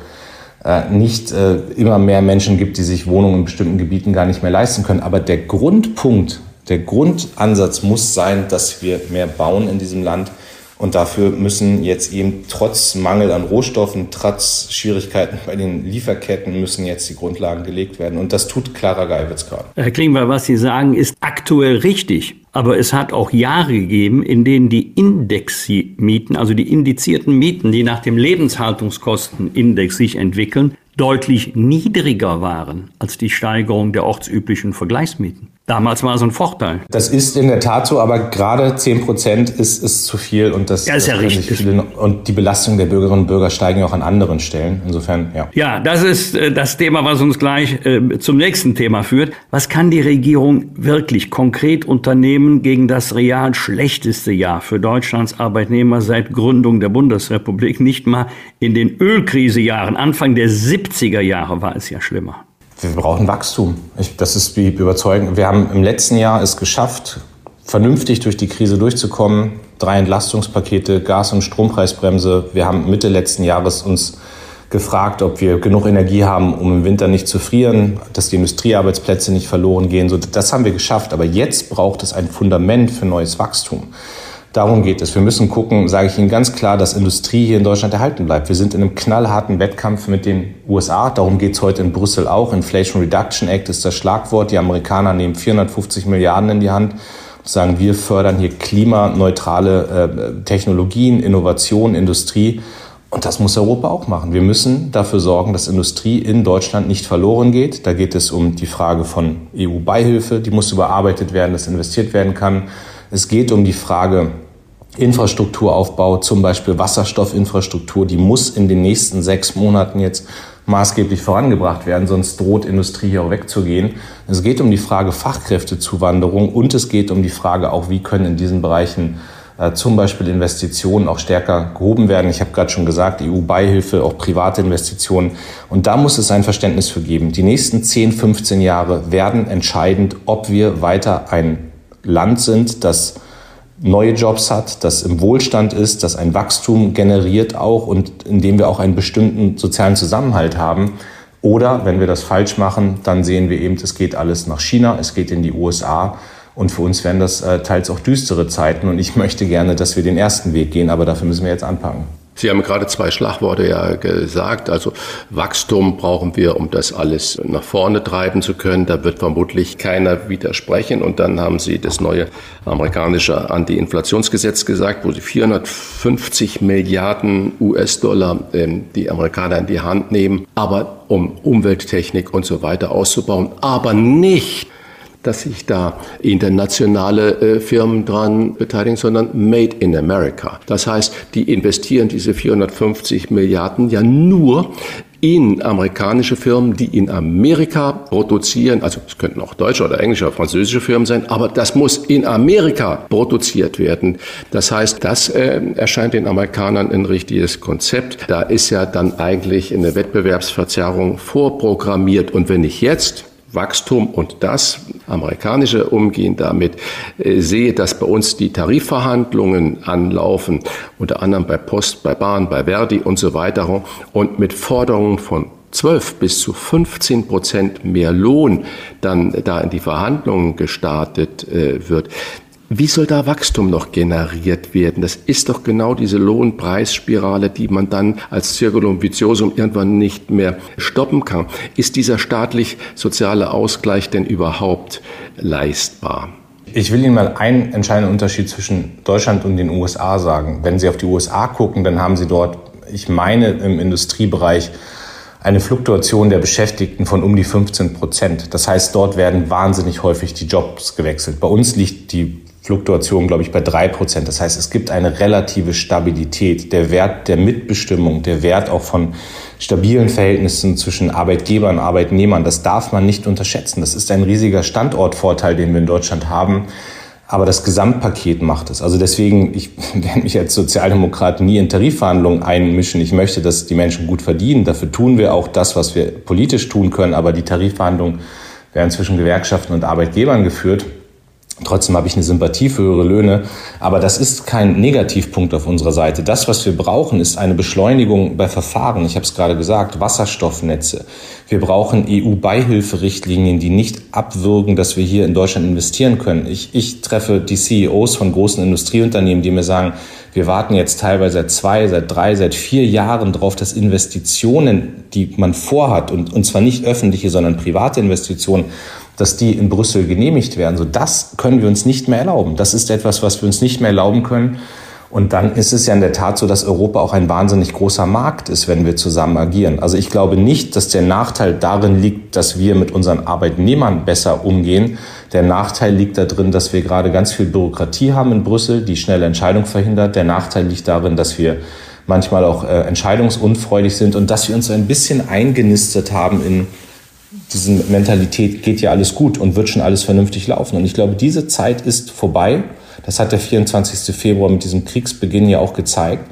äh, nicht äh, immer mehr Menschen gibt, die sich Wohnungen in bestimmten Gebieten gar nicht mehr leisten können. Aber der Grundpunkt, der Grundansatz muss sein, dass wir mehr bauen in diesem Land und dafür müssen jetzt eben trotz Mangel an Rohstoffen, trotz Schwierigkeiten bei den Lieferketten, müssen jetzt die Grundlagen gelegt werden. Und das tut Clara Geiwitz gerade. Herr Klingbeil, was Sie sagen, ist aktuell richtig. Aber es hat auch Jahre gegeben, in denen die Indexmieten, also die indizierten Mieten, die nach dem Lebenshaltungskostenindex sich entwickeln, deutlich niedriger waren als die Steigerung der ortsüblichen Vergleichsmieten. Damals war es ein Vorteil. Das ist in der Tat so, aber gerade 10 Prozent ist, ist zu viel und das, ja, ist ja richtig. Viele, und die Belastung der Bürgerinnen und Bürger steigen ja auch an anderen Stellen. Insofern, ja. Ja, das ist äh, das Thema, was uns gleich äh, zum nächsten Thema führt. Was kann die Regierung wirklich konkret unternehmen gegen das real schlechteste Jahr für Deutschlands Arbeitnehmer seit Gründung der Bundesrepublik? Nicht mal in den Ölkrisejahren, Anfang der 70er Jahre war es ja schlimmer. Wir brauchen Wachstum. Ich, das ist wie überzeugend. Wir haben im letzten Jahr es geschafft, vernünftig durch die Krise durchzukommen. Drei Entlastungspakete, Gas- und Strompreisbremse. Wir haben Mitte letzten Jahres uns gefragt, ob wir genug Energie haben, um im Winter nicht zu frieren, dass die Industriearbeitsplätze nicht verloren gehen. So, das haben wir geschafft. Aber jetzt braucht es ein Fundament für neues Wachstum. Darum geht es. Wir müssen gucken, sage ich Ihnen ganz klar, dass Industrie hier in Deutschland erhalten bleibt. Wir sind in einem knallharten Wettkampf mit den USA. Darum geht es heute in Brüssel auch. Inflation Reduction Act ist das Schlagwort. Die Amerikaner nehmen 450 Milliarden in die Hand und sagen, wir fördern hier klimaneutrale äh, Technologien, Innovation, Industrie. Und das muss Europa auch machen. Wir müssen dafür sorgen, dass Industrie in Deutschland nicht verloren geht. Da geht es um die Frage von EU-Beihilfe, die muss überarbeitet werden, dass investiert werden kann. Es geht um die Frage Infrastrukturaufbau, zum Beispiel Wasserstoffinfrastruktur, die muss in den nächsten sechs Monaten jetzt maßgeblich vorangebracht werden, sonst droht Industrie hier auch wegzugehen. Es geht um die Frage Fachkräftezuwanderung und es geht um die Frage auch, wie können in diesen Bereichen äh, zum Beispiel Investitionen auch stärker gehoben werden. Ich habe gerade schon gesagt, EU-Beihilfe, auch private Investitionen. Und da muss es ein Verständnis für geben. Die nächsten 10, 15 Jahre werden entscheidend, ob wir weiter ein Land sind, das neue Jobs hat, das im Wohlstand ist, das ein Wachstum generiert auch und in dem wir auch einen bestimmten sozialen Zusammenhalt haben. Oder wenn wir das falsch machen, dann sehen wir eben, es geht alles nach China, es geht in die USA. Und für uns wären das äh, teils auch düstere Zeiten. Und ich <laughs> möchte gerne, dass wir den ersten Weg gehen, aber dafür müssen wir jetzt anpacken. Sie haben gerade zwei Schlagworte ja gesagt. Also Wachstum brauchen wir, um das alles nach vorne treiben zu können. Da wird vermutlich keiner widersprechen. Und dann haben Sie das neue amerikanische Anti-Inflationsgesetz gesagt, wo Sie 450 Milliarden US-Dollar ähm, die Amerikaner in die Hand nehmen, aber um Umwelttechnik und so weiter auszubauen, aber nicht dass sich da internationale äh, Firmen dran beteiligen, sondern Made in America. Das heißt, die investieren diese 450 Milliarden ja nur in amerikanische Firmen, die in Amerika produzieren, also es könnten auch deutsche oder englische oder französische Firmen sein, aber das muss in Amerika produziert werden. Das heißt, das äh, erscheint den Amerikanern ein richtiges Konzept. Da ist ja dann eigentlich eine Wettbewerbsverzerrung vorprogrammiert. Und wenn ich jetzt Wachstum und das amerikanische Umgehen damit. Äh, sehe, dass bei uns die Tarifverhandlungen anlaufen, unter anderem bei Post, bei Bahn, bei Verdi und so weiter und mit Forderungen von 12 bis zu 15 Prozent mehr Lohn dann da in die Verhandlungen gestartet äh, wird, wie soll da Wachstum noch generiert werden? Das ist doch genau diese Lohnpreisspirale, die man dann als Circulum vitiosum irgendwann nicht mehr stoppen kann. Ist dieser staatlich-soziale Ausgleich denn überhaupt leistbar? Ich will Ihnen mal einen entscheidenden Unterschied zwischen Deutschland und den USA sagen. Wenn Sie auf die USA gucken, dann haben Sie dort, ich meine, im Industriebereich eine Fluktuation der Beschäftigten von um die 15 Prozent. Das heißt, dort werden wahnsinnig häufig die Jobs gewechselt. Bei uns liegt die Fluktuation, glaube ich, bei drei Prozent. Das heißt, es gibt eine relative Stabilität. Der Wert der Mitbestimmung, der Wert auch von stabilen Verhältnissen zwischen Arbeitgebern und Arbeitnehmern, das darf man nicht unterschätzen. Das ist ein riesiger Standortvorteil, den wir in Deutschland haben. Aber das Gesamtpaket macht es. Also deswegen, ich <laughs> werde mich als Sozialdemokrat nie in Tarifverhandlungen einmischen. Ich möchte, dass die Menschen gut verdienen. Dafür tun wir auch das, was wir politisch tun können. Aber die Tarifverhandlungen werden zwischen Gewerkschaften und Arbeitgebern geführt. Trotzdem habe ich eine Sympathie für höhere Löhne. Aber das ist kein Negativpunkt auf unserer Seite. Das, was wir brauchen, ist eine Beschleunigung bei Verfahren. Ich habe es gerade gesagt, Wasserstoffnetze. Wir brauchen EU-Beihilferichtlinien, die nicht abwürgen, dass wir hier in Deutschland investieren können. Ich, ich treffe die CEOs von großen Industrieunternehmen, die mir sagen, wir warten jetzt teilweise seit zwei, seit drei, seit vier Jahren darauf, dass Investitionen, die man vorhat, und, und zwar nicht öffentliche, sondern private Investitionen, dass die in Brüssel genehmigt werden. So, das können wir uns nicht mehr erlauben. Das ist etwas, was wir uns nicht mehr erlauben können. Und dann ist es ja in der Tat so, dass Europa auch ein wahnsinnig großer Markt ist, wenn wir zusammen agieren. Also ich glaube nicht, dass der Nachteil darin liegt, dass wir mit unseren Arbeitnehmern besser umgehen. Der Nachteil liegt darin, dass wir gerade ganz viel Bürokratie haben in Brüssel, die schnelle Entscheidung verhindert. Der Nachteil liegt darin, dass wir manchmal auch äh, entscheidungsunfreudig sind und dass wir uns ein bisschen eingenistet haben in diesen Mentalität, geht ja alles gut und wird schon alles vernünftig laufen. Und ich glaube, diese Zeit ist vorbei. Das hat der 24. Februar mit diesem Kriegsbeginn ja auch gezeigt.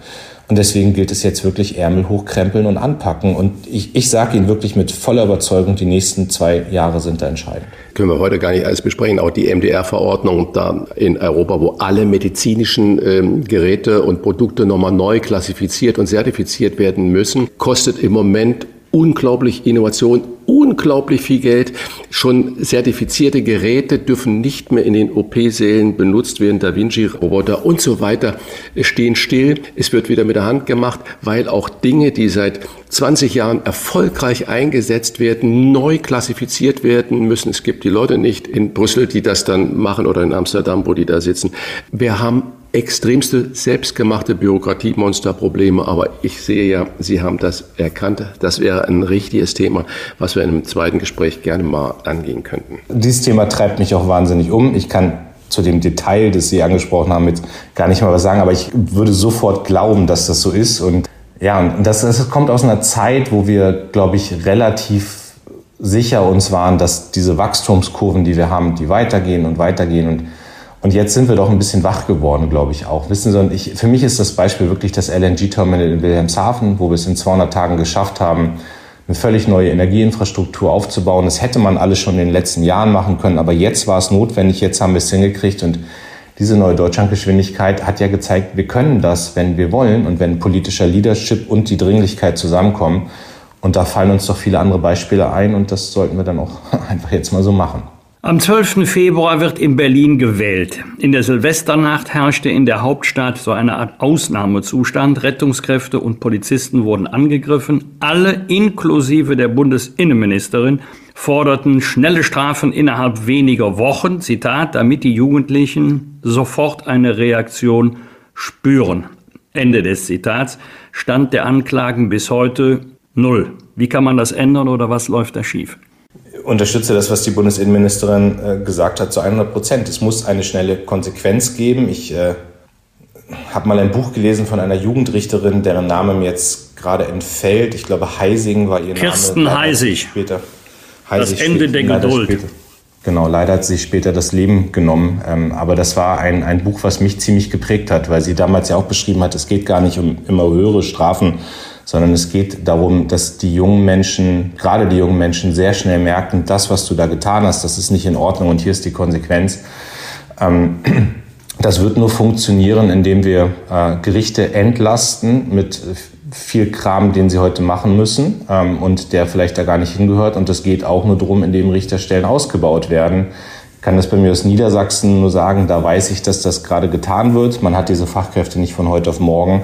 Und deswegen gilt es jetzt wirklich Ärmel hochkrempeln und anpacken. Und ich, ich sage Ihnen wirklich mit voller Überzeugung, die nächsten zwei Jahre sind da entscheidend. Können wir heute gar nicht alles besprechen. Auch die MDR-Verordnung da in Europa, wo alle medizinischen ähm, Geräte und Produkte nochmal neu klassifiziert und zertifiziert werden müssen, kostet im Moment unglaublich Innovation, unglaublich viel Geld. Schon zertifizierte Geräte dürfen nicht mehr in den OP-Sälen benutzt werden. Da Vinci-Roboter und so weiter stehen still. Es wird wieder mit der Hand gemacht, weil auch Dinge, die seit 20 Jahren erfolgreich eingesetzt werden, neu klassifiziert werden müssen. Es gibt die Leute nicht in Brüssel, die das dann machen oder in Amsterdam, wo die da sitzen. Wir haben extremste selbstgemachte Bürokratiemonsterprobleme, aber ich sehe ja, Sie haben das erkannt. Das wäre ein richtiges Thema, was wir in einem zweiten Gespräch gerne mal angehen könnten. Dieses Thema treibt mich auch wahnsinnig um. Ich kann zu dem Detail, das Sie angesprochen haben, jetzt gar nicht mal was sagen, aber ich würde sofort glauben, dass das so ist. Und ja, das, das kommt aus einer Zeit, wo wir, glaube ich, relativ sicher uns waren, dass diese Wachstumskurven, die wir haben, die weitergehen und weitergehen und und jetzt sind wir doch ein bisschen wach geworden, glaube ich auch. Wissen Sie, und ich, für mich ist das Beispiel wirklich das LNG-Terminal in Wilhelmshaven, wo wir es in 200 Tagen geschafft haben, eine völlig neue Energieinfrastruktur aufzubauen. Das hätte man alles schon in den letzten Jahren machen können, aber jetzt war es notwendig, jetzt haben wir es hingekriegt und diese neue Deutschlandgeschwindigkeit hat ja gezeigt, wir können das, wenn wir wollen und wenn politischer Leadership und die Dringlichkeit zusammenkommen. Und da fallen uns doch viele andere Beispiele ein und das sollten wir dann auch <laughs> einfach jetzt mal so machen. Am 12. Februar wird in Berlin gewählt. In der Silvesternacht herrschte in der Hauptstadt so eine Art Ausnahmezustand. Rettungskräfte und Polizisten wurden angegriffen. Alle, inklusive der Bundesinnenministerin, forderten schnelle Strafen innerhalb weniger Wochen, Zitat, damit die Jugendlichen sofort eine Reaktion spüren. Ende des Zitats. Stand der Anklagen bis heute null. Wie kann man das ändern oder was läuft da schief? Unterstütze das, was die Bundesinnenministerin äh, gesagt hat, zu 100 Prozent. Es muss eine schnelle Konsequenz geben. Ich äh, habe mal ein Buch gelesen von einer Jugendrichterin, deren Name mir jetzt gerade entfällt. Ich glaube, Heising war ihr Kirsten Name. Kirsten Heisig. Später. Heisig das Ende der Geduld. Später, genau, leider hat sie später das Leben genommen. Ähm, aber das war ein, ein Buch, was mich ziemlich geprägt hat, weil sie damals ja auch beschrieben hat, es geht gar nicht um immer höhere Strafen, sondern es geht darum, dass die jungen Menschen, gerade die jungen Menschen, sehr schnell merken, das, was du da getan hast, das ist nicht in Ordnung und hier ist die Konsequenz. Ähm, <clears throat> das wird nur funktionieren, indem wir äh, Gerichte entlasten mit viel Kram, den sie heute machen müssen ähm, und der vielleicht da gar nicht hingehört. Und das geht auch nur darum, indem Richterstellen ausgebaut werden. Ich kann das bei mir aus Niedersachsen nur sagen, da weiß ich, dass das gerade getan wird. Man hat diese Fachkräfte nicht von heute auf morgen.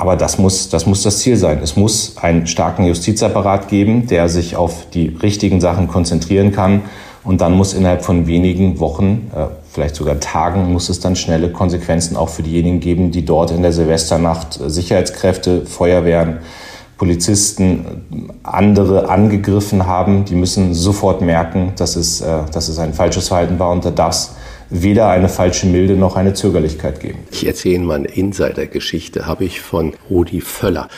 Aber das muss, das muss das Ziel sein. Es muss einen starken Justizapparat geben, der sich auf die richtigen Sachen konzentrieren kann. Und dann muss innerhalb von wenigen Wochen, äh, vielleicht sogar Tagen, muss es dann schnelle Konsequenzen auch für diejenigen geben, die dort in der Silvesternacht Sicherheitskräfte, Feuerwehren, Polizisten, andere angegriffen haben. Die müssen sofort merken, dass es, äh, dass es ein falsches Verhalten war und da darf es weder eine falsche Milde noch eine Zögerlichkeit geben. Ich erzähle mal eine Insidergeschichte, habe ich von Rudi Völler.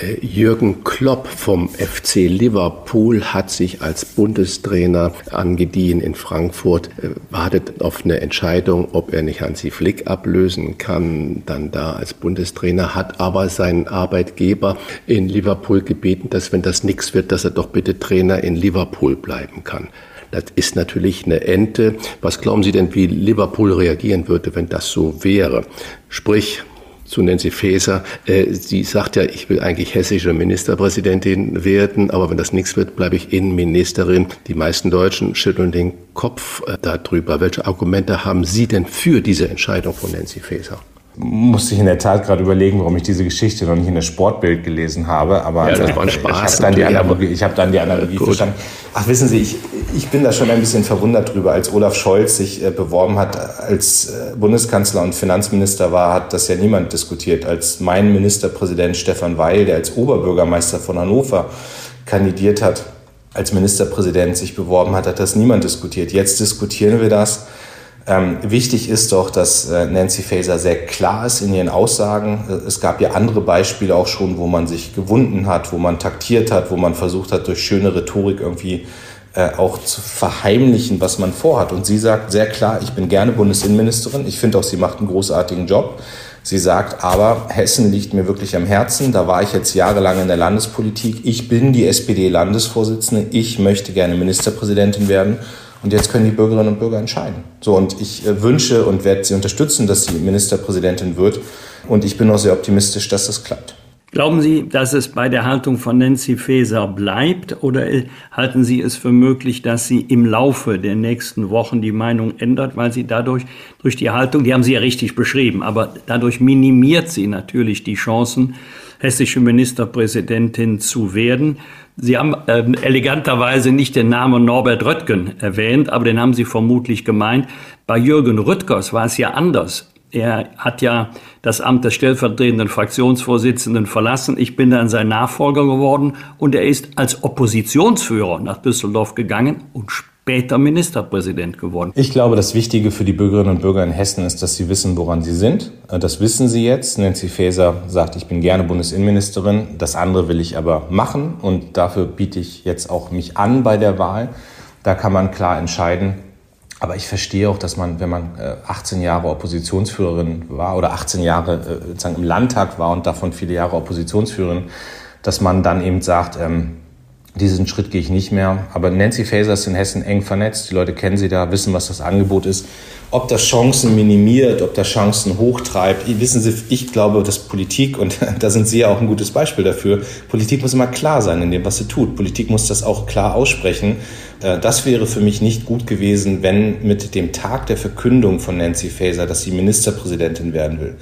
Äh, Jürgen Klopp vom FC Liverpool hat sich als Bundestrainer angedient in Frankfurt, äh, wartet auf eine Entscheidung, ob er nicht Hansi Flick ablösen kann, dann da als Bundestrainer, hat aber seinen Arbeitgeber in Liverpool gebeten, dass wenn das nichts wird, dass er doch bitte Trainer in Liverpool bleiben kann. Das ist natürlich eine Ente. Was glauben Sie denn, wie Liverpool reagieren würde, wenn das so wäre? Sprich, zu Nancy Faeser. Äh, sie sagt ja, ich will eigentlich hessische Ministerpräsidentin werden, aber wenn das nichts wird, bleibe ich Innenministerin. Die meisten Deutschen schütteln den Kopf äh, darüber. Welche Argumente haben Sie denn für diese Entscheidung von Nancy Faeser? Musste ich in der Tat gerade überlegen, warum ich diese Geschichte noch nicht in der Sportbild gelesen habe. Aber ja, das war ein Spaß. Ich habe dann, die Analogie, hab dann die Analogie verstanden. Ach, wissen Sie, ich, ich bin da schon ein bisschen verwundert drüber. Als Olaf Scholz sich äh, beworben hat, als äh, Bundeskanzler und Finanzminister war, hat das ja niemand diskutiert. Als mein Ministerpräsident Stefan Weil, der als Oberbürgermeister von Hannover kandidiert hat, als Ministerpräsident sich beworben hat, hat das niemand diskutiert. Jetzt diskutieren wir das. Ähm, wichtig ist doch, dass äh, Nancy Faeser sehr klar ist in ihren Aussagen. Äh, es gab ja andere Beispiele auch schon, wo man sich gewunden hat, wo man taktiert hat, wo man versucht hat, durch schöne Rhetorik irgendwie äh, auch zu verheimlichen, was man vorhat. Und sie sagt sehr klar, ich bin gerne Bundesinnenministerin. Ich finde auch, sie macht einen großartigen Job. Sie sagt aber, Hessen liegt mir wirklich am Herzen. Da war ich jetzt jahrelang in der Landespolitik. Ich bin die SPD-Landesvorsitzende. Ich möchte gerne Ministerpräsidentin werden. Und jetzt können die Bürgerinnen und Bürger entscheiden. So, und ich äh, wünsche und werde sie unterstützen, dass sie Ministerpräsidentin wird. Und ich bin auch sehr optimistisch, dass das klappt. Glauben Sie, dass es bei der Haltung von Nancy Faeser bleibt oder halten Sie es für möglich, dass sie im Laufe der nächsten Wochen die Meinung ändert, weil sie dadurch durch die Haltung, die haben Sie ja richtig beschrieben, aber dadurch minimiert sie natürlich die Chancen, hessische Ministerpräsidentin zu werden. Sie haben äh, eleganterweise nicht den Namen Norbert Röttgen erwähnt, aber den haben Sie vermutlich gemeint. Bei Jürgen Rüttgers war es ja anders. Er hat ja das Amt des stellvertretenden Fraktionsvorsitzenden verlassen. Ich bin dann sein Nachfolger geworden und er ist als Oppositionsführer nach Düsseldorf gegangen und später Ministerpräsident geworden. Ich glaube, das Wichtige für die Bürgerinnen und Bürger in Hessen ist, dass sie wissen, woran sie sind. Das wissen sie jetzt. Nancy Faeser sagt, ich bin gerne Bundesinnenministerin. Das andere will ich aber machen und dafür biete ich jetzt auch mich an bei der Wahl. Da kann man klar entscheiden. Aber ich verstehe auch, dass man, wenn man 18 äh, Jahre Oppositionsführerin war oder 18 Jahre äh, sozusagen im Landtag war und davon viele Jahre Oppositionsführerin, dass man dann eben sagt, ähm, diesen Schritt gehe ich nicht mehr. Aber Nancy Faeser ist in Hessen eng vernetzt. Die Leute kennen sie da, wissen, was das Angebot ist. Ob das Chancen minimiert, ob das Chancen hochtreibt. Wissen Sie, ich glaube, dass Politik, und <laughs> da sind Sie ja auch ein gutes Beispiel dafür, Politik muss immer klar sein in dem, was sie tut. Politik muss das auch klar aussprechen. Äh, das wäre für mich nicht gut gewesen, wenn mit dem Tag der Verkündung von Nancy Faeser, dass sie Ministerpräsidentin werden will,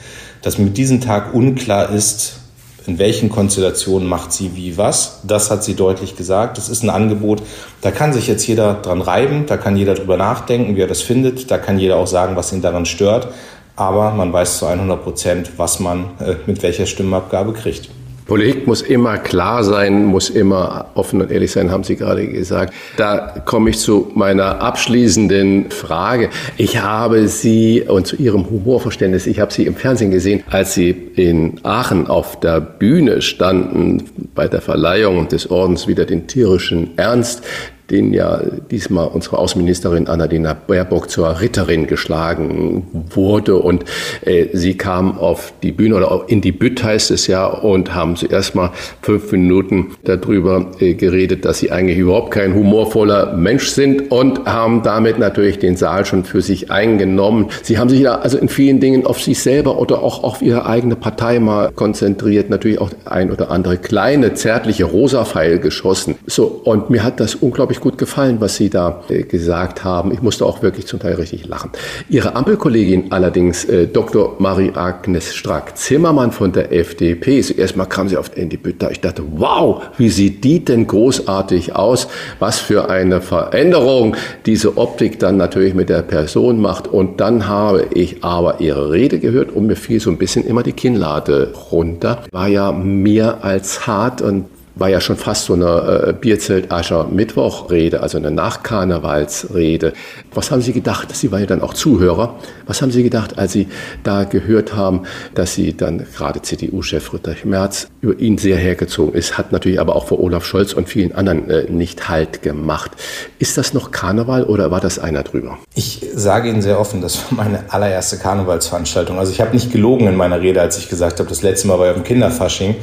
dass mit diesem Tag unklar ist, in welchen Konstellationen macht sie wie was. Das hat sie deutlich gesagt. Das ist ein Angebot, da kann sich jetzt jeder dran reiben, da kann jeder drüber nachdenken, wie er das findet, da kann jeder auch sagen, was ihn daran stört. Aber man weiß zu 100 Prozent, was man äh, mit welcher Stimmabgabe kriegt. Politik muss immer klar sein, muss immer offen und ehrlich sein, haben Sie gerade gesagt. Da komme ich zu meiner abschließenden Frage. Ich habe Sie und zu Ihrem Humorverständnis, ich habe Sie im Fernsehen gesehen, als Sie in Aachen auf der Bühne standen bei der Verleihung des Ordens wieder den tierischen Ernst den ja diesmal unsere Außenministerin Annalena Baerbock zur Ritterin geschlagen wurde. Und äh, sie kam auf die Bühne oder in die Bütt heißt es ja und haben zuerst mal fünf Minuten darüber äh, geredet, dass sie eigentlich überhaupt kein humorvoller Mensch sind und haben damit natürlich den Saal schon für sich eingenommen. Sie haben sich da also in vielen Dingen auf sich selber oder auch auf ihre eigene Partei mal konzentriert, natürlich auch ein oder andere kleine, zärtliche Rosa-Pfeil geschossen. So, und mir hat das unglaublich gut gefallen, was Sie da äh, gesagt haben. Ich musste auch wirklich zum Teil richtig lachen. Ihre Ampelkollegin allerdings, äh, Dr. Marie-Agnes Strack-Zimmermann von der FDP, zuerst mal kam sie auf in die Bütte. Ich dachte, wow, wie sieht die denn großartig aus? Was für eine Veränderung diese Optik dann natürlich mit der Person macht. Und dann habe ich aber ihre Rede gehört und mir fiel so ein bisschen immer die Kinnlade runter. War ja mehr als hart und war ja schon fast so eine äh, Bierzelt-Ascher-Mittwoch-Rede, also eine Nachkarnevalsrede. Was haben Sie gedacht? Sie waren ja dann auch Zuhörer. Was haben Sie gedacht, als Sie da gehört haben, dass Sie dann gerade CDU-Chef Friedrich Merz über ihn sehr hergezogen ist, hat natürlich aber auch vor Olaf Scholz und vielen anderen äh, nicht Halt gemacht. Ist das noch Karneval oder war das einer drüber? Ich sage Ihnen sehr offen, das war meine allererste Karnevalsveranstaltung. Also ich habe nicht gelogen in meiner Rede, als ich gesagt habe, das letzte Mal war ja im Kinderfasching.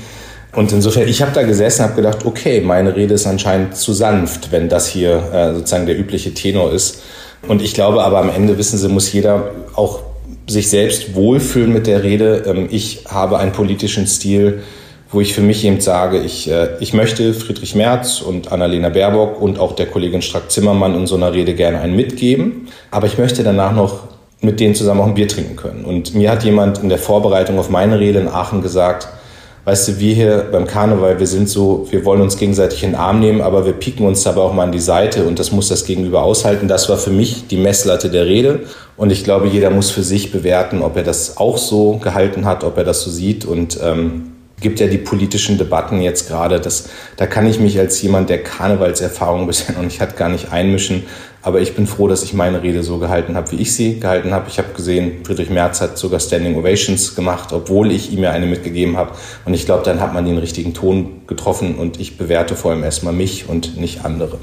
Und insofern, ich habe da gesessen und habe gedacht, okay, meine Rede ist anscheinend zu sanft, wenn das hier äh, sozusagen der übliche Tenor ist. Und ich glaube aber am Ende, wissen Sie, muss jeder auch sich selbst wohlfühlen mit der Rede. Ähm, ich habe einen politischen Stil, wo ich für mich eben sage, ich, äh, ich möchte Friedrich Merz und Annalena Baerbock und auch der Kollegin Strack-Zimmermann in so einer Rede gerne einen mitgeben. Aber ich möchte danach noch mit denen zusammen auch ein Bier trinken können. Und mir hat jemand in der Vorbereitung auf meine Rede in Aachen gesagt, weißt du, wir hier beim Karneval, wir sind so, wir wollen uns gegenseitig in den Arm nehmen, aber wir pieken uns dabei auch mal an die Seite und das muss das Gegenüber aushalten. Das war für mich die Messlatte der Rede und ich glaube, jeder muss für sich bewerten, ob er das auch so gehalten hat, ob er das so sieht und ähm, gibt ja die politischen Debatten jetzt gerade. Das, da kann ich mich als jemand, der Karnevalserfahrung <laughs> bisher noch nicht hat, gar nicht einmischen. Aber ich bin froh, dass ich meine Rede so gehalten habe, wie ich sie gehalten habe. Ich habe gesehen, Friedrich Merz hat sogar Standing Ovations gemacht, obwohl ich ihm ja eine mitgegeben habe. Und ich glaube, dann hat man den richtigen Ton getroffen und ich bewerte vor allem erstmal mich und nicht andere.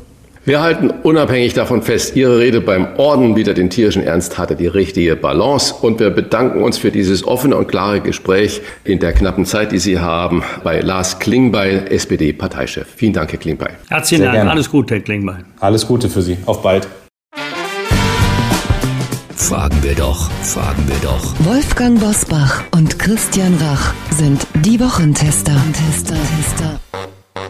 Wir halten unabhängig davon fest, Ihre Rede beim Orden wieder den tierischen Ernst hatte die richtige Balance und wir bedanken uns für dieses offene und klare Gespräch in der knappen Zeit, die Sie haben, bei Lars Klingbeil, SPD-Parteichef. Vielen Dank, Herr Klingbeil. Herzlichen Dank. Gerne. Alles Gute, Herr Klingbeil. Alles Gute für Sie. Auf bald. Fragen wir doch, fragen wir doch. Wolfgang Bosbach und Christian Rach sind die Wochentester. Tester, Tester.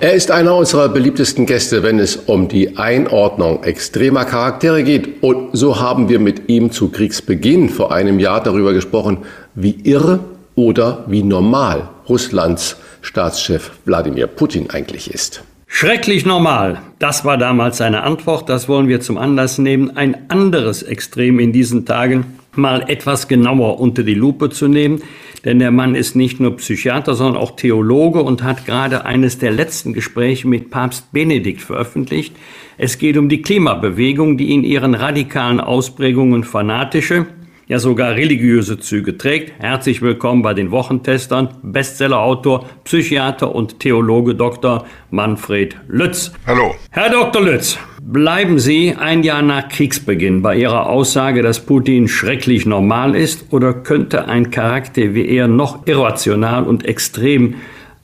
Er ist einer unserer beliebtesten Gäste, wenn es um die Einordnung extremer Charaktere geht. Und so haben wir mit ihm zu Kriegsbeginn vor einem Jahr darüber gesprochen, wie irre oder wie normal Russlands Staatschef Wladimir Putin eigentlich ist. Schrecklich normal. Das war damals seine Antwort. Das wollen wir zum Anlass nehmen, ein anderes Extrem in diesen Tagen mal etwas genauer unter die Lupe zu nehmen. Denn der Mann ist nicht nur Psychiater, sondern auch Theologe und hat gerade eines der letzten Gespräche mit Papst Benedikt veröffentlicht. Es geht um die Klimabewegung, die in ihren radikalen Ausprägungen fanatische, ja sogar religiöse Züge trägt. Herzlich willkommen bei den Wochentestern, Bestsellerautor, Psychiater und Theologe Dr. Manfred Lütz. Hallo. Herr Dr. Lütz, bleiben Sie ein Jahr nach Kriegsbeginn bei Ihrer Aussage, dass Putin schrecklich normal ist oder könnte ein Charakter wie er noch irrational und extrem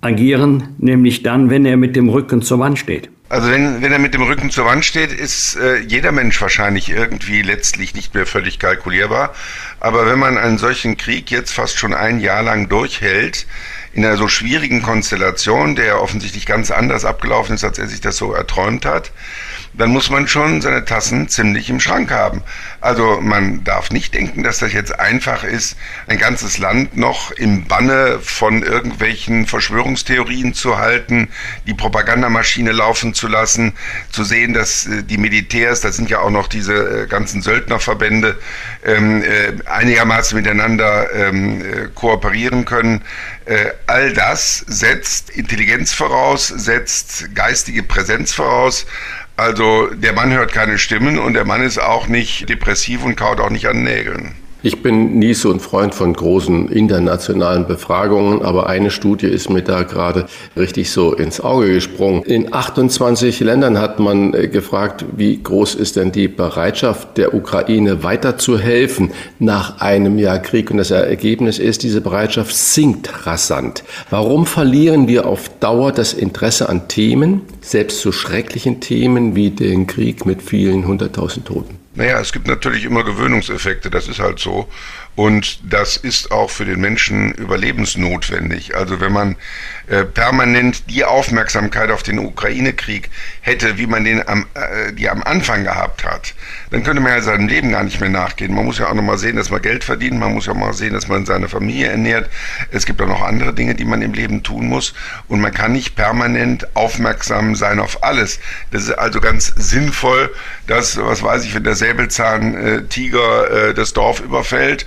agieren, nämlich dann, wenn er mit dem Rücken zur Wand steht? Also wenn, wenn er mit dem Rücken zur Wand steht, ist äh, jeder Mensch wahrscheinlich irgendwie letztlich nicht mehr völlig kalkulierbar. Aber wenn man einen solchen Krieg jetzt fast schon ein Jahr lang durchhält, in einer so schwierigen Konstellation, der offensichtlich ganz anders abgelaufen ist, als er sich das so erträumt hat, dann muss man schon seine Tassen ziemlich im Schrank haben. Also man darf nicht denken, dass das jetzt einfach ist, ein ganzes Land noch im Banne von irgendwelchen Verschwörungstheorien zu halten, die Propagandamaschine laufen zu lassen, zu sehen, dass äh, die Militärs, das sind ja auch noch diese äh, ganzen Söldnerverbände, ähm, äh, einigermaßen miteinander ähm, kooperieren können. all das setzt Intelligenz voraus, setzt geistige Präsenz voraus. Also der Mann hört keine Stimmen und der Mann ist auch nicht depressiv und kaut auch nicht an Nägeln. Ich bin nie so ein Freund von großen internationalen Befragungen, aber eine Studie ist mir da gerade richtig so ins Auge gesprungen. In 28 Ländern hat man äh, gefragt, wie groß ist denn die Bereitschaft der Ukraine weiterzuhelfen nach einem Jahr Krieg? Und das Ergebnis ist, diese Bereitschaft sinkt rasant. Warum verlieren wir auf Dauer das Interesse an Themen, selbst so schrecklichen Themen wie den Krieg mit vielen hunderttausend Toten? Naja, es gibt natürlich immer Gewöhnungseffekte, das ist halt so. Und das ist auch für den Menschen überlebensnotwendig. Also wenn man äh, permanent die Aufmerksamkeit auf den Ukraine-Krieg hätte, wie man den am, äh, die am Anfang gehabt hat, dann könnte man ja seinem Leben gar nicht mehr nachgehen. Man muss ja auch noch mal sehen, dass man Geld verdient, man muss ja auch mal sehen, dass man seine Familie ernährt. Es gibt auch noch andere Dinge, die man im Leben tun muss. Und man kann nicht permanent aufmerksam sein auf alles. Das ist also ganz sinnvoll, dass, was weiß ich, wenn der Säbelzahntiger äh, das Dorf überfällt,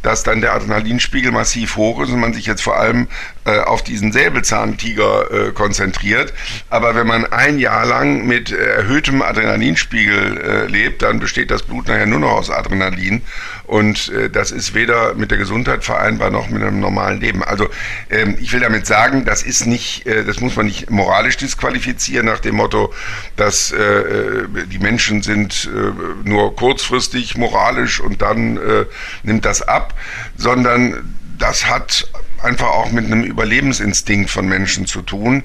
dass dann der Adrenalinspiegel massiv hoch ist und man sich jetzt vor allem äh, auf diesen Säbelzahntiger äh, konzentriert. Aber wenn man ein Jahr lang mit erhöhtem Adrenalinspiegel äh, lebt, dann besteht das Blut nachher nur noch aus Adrenalin. Und äh, das ist weder mit der Gesundheit vereinbar noch mit einem normalen Leben. Also ähm, ich will damit sagen, das ist nicht, äh, das muss man nicht moralisch disqualifizieren nach dem Motto, dass äh, äh die Menschen sind äh, nur kurzfristig moralisch und dann äh, nimmt das ab, sondern das hat einfach auch mit einem Überlebensinstinkt von Menschen zu tun.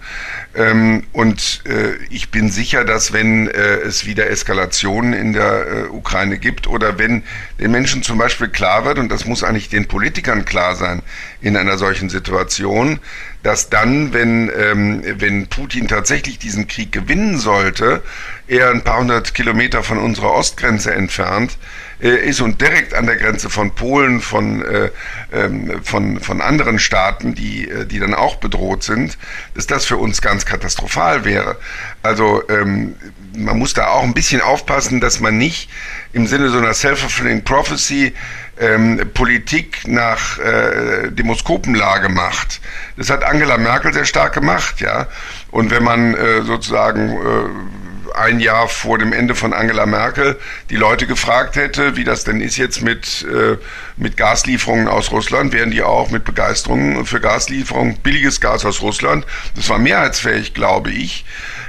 Ähm, und äh, ich bin sicher, dass wenn äh, es wieder Eskalationen in der äh, Ukraine gibt oder wenn den Menschen zum Beispiel klar wird, und das muss eigentlich den Politikern klar sein in einer solchen Situation, dass dann, wenn, ähm, wenn Putin tatsächlich diesen Krieg gewinnen sollte, er ein paar hundert Kilometer von unserer Ostgrenze entfernt, ist und direkt an der Grenze von Polen, von, äh, ähm, von, von anderen Staaten, die, äh, die dann auch bedroht sind, dass das für uns ganz katastrophal wäre. Also ähm, man muss da auch ein bisschen aufpassen, dass man nicht im Sinne so einer self-fulfilling prophecy ähm, Politik nach äh, Demoskopenlage macht. Das hat Angela Merkel sehr stark gemacht, ja. Und wenn man äh, sozusagen äh, ein Jahr vor dem Ende von Angela Merkel die Leute gefragt hätte, wie das denn ist jetzt mit, äh, mit Gaslieferungen aus Russland, wären die auch mit Begeisterung für Gaslieferungen, billiges Gas aus Russland, das war mehrheitsfähig, glaube ich.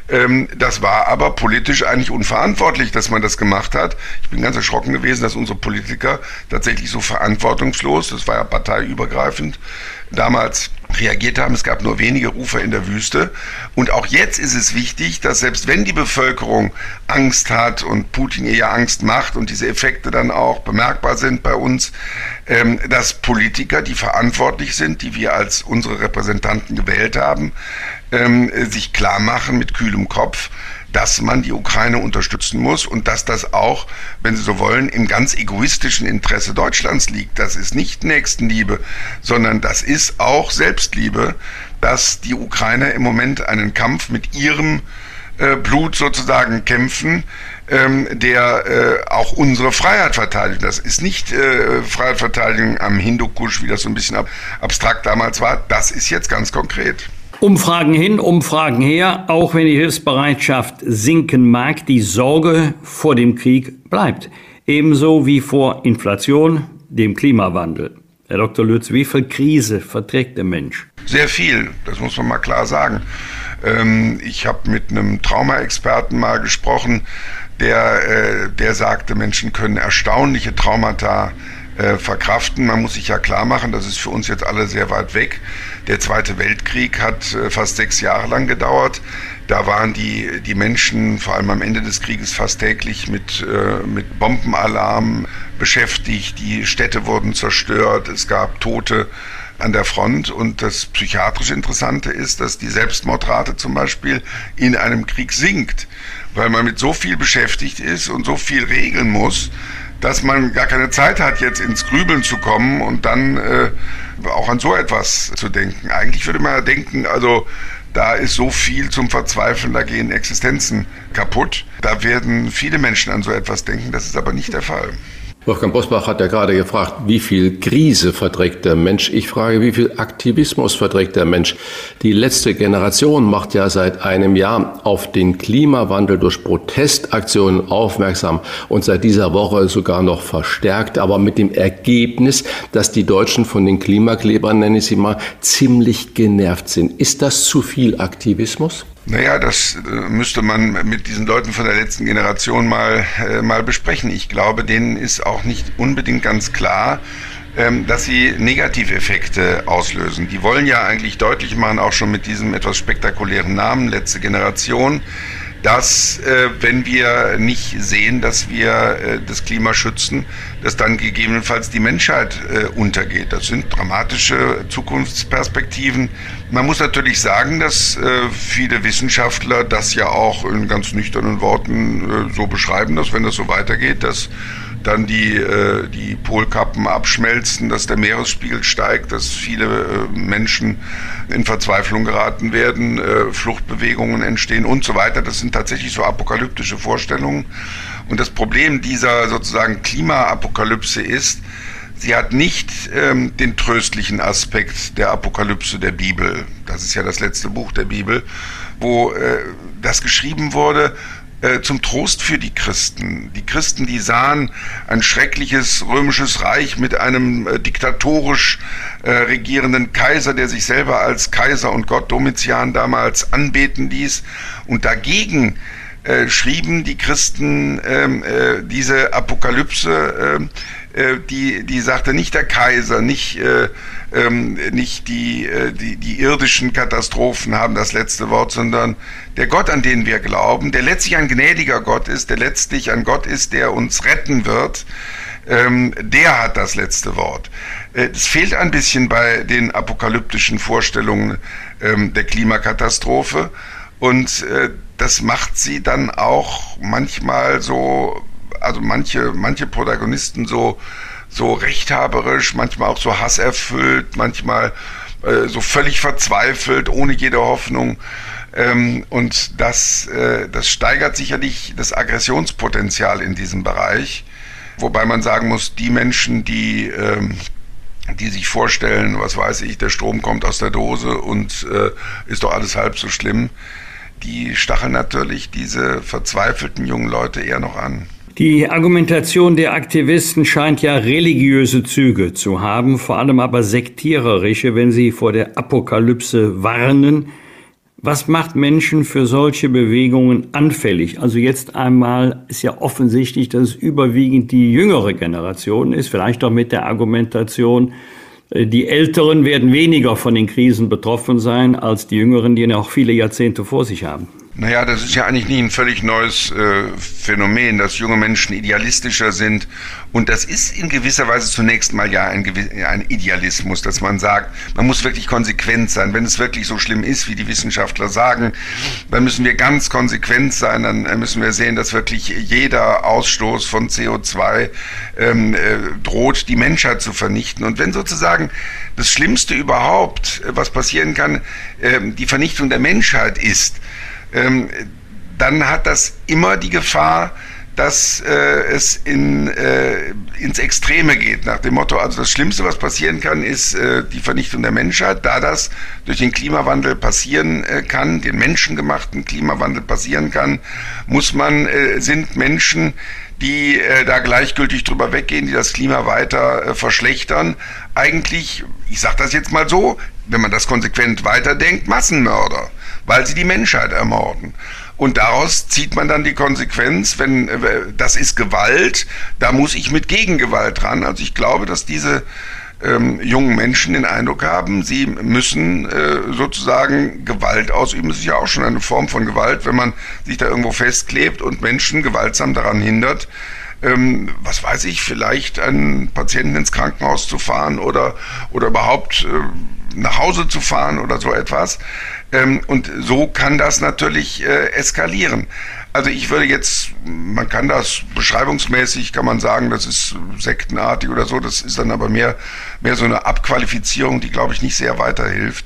Ähm, das war aber politisch eigentlich unverantwortlich, dass man das gemacht hat. Ich bin ganz erschrocken gewesen, dass unsere Politiker tatsächlich so verantwortungslos, das war ja parteiübergreifend, damals reagiert haben. Es gab nur wenige Rufer in der Wüste. Und auch jetzt ist es wichtig, dass selbst wenn die Bevölkerung Angst hat und Putin ihr ja Angst macht und diese Effekte dann auch bemerkbar sind bei uns, ähm, dass Politiker, die verantwortlich sind, die wir als unsere Repräsentanten gewählt haben, ähm, sich klar machen mit kühlem Kopf, dass man die Ukraine unterstützen muss und dass das auch, wenn Sie so wollen, im ganz egoistischen Interesse Deutschlands liegt. Das ist nicht Nächstenliebe, sondern das ist auch Selbstliebe, dass die Ukrainer im Moment einen Kampf mit ihrem äh, Blut sozusagen kämpfen, ähm, der äh, auch unsere Freiheit verteidigt. Das ist nicht äh, Freiheitsverteidigung am Hindukusch, wie das so ein bisschen ab abstrakt damals war. Das ist jetzt ganz konkret. Umfragen hin, Umfragen her, auch wenn die Hilfsbereitschaft sinken mag, die Sorge vor dem Krieg bleibt. Ebenso wie vor Inflation, dem Klimawandel. Herr Dr. Lütz, wie viel Krise verträgt der Mensch? Sehr viel, das muss man mal klar sagen. Ähm, ich habe mit einem Traumaexperten mal gesprochen, der, äh, der sagte, Menschen können erstaunliche Traumata äh, verkraften. Man muss sich ja klar machen, das ist für uns jetzt alle sehr weit weg. Der Zweite Weltkrieg hat äh, fast sechs Jahre lang gedauert. Da waren die, die Menschen vor allem am Ende des Krieges fast täglich mit, äh, mit Bombenalarm beschäftigt. Die Städte wurden zerstört. Es gab Tote an der Front. Und das psychiatrisch Interessante ist, dass die Selbstmordrate zum Beispiel in einem Krieg sinkt, weil man mit so viel beschäftigt ist und so viel regeln muss, dass man gar keine Zeit hat, jetzt ins Grübeln zu kommen und dann äh, auch an so etwas zu denken. Eigentlich würde man ja denken, also da ist so viel zum Verzweifeln, da gehen Existenzen kaputt. Da werden viele Menschen an so etwas denken, das ist aber nicht der Fall. Wolfgang Bosbach hat ja gerade gefragt, wie viel Krise verträgt der Mensch? Ich frage, wie viel Aktivismus verträgt der Mensch? Die letzte Generation macht ja seit einem Jahr auf den Klimawandel durch Protestaktionen aufmerksam und seit dieser Woche sogar noch verstärkt, aber mit dem Ergebnis, dass die Deutschen von den Klimaklebern, nenne ich sie mal, ziemlich genervt sind. Ist das zu viel Aktivismus? Naja, das äh, müsste man mit diesen Leuten von der letzten Generation mal, äh, mal besprechen. Ich glaube, denen ist auch nicht unbedingt ganz klar, ähm, dass sie Negativeffekte auslösen. Die wollen ja eigentlich deutlich machen, auch schon mit diesem etwas spektakulären Namen, letzte Generation, dass äh, wenn wir nicht sehen, dass wir äh, das Klima schützen, dass dann gegebenenfalls die Menschheit äh, untergeht. Das sind dramatische Zukunftsperspektiven. Man muss natürlich sagen, dass äh, viele Wissenschaftler das ja auch in ganz nüchternen Worten äh, so beschreiben, dass wenn das so weitergeht, dass dann die, äh, die Polkappen abschmelzen, dass der Meeresspiegel steigt, dass viele äh, Menschen in Verzweiflung geraten werden, äh, Fluchtbewegungen entstehen und so weiter. Das sind tatsächlich so apokalyptische Vorstellungen. Und das Problem dieser sozusagen Klimaapokalypse ist, sie hat nicht ähm, den tröstlichen Aspekt der Apokalypse der Bibel. Das ist ja das letzte Buch der Bibel, wo äh, das geschrieben wurde äh, zum Trost für die Christen. Die Christen, die sahen ein schreckliches römisches Reich mit einem äh, diktatorisch äh, regierenden Kaiser, der sich selber als Kaiser und Gott Domitian damals anbeten ließ. Und dagegen äh, schrieben die Christen ähm, äh, diese Apokalypse, ähm, äh, die, die sagte nicht der Kaiser, nicht, äh, ähm, nicht die, äh, die, die irdischen Katastrophen haben das letzte Wort, sondern der Gott, an den wir glauben, der letztlich ein gnädiger Gott ist, der letztlich ein Gott ist, der uns retten wird, ähm, der hat das letzte Wort. Äh, es fehlt ein bisschen bei den apokalyptischen Vorstellungen ähm, der Klimakatastrophe und äh, das macht sie dann auch manchmal so also manche, manche Protagonisten so, so rechthaberisch, manchmal auch so hasserfüllt, manchmal äh, so völlig verzweifelt, ohne jede Hoffnung. Ähm, und das, äh, das steigert sicherlich das Aggressionspotenzial in diesem Bereich. Wobei man sagen muss, die Menschen, die, ähm, die sich vorstellen, was weiß ich, der Strom kommt aus der Dose und äh, ist doch alles halb so schlimm, die stacheln natürlich diese verzweifelten jungen Leute eher noch an. Die Argumentation der Aktivisten scheint ja religiöse Züge zu haben, vor allem aber sektiererische, wenn sie vor der Apokalypse warnen. Was macht Menschen für solche Bewegungen anfällig? Also jetzt einmal ist ja offensichtlich, dass es überwiegend die jüngere Generation ist, vielleicht auch mit der Argumentation, äh, die Älteren werden weniger von den Krisen betroffen sein als die Jüngeren, die noch viele Jahrzehnte vor sich haben. Naja, das ist ja eigentlich nicht ein völlig neues äh, Phänomen, dass junge Menschen idealistischer sind. Und das ist in gewisser Weise zunächst mal ja ein, ein Idealismus, dass man sagt, man muss wirklich konsequent sein. Wenn es wirklich so schlimm ist, wie die Wissenschaftler sagen, dann müssen wir ganz konsequent sein. Dann äh, müssen wir sehen, dass wirklich jeder Ausstoß von CO2 ähm, äh, droht, die Menschheit zu vernichten. Und wenn sozusagen das Schlimmste überhaupt, äh, was passieren kann, äh, die Vernichtung der Menschheit ist, ähm, dann hat das immer die Gefahr, dass äh, es in, äh, ins Extreme geht, nach dem Motto, also das Schlimmste, was passieren kann, ist äh, die Vernichtung der Menschheit. Da das durch den Klimawandel passieren äh, kann, den menschengemachten Klimawandel passieren kann, muss man, äh, sind Menschen, die äh, da gleichgültig drüber weggehen, die das Klima weiter äh, verschlechtern, eigentlich, ich sage das jetzt mal so, wenn man das konsequent weiterdenkt, Massenmörder weil sie die Menschheit ermorden. Und daraus zieht man dann die Konsequenz, wenn äh, das ist Gewalt, da muss ich mit Gegengewalt ran. Also ich glaube, dass diese ähm, jungen Menschen den Eindruck haben, sie müssen äh, sozusagen Gewalt ausüben. Das ist ja auch schon eine Form von Gewalt, wenn man sich da irgendwo festklebt und Menschen gewaltsam daran hindert, ähm, was weiß ich, vielleicht einen Patienten ins Krankenhaus zu fahren oder, oder überhaupt äh, nach Hause zu fahren oder so etwas. Ähm, und so kann das natürlich äh, eskalieren. Also ich würde jetzt, man kann das beschreibungsmäßig, kann man sagen, das ist sektenartig oder so, das ist dann aber mehr, mehr so eine Abqualifizierung, die, glaube ich, nicht sehr weiterhilft.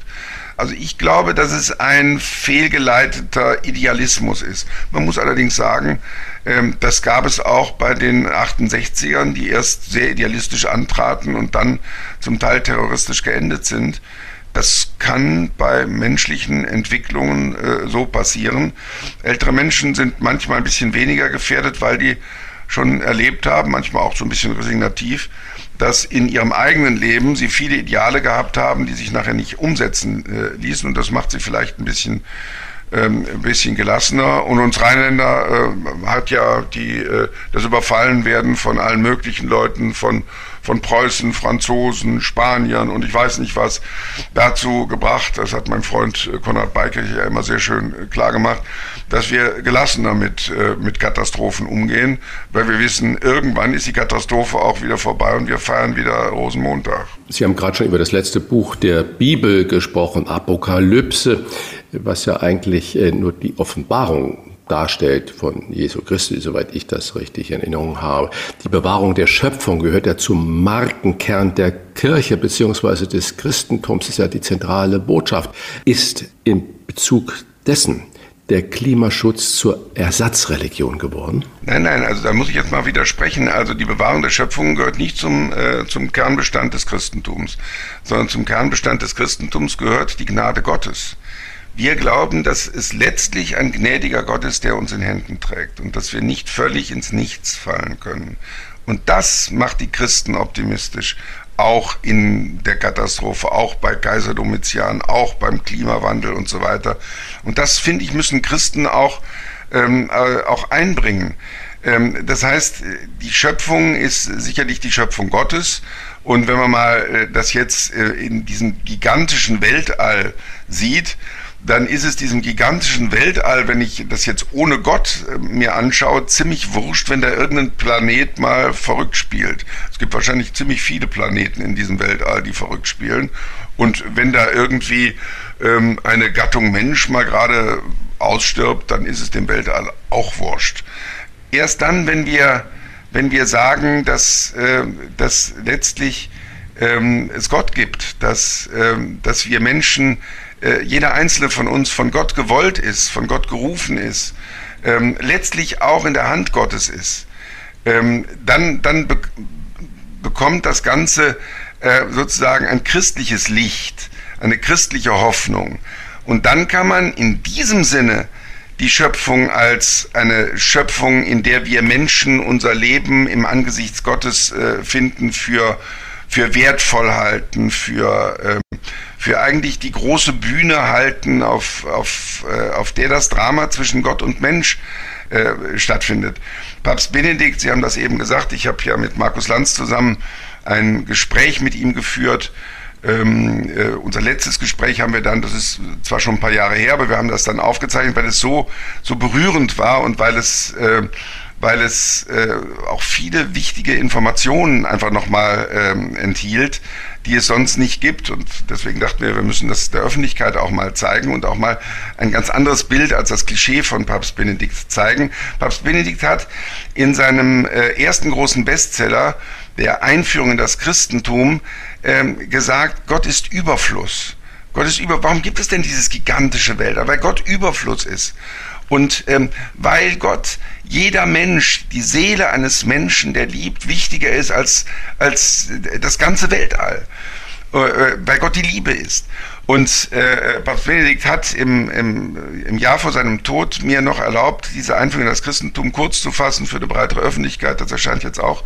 Also ich glaube, dass es ein fehlgeleiteter Idealismus ist. Man muss allerdings sagen, ähm, das gab es auch bei den 68ern, die erst sehr idealistisch antraten und dann zum Teil terroristisch geendet sind. Das kann bei menschlichen Entwicklungen äh, so passieren. Ältere Menschen sind manchmal ein bisschen weniger gefährdet, weil die schon erlebt haben, manchmal auch so ein bisschen resignativ, dass in ihrem eigenen Leben sie viele Ideale gehabt haben, die sich nachher nicht umsetzen äh, ließen. Und das macht sie vielleicht ein bisschen ähm, ein bisschen gelassener. Und uns Rheinländer äh, hat ja die, äh, das Überfallenwerden von allen möglichen Leuten, von, von Preußen, Franzosen, Spaniern und ich weiß nicht was, dazu gebracht, das hat mein Freund äh, Konrad Beike ja immer sehr schön äh, klar gemacht, dass wir gelassener mit, äh, mit Katastrophen umgehen, weil wir wissen, irgendwann ist die Katastrophe auch wieder vorbei und wir feiern wieder Rosenmontag. Sie haben gerade schon über das letzte Buch der Bibel gesprochen, Apokalypse was ja eigentlich nur die Offenbarung darstellt von Jesu Christi, soweit ich das richtig in Erinnerung habe. Die Bewahrung der Schöpfung gehört ja zum Markenkern der Kirche beziehungsweise des Christentums, ist ja die zentrale Botschaft. Ist in Bezug dessen der Klimaschutz zur Ersatzreligion geworden? Nein, nein, also da muss ich jetzt mal widersprechen. Also die Bewahrung der Schöpfung gehört nicht zum, äh, zum Kernbestand des Christentums, sondern zum Kernbestand des Christentums gehört die Gnade Gottes. Wir glauben, dass es letztlich ein gnädiger Gott ist, der uns in Händen trägt und dass wir nicht völlig ins Nichts fallen können. Und das macht die Christen optimistisch, auch in der Katastrophe, auch bei Kaiser Domitian, auch beim Klimawandel und so weiter. Und das, finde ich, müssen Christen auch, ähm, äh, auch einbringen. Ähm, das heißt, die Schöpfung ist sicherlich die Schöpfung Gottes. Und wenn man mal äh, das jetzt äh, in diesem gigantischen Weltall sieht, dann ist es diesem gigantischen Weltall, wenn ich das jetzt ohne Gott äh, mir anschaue, ziemlich wurscht, wenn da irgendein Planet mal verrückt spielt. Es gibt wahrscheinlich ziemlich viele Planeten in diesem Weltall, die verrückt spielen. Und wenn da irgendwie ähm, eine Gattung Mensch mal gerade ausstirbt, dann ist es dem Weltall auch wurscht. Erst dann, wenn wir wenn wir sagen, dass, äh, dass letztlich ähm, es Gott gibt, dass, ähm, dass wir Menschen, äh, jeder einzelne von uns von Gott gewollt ist, von Gott gerufen ist, ähm, letztlich auch in der Hand Gottes ist, ähm, dann, dann be bekommt das Ganze äh, sozusagen ein christliches Licht, eine christliche Hoffnung. Und dann kann man in diesem Sinne die Schöpfung als eine Schöpfung, in der wir Menschen unser Leben im Angesicht Gottes äh, finden, für, für wertvoll halten, für, äh, für eigentlich die große Bühne halten, auf, auf, äh, auf der das Drama zwischen Gott und Mensch äh, stattfindet. Papst Benedikt, Sie haben das eben gesagt, ich habe ja mit Markus Lanz zusammen ein Gespräch mit ihm geführt, ähm, äh, unser letztes Gespräch haben wir dann, das ist zwar schon ein paar Jahre her, aber wir haben das dann aufgezeichnet, weil es so, so berührend war und weil es, äh, weil es äh, auch viele wichtige Informationen einfach nochmal ähm, enthielt, die es sonst nicht gibt. Und deswegen dachten wir, wir müssen das der Öffentlichkeit auch mal zeigen und auch mal ein ganz anderes Bild als das Klischee von Papst Benedikt zeigen. Papst Benedikt hat in seinem äh, ersten großen Bestseller der Einführung in das Christentum ähm, gesagt, Gott ist Überfluss. Gott ist über. Warum gibt es denn dieses gigantische Welt? Weil Gott Überfluss ist. Und ähm, weil Gott jeder Mensch, die Seele eines Menschen, der liebt, wichtiger ist als, als das ganze Weltall. Äh, äh weil Gott die Liebe ist. Und äh, Papst Benedikt hat im, im, im Jahr vor seinem Tod mir noch erlaubt, diese Einführung in das Christentum kurz zu fassen für eine breitere Öffentlichkeit. Das erscheint jetzt auch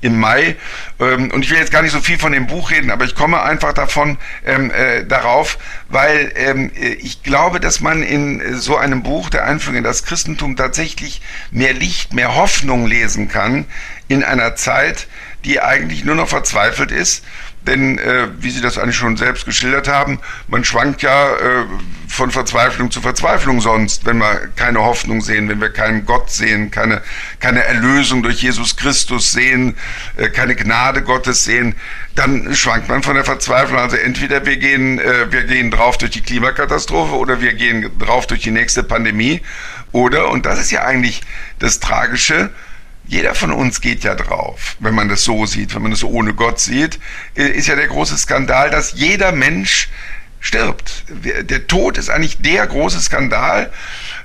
im Mai. Ähm, und ich will jetzt gar nicht so viel von dem Buch reden, aber ich komme einfach davon ähm, äh, darauf, weil ähm, ich glaube, dass man in so einem Buch der Einführung in das Christentum tatsächlich mehr Licht, mehr Hoffnung lesen kann in einer Zeit, die eigentlich nur noch verzweifelt ist denn äh, wie Sie das eigentlich schon selbst geschildert haben, man schwankt ja äh, von Verzweiflung zu Verzweiflung sonst, wenn wir keine Hoffnung sehen, wenn wir keinen Gott sehen, keine, keine Erlösung durch Jesus Christus sehen, äh, keine Gnade Gottes sehen, dann schwankt man von der Verzweiflung. Also entweder wir gehen, äh, wir gehen drauf durch die Klimakatastrophe oder wir gehen drauf durch die nächste Pandemie. Oder, und das ist ja eigentlich das Tragische, jeder von uns geht ja drauf, wenn man das so sieht, wenn man das ohne Gott sieht, äh, ist ja der große Skandal, dass jeder Mensch stirbt. Der Tod ist eigentlich der große Skandal.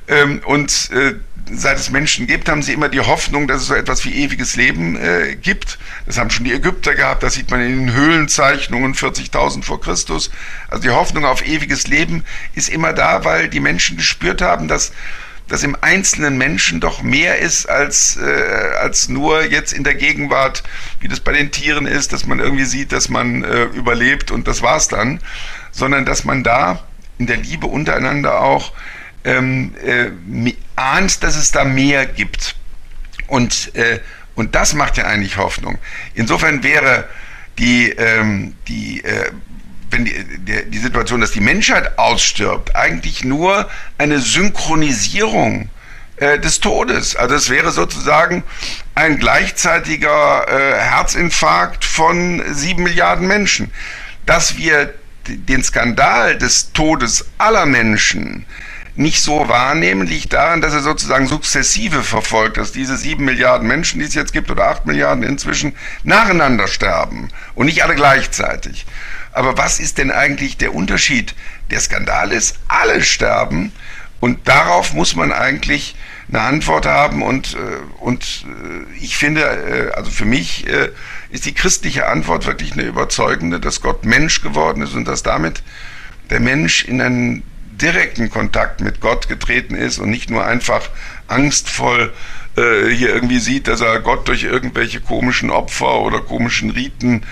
Ähm, und äh, seit es Menschen gibt, haben sie immer die Hoffnung, dass es so etwas wie ewiges Leben äh, gibt. Das haben schon die Ägypter gehabt, das sieht man in den Höhlenzeichnungen 40.000 vor Christus. Also die Hoffnung auf ewiges Leben ist immer da, weil die Menschen gespürt haben, dass dass im einzelnen Menschen doch mehr ist als, äh, als nur jetzt in der Gegenwart, wie das bei den Tieren ist, dass man irgendwie sieht, dass man äh, überlebt und das war's dann, sondern dass man da in der Liebe untereinander auch ähm, äh, ahnt, dass es da mehr gibt. Und, äh, und das macht ja eigentlich Hoffnung. Insofern wäre die, ähm, die äh, wenn die, die, die Situation, dass die Menschheit ausstirbt, eigentlich nur eine Synchronisierung äh, des Todes. Also es wäre sozusagen ein gleichzeitiger äh, Herzinfarkt von sieben Milliarden Menschen. Dass wir den Skandal des Todes aller Menschen nicht so wahrnehmen, liegt daran, dass er sozusagen sukzessive verfolgt, dass diese sieben Milliarden Menschen, die es jetzt gibt, oder acht Milliarden inzwischen, nacheinander sterben und nicht alle gleichzeitig. Aber was ist denn eigentlich der Unterschied? Der Skandal ist, alle sterben und darauf muss man eigentlich eine Antwort haben und, äh, und äh, ich finde, äh, also für mich ist die christliche Antwort wirklich eine überzeugende, dass Gott Mensch geworden ist und dass damit der Mensch in einen direkten Kontakt mit Gott getreten ist und nicht nur einfach angstvoll hier irgendwie sieht, dass er Gott durch irgendwelche komischen Opfer oder komischen Riten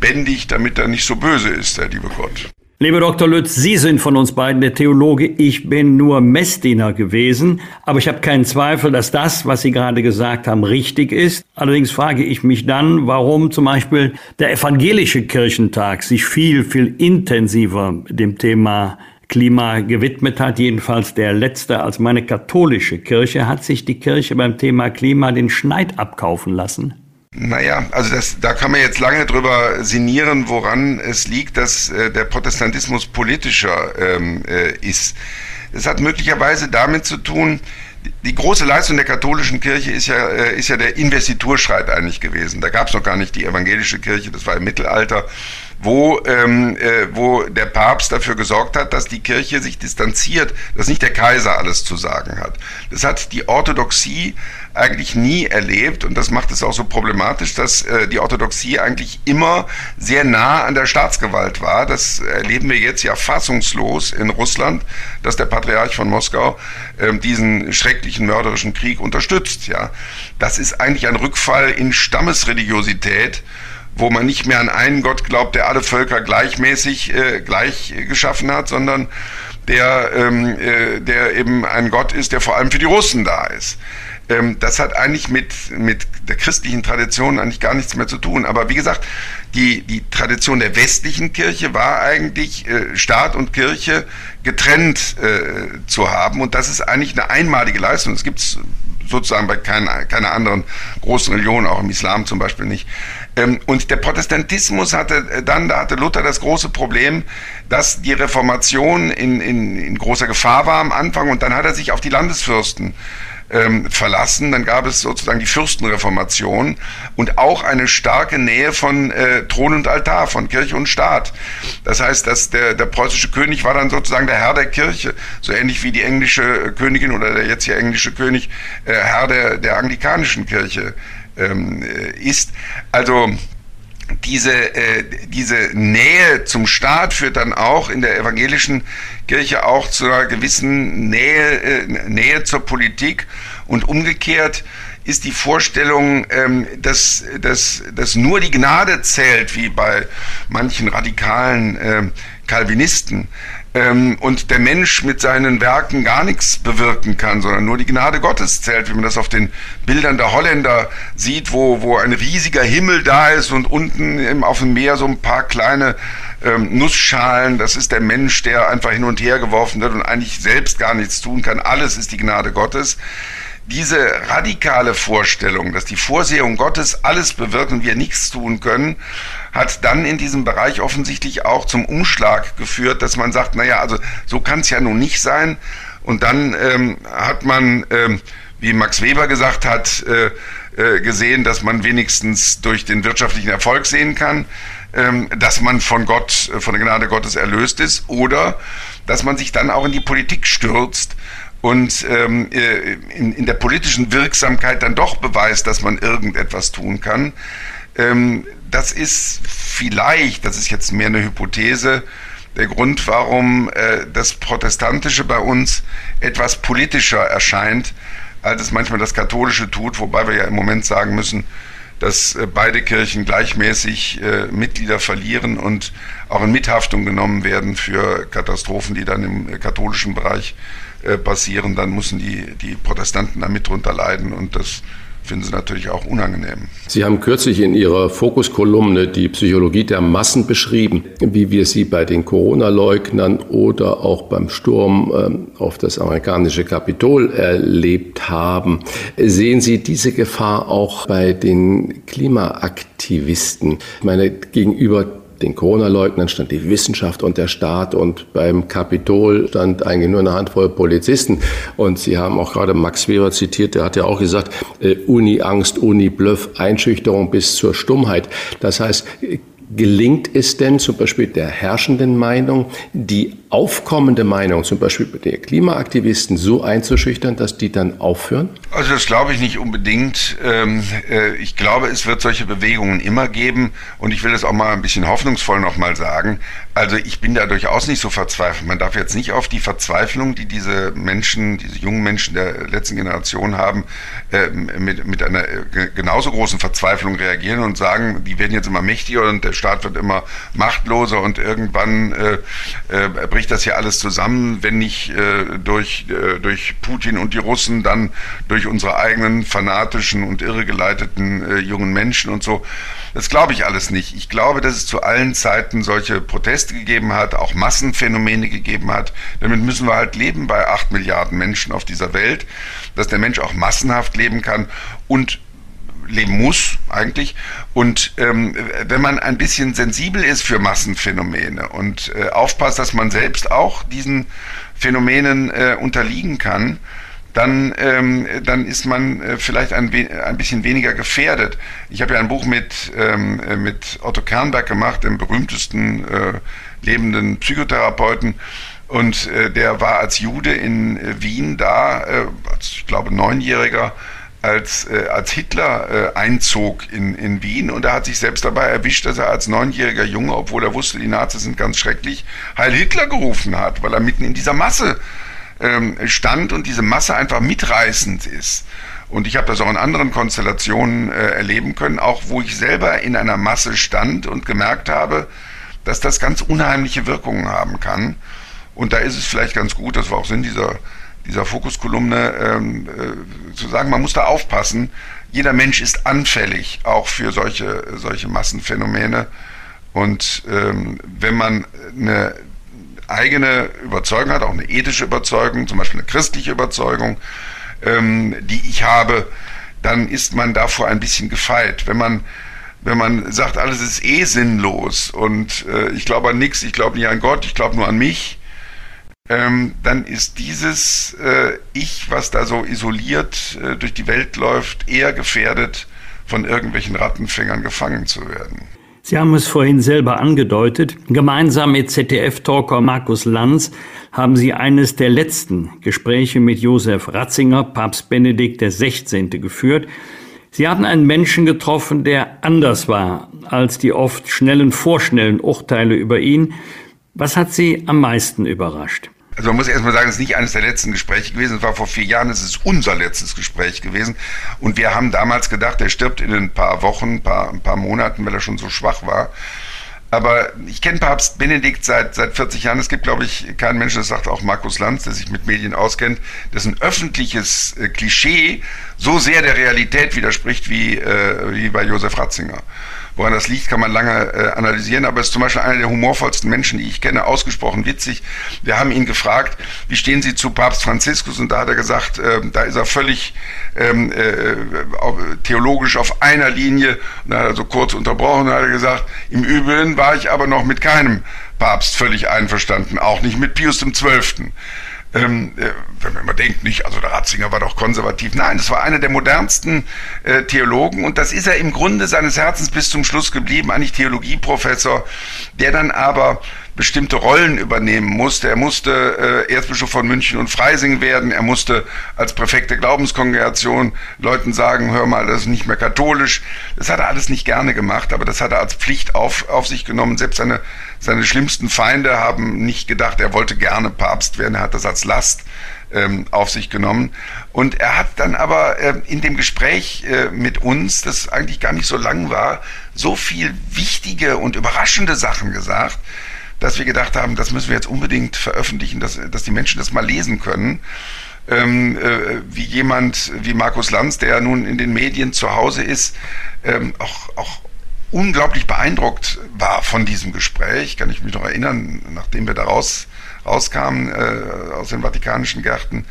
bändig, damit er nicht so böse ist, der liebe Gott. Lieber Dr. Lütz, Sie sind von uns beiden der Theologe. Ich bin nur Messdiener gewesen, aber ich habe keinen Zweifel, dass das, was Sie gerade gesagt haben, richtig ist. Allerdings frage ich mich dann, warum zum Beispiel der evangelische Kirchentag sich viel, viel intensiver dem Thema Klima gewidmet hat, jedenfalls der letzte als meine katholische Kirche, hat sich die Kirche beim Thema Klima den Schneid abkaufen lassen. Naja, also das, da kann man jetzt lange drüber sinnieren, woran es liegt, dass äh, der Protestantismus politischer ähm, äh, ist. Es hat möglicherweise damit zu tun, die große Leistung der katholischen Kirche ist ja, äh, ist ja der Investiturschreit eigentlich gewesen. Da gab es noch gar nicht die evangelische Kirche, das war im Mittelalter wo, ähm, äh, wo der Papst dafür gesorgt hat, dass die Kirche sich distanziert, dass nicht der Kaiser alles zu sagen hat. Das hat die Orthodoxie eigentlich nie erlebt und das macht es auch so problematisch, dass äh, die Orthodoxie eigentlich immer sehr nah an der Staatsgewalt war. Das erleben wir jetzt ja fassungslos in Russland, dass der Patriarch von Moskau äh, diesen schrecklichen mörderischen Krieg unterstützt. Ja, das ist eigentlich ein Rückfall in Stammesreligiosität wo man nicht mehr an einen Gott glaubt, der alle Völker gleichmäßig äh, gleich geschaffen hat, sondern der, ähm, äh, der eben ein Gott ist, der vor allem für die Russen da ist. Ähm, das hat eigentlich mit, mit der christlichen Tradition eigentlich gar nichts mehr zu tun. Aber wie gesagt, die, die Tradition der westlichen Kirche war eigentlich, äh, Staat und Kirche getrennt äh, zu haben. Und das ist eigentlich eine einmalige Leistung. Es gibt sozusagen bei keiner, keiner anderen großen Religion, auch im Islam zum Beispiel nicht. Ähm, und der Protestantismus hatte äh, dann, da hatte Luther das große Problem, dass die Reformation in, in, in großer Gefahr war am Anfang und dann hat er sich auf die Landesfürsten ähm, verlassen. Dann gab es sozusagen die Fürstenreformation und auch eine starke Nähe von äh, Thron und Altar, von Kirche und Staat. Das heißt, dass der, der preußische König war dann sozusagen der Herr der Kirche, so ähnlich wie die englische Königin oder der jetzt hier englische König äh, Herr der, der anglikanischen Kirche ähm, äh, ist. Also diese, äh, diese Nähe zum Staat führt dann auch in der evangelischen Kirche auch zu einer gewissen Nähe, äh, Nähe zur Politik. Und umgekehrt ist die Vorstellung, ähm, dass, dass, dass nur die Gnade zählt, wie bei manchen radikalen äh, Calvinisten, ähm, und der Mensch mit seinen Werken gar nichts bewirken kann, sondern nur die Gnade Gottes zählt, wie man das auf den Bildern der Holländer sieht, wo, wo ein riesiger Himmel da ist und unten im, auf dem Meer so ein paar kleine ähm, Nussschalen. Das ist der Mensch, der einfach hin und her geworfen wird und eigentlich selbst gar nichts tun kann. Alles ist die Gnade Gottes diese radikale Vorstellung, dass die Vorsehung Gottes alles bewirkt und wir nichts tun können, hat dann in diesem Bereich offensichtlich auch zum Umschlag geführt, dass man sagt, naja, also so kann es ja nun nicht sein. Und dann ähm, hat man, ähm, wie Max Weber gesagt hat, äh, äh, gesehen, dass man wenigstens durch den wirtschaftlichen Erfolg sehen kann, ähm, dass man von Gott, von der Gnade Gottes erlöst ist, oder dass man sich dann auch in die Politik stürzt und ähm, äh, in, in der politischen Wirksamkeit dann doch beweist, dass man irgendetwas tun kann. Ähm, das ist vielleicht, das ist jetzt mehr eine Hypothese, der Grund, warum äh, das Protestantische bei uns etwas politischer erscheint, als es manchmal das Katholische tut, wobei wir ja im Moment sagen müssen, dass äh, beide Kirchen gleichmäßig äh, Mitglieder verlieren und auch in Mithaftung genommen werden für Katastrophen, die dann im äh, katholischen Bereich äh, passieren, dann müssen die, die Protestanten da mit drunter leiden und das finden sie natürlich auch unangenehm. Sie haben kürzlich in Ihrer Fokuskolumne die Psychologie der Massen beschrieben, wie wir sie bei den Corona-Leugnern oder auch beim Sturm ähm, auf das amerikanische Kapitol erlebt haben. Sehen Sie diese Gefahr auch bei den Klimaaktivisten? Ich meine, gegenüber den Corona-Leugnern stand die Wissenschaft und der Staat und beim Kapitol stand eigentlich nur eine Handvoll Polizisten. Und Sie haben auch gerade Max Weber zitiert, der hat ja auch gesagt, äh, Uni-Angst, Uni-Bluff, Einschüchterung bis zur Stummheit. Das heißt, Gelingt es denn zum Beispiel der herrschenden Meinung, die aufkommende Meinung, zum Beispiel der Klimaaktivisten, so einzuschüchtern, dass die dann aufhören? Also das glaube ich nicht unbedingt. Ähm, äh, ich glaube, es wird solche Bewegungen immer geben und ich will das auch mal ein bisschen hoffnungsvoll nochmal sagen. Also ich bin da durchaus nicht so verzweifelt. Man darf jetzt nicht auf die Verzweiflung, die diese Menschen, diese jungen Menschen der letzten Generation haben, äh, mit, mit einer äh, genauso großen Verzweiflung reagieren und sagen, die werden jetzt immer mächtiger und der Staat wird immer machtloser und irgendwann äh, äh, bricht das hier alles zusammen, wenn nicht äh, durch, äh, durch Putin und die Russen, dann durch unsere eigenen fanatischen und irregeleiteten jungen Menschen und so. Das glaube ich alles nicht. Ich glaube, dass es zu allen Zeiten solche Proteste gegeben hat, auch Massenphänomene gegeben hat. Damit müssen wir halt leben bei acht Milliarden Menschen auf dieser Welt, dass der Mensch auch massenhaft leben kann und leben muss eigentlich. Und ähm, wenn man ein bisschen sensibel ist für Massenphänomene und äh, aufpasst, dass man selbst auch diesen Phänomenen äh, unterliegen kann, dann, ähm, dann ist man äh, vielleicht ein, ein bisschen weniger gefährdet. Ich habe ja ein Buch mit, ähm, äh, mit Otto Kernberg gemacht, dem berühmtesten äh, lebenden Psychotherapeuten. Und äh, der war als Jude in äh, Wien da, äh, als, ich glaube, Neunjähriger, als, äh, als Hitler äh, einzog in, in Wien und er hat sich selbst dabei erwischt, dass er als neunjähriger Junge, obwohl er wusste, die Nazis sind ganz schrecklich, Heil Hitler gerufen hat, weil er mitten in dieser Masse ähm, stand und diese Masse einfach mitreißend ist. Und ich habe das auch in anderen Konstellationen äh, erleben können, auch wo ich selber in einer Masse stand und gemerkt habe, dass das ganz unheimliche Wirkungen haben kann. Und da ist es vielleicht ganz gut, das war auch Sinn dieser dieser Fokuskolumne ähm, äh, zu sagen, man muss da aufpassen. Jeder Mensch ist anfällig auch für solche, solche Massenphänomene. Und ähm, wenn man eine eigene Überzeugung hat, auch eine ethische Überzeugung, zum Beispiel eine christliche Überzeugung, ähm, die ich habe, dann ist man davor ein bisschen gefeit. Wenn man wenn man sagt, alles ist eh sinnlos und äh, ich glaube an nichts, ich glaube nicht an Gott, ich glaube nur an mich, ähm, dann ist dieses äh, Ich, was da so isoliert äh, durch die Welt läuft, eher gefährdet, von irgendwelchen Rattenfängern gefangen zu werden. Sie haben es vorhin selber angedeutet. Gemeinsam mit ZDF-Talker Markus Lanz haben Sie eines der letzten Gespräche mit Josef Ratzinger, Papst Benedikt XVI., geführt. Sie haben einen Menschen getroffen, der anders war als die oft schnellen, vorschnellen Urteile über ihn. Was hat Sie am meisten überrascht? Also man muss erstmal sagen, es ist nicht eines der letzten Gespräche gewesen. Es war vor vier Jahren, es ist unser letztes Gespräch gewesen. Und wir haben damals gedacht, er stirbt in ein paar Wochen, ein paar, ein paar Monaten, weil er schon so schwach war. Aber ich kenne Papst Benedikt seit, seit 40 Jahren. Es gibt, glaube ich, keinen Menschen, das sagt auch Markus Lanz, der sich mit Medien auskennt, dessen öffentliches äh, Klischee so sehr der Realität widerspricht wie, äh, wie bei Josef Ratzinger. Woran das liegt, kann man lange äh, analysieren, aber ist zum Beispiel einer der humorvollsten Menschen, die ich kenne, ausgesprochen witzig. Wir haben ihn gefragt, wie stehen Sie zu Papst Franziskus? Und da hat er gesagt, äh, da ist er völlig ähm, äh, theologisch auf einer Linie. Und da hat er so kurz unterbrochen und hat er gesagt, im Übrigen war ich aber noch mit keinem Papst völlig einverstanden, auch nicht mit Pius XII ähm, äh, wenn man immer denkt, nicht, also der Ratzinger war doch konservativ. Nein, es war einer der modernsten äh, Theologen und das ist er im Grunde seines Herzens bis zum Schluss geblieben, eigentlich Theologieprofessor, der dann aber bestimmte Rollen übernehmen musste. Er musste äh, Erzbischof von München und Freising werden. Er musste als Präfekt der Glaubenskongregation Leuten sagen, hör mal, das ist nicht mehr katholisch. Das hat er alles nicht gerne gemacht, aber das hat er als Pflicht auf, auf sich genommen. Selbst seine, seine schlimmsten Feinde haben nicht gedacht, er wollte gerne Papst werden. Er hat das als Last ähm, auf sich genommen. Und er hat dann aber äh, in dem Gespräch äh, mit uns, das eigentlich gar nicht so lang war, so viel wichtige und überraschende Sachen gesagt, dass wir gedacht haben, das müssen wir jetzt unbedingt veröffentlichen, dass, dass die Menschen das mal lesen können. Ähm, äh, wie jemand wie Markus Lanz, der nun in den Medien zu Hause ist, ähm, auch, auch unglaublich beeindruckt war von diesem Gespräch, kann ich mich noch erinnern, nachdem wir da raus, rauskamen äh, aus den Vatikanischen Gärten.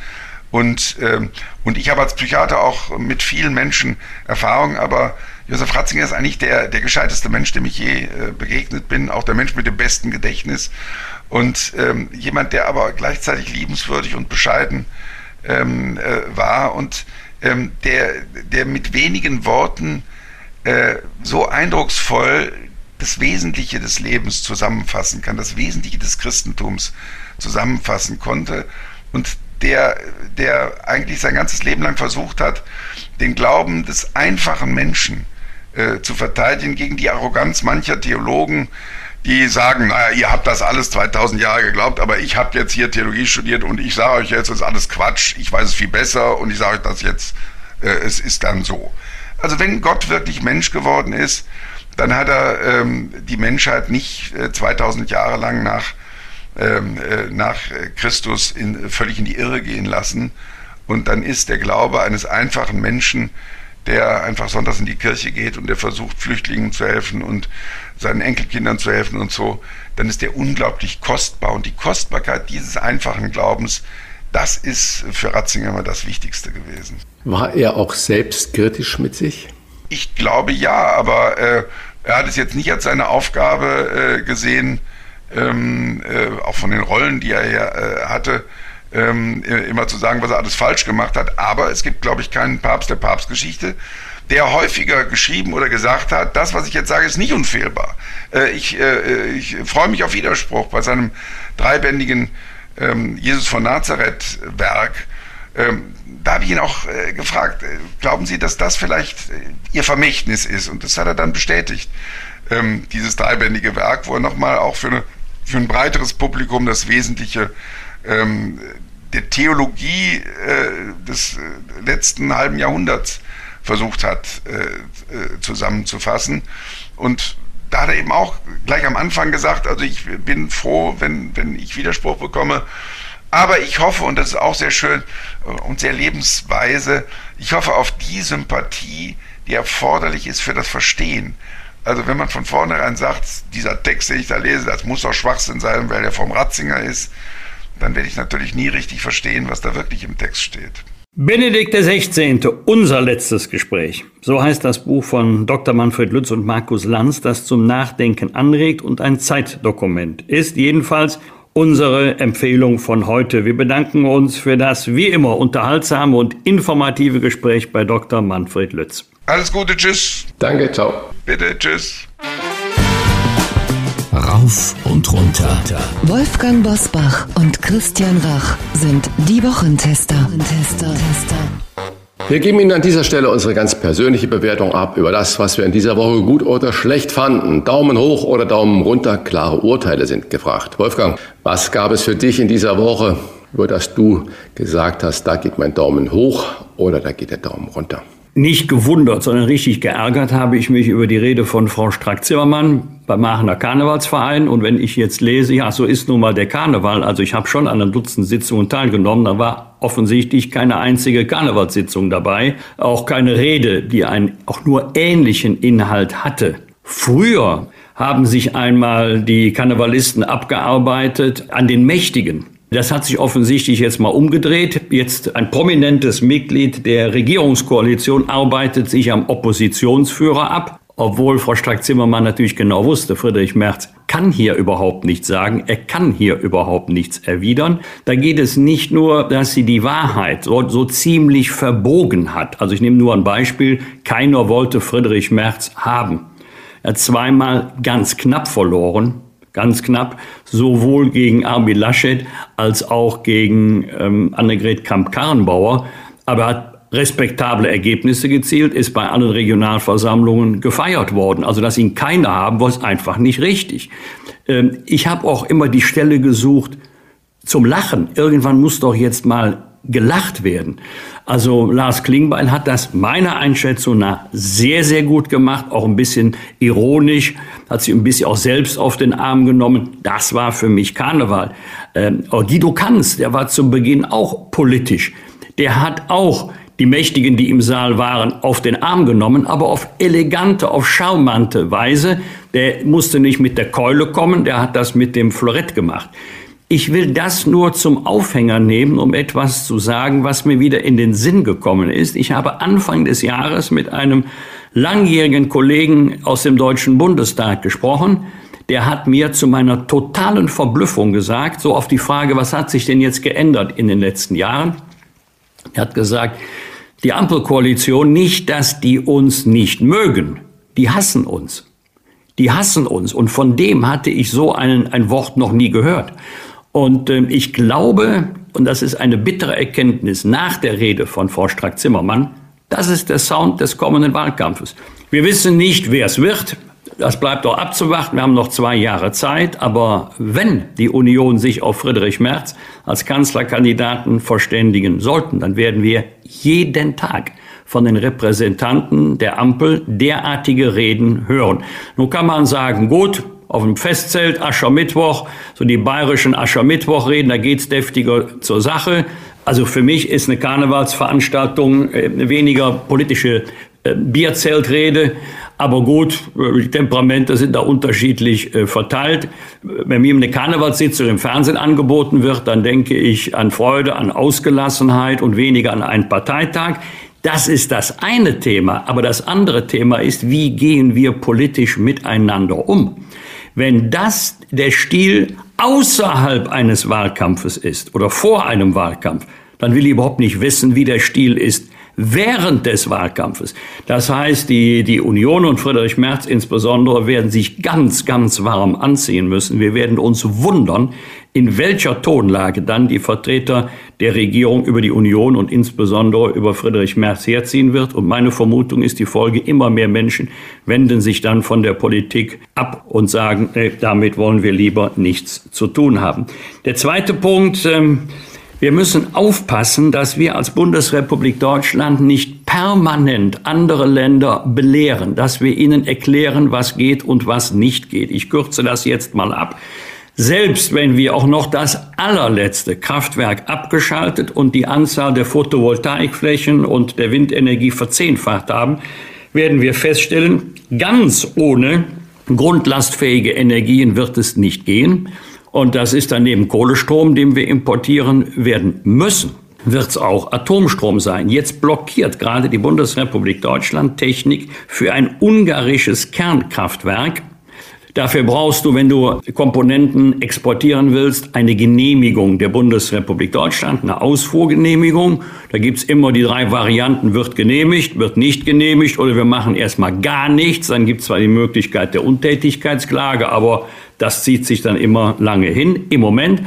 Und, ähm, und ich habe als Psychiater auch mit vielen Menschen Erfahrung, aber Josef Ratzinger ist eigentlich der, der gescheiteste Mensch, dem ich je äh, begegnet bin, auch der Mensch mit dem besten Gedächtnis. Und ähm, jemand, der aber gleichzeitig liebenswürdig und bescheiden ähm, äh, war und ähm, der, der mit wenigen Worten äh, so eindrucksvoll das Wesentliche des Lebens zusammenfassen kann, das Wesentliche des Christentums zusammenfassen konnte und der, der eigentlich sein ganzes Leben lang versucht hat, den Glauben des einfachen Menschen äh, zu verteidigen gegen die Arroganz mancher Theologen, die sagen, naja, ihr habt das alles 2000 Jahre geglaubt, aber ich habe jetzt hier Theologie studiert und ich sage euch jetzt, das ist alles Quatsch, ich weiß es viel besser und ich sage euch das jetzt, äh, es ist dann so. Also wenn Gott wirklich Mensch geworden ist, dann hat er ähm, die Menschheit nicht äh, 2000 Jahre lang nach, ähm, äh, nach Christus in, völlig in die Irre gehen lassen. Und dann ist der Glaube eines einfachen Menschen der einfach sonntags in die Kirche geht und der versucht, Flüchtlingen zu helfen und seinen Enkelkindern zu helfen und so, dann ist der unglaublich kostbar. Und die Kostbarkeit dieses einfachen Glaubens, das ist für Ratzinger immer das Wichtigste gewesen. War er auch selbstkritisch mit sich? Ich glaube ja, aber äh, er hat es jetzt nicht als seine Aufgabe äh, gesehen, ähm, äh, auch von den Rollen, die er ja äh, hatte, ähm, immer zu sagen, was er alles falsch gemacht hat. Aber es gibt, glaube ich, keinen Papst der Papstgeschichte, der häufiger geschrieben oder gesagt hat, das, was ich jetzt sage, ist nicht unfehlbar. Äh, ich, äh, ich freue mich auf Widerspruch bei seinem dreibändigen ähm, Jesus von Nazareth Werk. Ähm, da habe ich ihn auch äh, gefragt, äh, glauben Sie, dass das vielleicht äh, Ihr Vermächtnis ist? Und das hat er dann bestätigt. Ähm, dieses dreibändige Werk, wo er nochmal auch für, eine, für ein breiteres Publikum das Wesentliche ähm, der Theologie äh, des äh, letzten halben Jahrhunderts versucht hat äh, zusammenzufassen. Und da hat er eben auch gleich am Anfang gesagt, also ich bin froh, wenn, wenn ich Widerspruch bekomme. Aber ich hoffe, und das ist auch sehr schön und sehr lebensweise, ich hoffe auf die Sympathie, die erforderlich ist für das Verstehen. Also wenn man von vornherein sagt, dieser Text, den ich da lese, das muss doch Schwachsinn sein, weil er vom Ratzinger ist, dann werde ich natürlich nie richtig verstehen, was da wirklich im Text steht. Benedikt XVI., unser letztes Gespräch. So heißt das Buch von Dr. Manfred Lütz und Markus Lanz, das zum Nachdenken anregt und ein Zeitdokument ist. Jedenfalls unsere Empfehlung von heute. Wir bedanken uns für das wie immer unterhaltsame und informative Gespräch bei Dr. Manfred Lütz. Alles Gute, tschüss. Danke, ciao. Bitte, tschüss. Rauf und runter. Wolfgang Bosbach und Christian Rach sind die Wochentester. Tester. Wir geben Ihnen an dieser Stelle unsere ganz persönliche Bewertung ab über das, was wir in dieser Woche gut oder schlecht fanden. Daumen hoch oder Daumen runter, klare Urteile sind gefragt. Wolfgang, was gab es für dich in dieser Woche, über das du gesagt hast, da geht mein Daumen hoch oder da geht der Daumen runter? Nicht gewundert, sondern richtig geärgert habe ich mich über die Rede von Frau Strack-Zimmermann beim Aachener Karnevalsverein. Und wenn ich jetzt lese, ja, so ist nun mal der Karneval, also ich habe schon an einem Dutzend Sitzungen teilgenommen, da war offensichtlich keine einzige Karnevalssitzung dabei, auch keine Rede, die einen auch nur ähnlichen Inhalt hatte. Früher haben sich einmal die Karnevalisten abgearbeitet an den Mächtigen. Das hat sich offensichtlich jetzt mal umgedreht. Jetzt ein prominentes Mitglied der Regierungskoalition arbeitet sich am Oppositionsführer ab, obwohl Frau Strack-Zimmermann natürlich genau wusste, Friedrich Merz kann hier überhaupt nichts sagen, er kann hier überhaupt nichts erwidern. Da geht es nicht nur, dass sie die Wahrheit so, so ziemlich verbogen hat. Also ich nehme nur ein Beispiel, keiner wollte Friedrich Merz haben. Er hat zweimal ganz knapp verloren, ganz knapp, sowohl gegen Armin Laschet als auch gegen ähm, Annegret Kamp-Karrenbauer. Aber er hat respektable Ergebnisse gezielt, ist bei allen Regionalversammlungen gefeiert worden. Also, dass ihn keiner haben wollte, ist einfach nicht richtig. Ähm, ich habe auch immer die Stelle gesucht zum Lachen. Irgendwann muss doch jetzt mal gelacht werden. Also Lars Klingbeil hat das meiner Einschätzung nach sehr, sehr gut gemacht, auch ein bisschen ironisch, hat sich ein bisschen auch selbst auf den Arm genommen. Das war für mich Karneval. Ähm, Guido Kanz, der war zu Beginn auch politisch. Der hat auch die Mächtigen, die im Saal waren, auf den Arm genommen, aber auf elegante, auf charmante Weise. Der musste nicht mit der Keule kommen, der hat das mit dem Florett gemacht. Ich will das nur zum Aufhänger nehmen, um etwas zu sagen, was mir wieder in den Sinn gekommen ist. Ich habe Anfang des Jahres mit einem langjährigen Kollegen aus dem Deutschen Bundestag gesprochen. Der hat mir zu meiner totalen Verblüffung gesagt, so auf die Frage, was hat sich denn jetzt geändert in den letzten Jahren? Er hat gesagt, die Ampelkoalition nicht, dass die uns nicht mögen, die hassen uns. Die hassen uns. Und von dem hatte ich so einen, ein Wort noch nie gehört. Und äh, ich glaube, und das ist eine bittere Erkenntnis nach der Rede von Frau Strack-Zimmermann, das ist der Sound des kommenden Wahlkampfes. Wir wissen nicht, wer es wird. Das bleibt auch abzuwarten. Wir haben noch zwei Jahre Zeit. Aber wenn die Union sich auf Friedrich Merz als Kanzlerkandidaten verständigen sollten, dann werden wir jeden Tag von den Repräsentanten der Ampel derartige Reden hören. Nun kann man sagen, gut, auf dem Festzelt, Aschermittwoch, so die bayerischen Aschermittwoch-Reden, da geht's deftiger zur Sache. Also für mich ist eine Karnevalsveranstaltung äh, weniger politische äh, Bierzeltrede. Aber gut, äh, die Temperamente sind da unterschiedlich verteilt. Wenn mir eine Karnevalssitzung im Fernsehen angeboten wird, dann denke ich an Freude, an Ausgelassenheit und weniger an einen Parteitag. Das ist das eine Thema, aber das andere Thema ist, wie gehen wir politisch miteinander um? Wenn das der Stil außerhalb eines Wahlkampfes ist oder vor einem Wahlkampf, dann will ich überhaupt nicht wissen, wie der Stil ist während des Wahlkampfes. Das heißt, die, die Union und Friedrich Merz insbesondere werden sich ganz, ganz warm anziehen müssen. Wir werden uns wundern, in welcher Tonlage dann die Vertreter der Regierung über die Union und insbesondere über Friedrich Merz herziehen wird. Und meine Vermutung ist die Folge, immer mehr Menschen wenden sich dann von der Politik ab und sagen, äh, damit wollen wir lieber nichts zu tun haben. Der zweite Punkt, ähm, wir müssen aufpassen, dass wir als Bundesrepublik Deutschland nicht permanent andere Länder belehren, dass wir ihnen erklären, was geht und was nicht geht. Ich kürze das jetzt mal ab. Selbst wenn wir auch noch das allerletzte Kraftwerk abgeschaltet und die Anzahl der Photovoltaikflächen und der Windenergie verzehnfacht haben, werden wir feststellen, ganz ohne grundlastfähige Energien wird es nicht gehen. Und das ist dann neben Kohlestrom, den wir importieren werden müssen, wird es auch Atomstrom sein. Jetzt blockiert gerade die Bundesrepublik Deutschland Technik für ein ungarisches Kernkraftwerk. Dafür brauchst du, wenn du Komponenten exportieren willst, eine Genehmigung der Bundesrepublik Deutschland, eine Ausfuhrgenehmigung. Da gibt's immer die drei Varianten, wird genehmigt, wird nicht genehmigt oder wir machen erstmal gar nichts. Dann gibt's zwar die Möglichkeit der Untätigkeitsklage, aber das zieht sich dann immer lange hin. Im Moment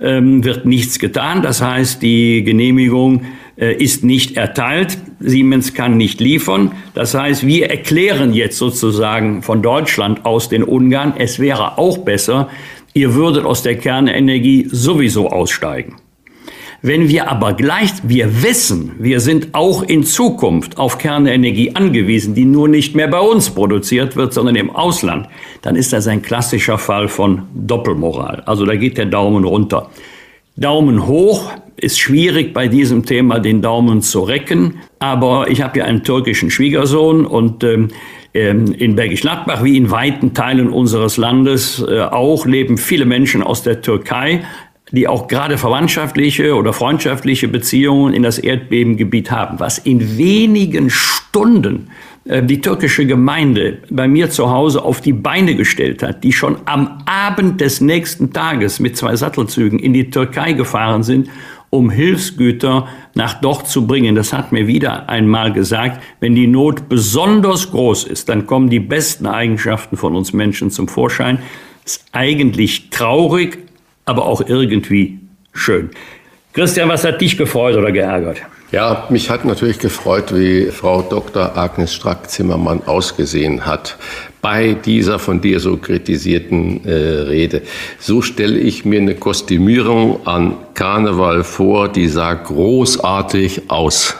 ähm, wird nichts getan. Das heißt, die Genehmigung äh, ist nicht erteilt. Siemens kann nicht liefern. Das heißt, wir erklären jetzt sozusagen von Deutschland aus den Ungarn, es wäre auch besser, ihr würdet aus der Kernenergie sowieso aussteigen. Wenn wir aber gleich, wir wissen, wir sind auch in Zukunft auf Kernenergie angewiesen, die nur nicht mehr bei uns produziert wird, sondern im Ausland, dann ist das ein klassischer Fall von Doppelmoral. Also da geht der Daumen runter. Daumen hoch ist schwierig bei diesem Thema den Daumen zu recken, aber ich habe ja einen türkischen Schwiegersohn und ähm, ähm in Bergisch Gladbach wie in weiten Teilen unseres Landes äh, auch leben viele Menschen aus der Türkei, die auch gerade verwandtschaftliche oder freundschaftliche Beziehungen in das Erdbebengebiet haben, was in wenigen Stunden äh, die türkische Gemeinde bei mir zu Hause auf die Beine gestellt hat, die schon am Abend des nächsten Tages mit zwei Sattelzügen in die Türkei gefahren sind, um Hilfsgüter nach dort zu bringen. Das hat mir wieder einmal gesagt, wenn die Not besonders groß ist, dann kommen die besten Eigenschaften von uns Menschen zum Vorschein. Ist eigentlich traurig, aber auch irgendwie schön. Christian, was hat dich gefreut oder geärgert? Ja, mich hat natürlich gefreut, wie Frau Dr. Agnes Strack-Zimmermann ausgesehen hat bei dieser von dir so kritisierten äh, Rede. So stelle ich mir eine Kostümierung an Karneval vor, die sah großartig aus.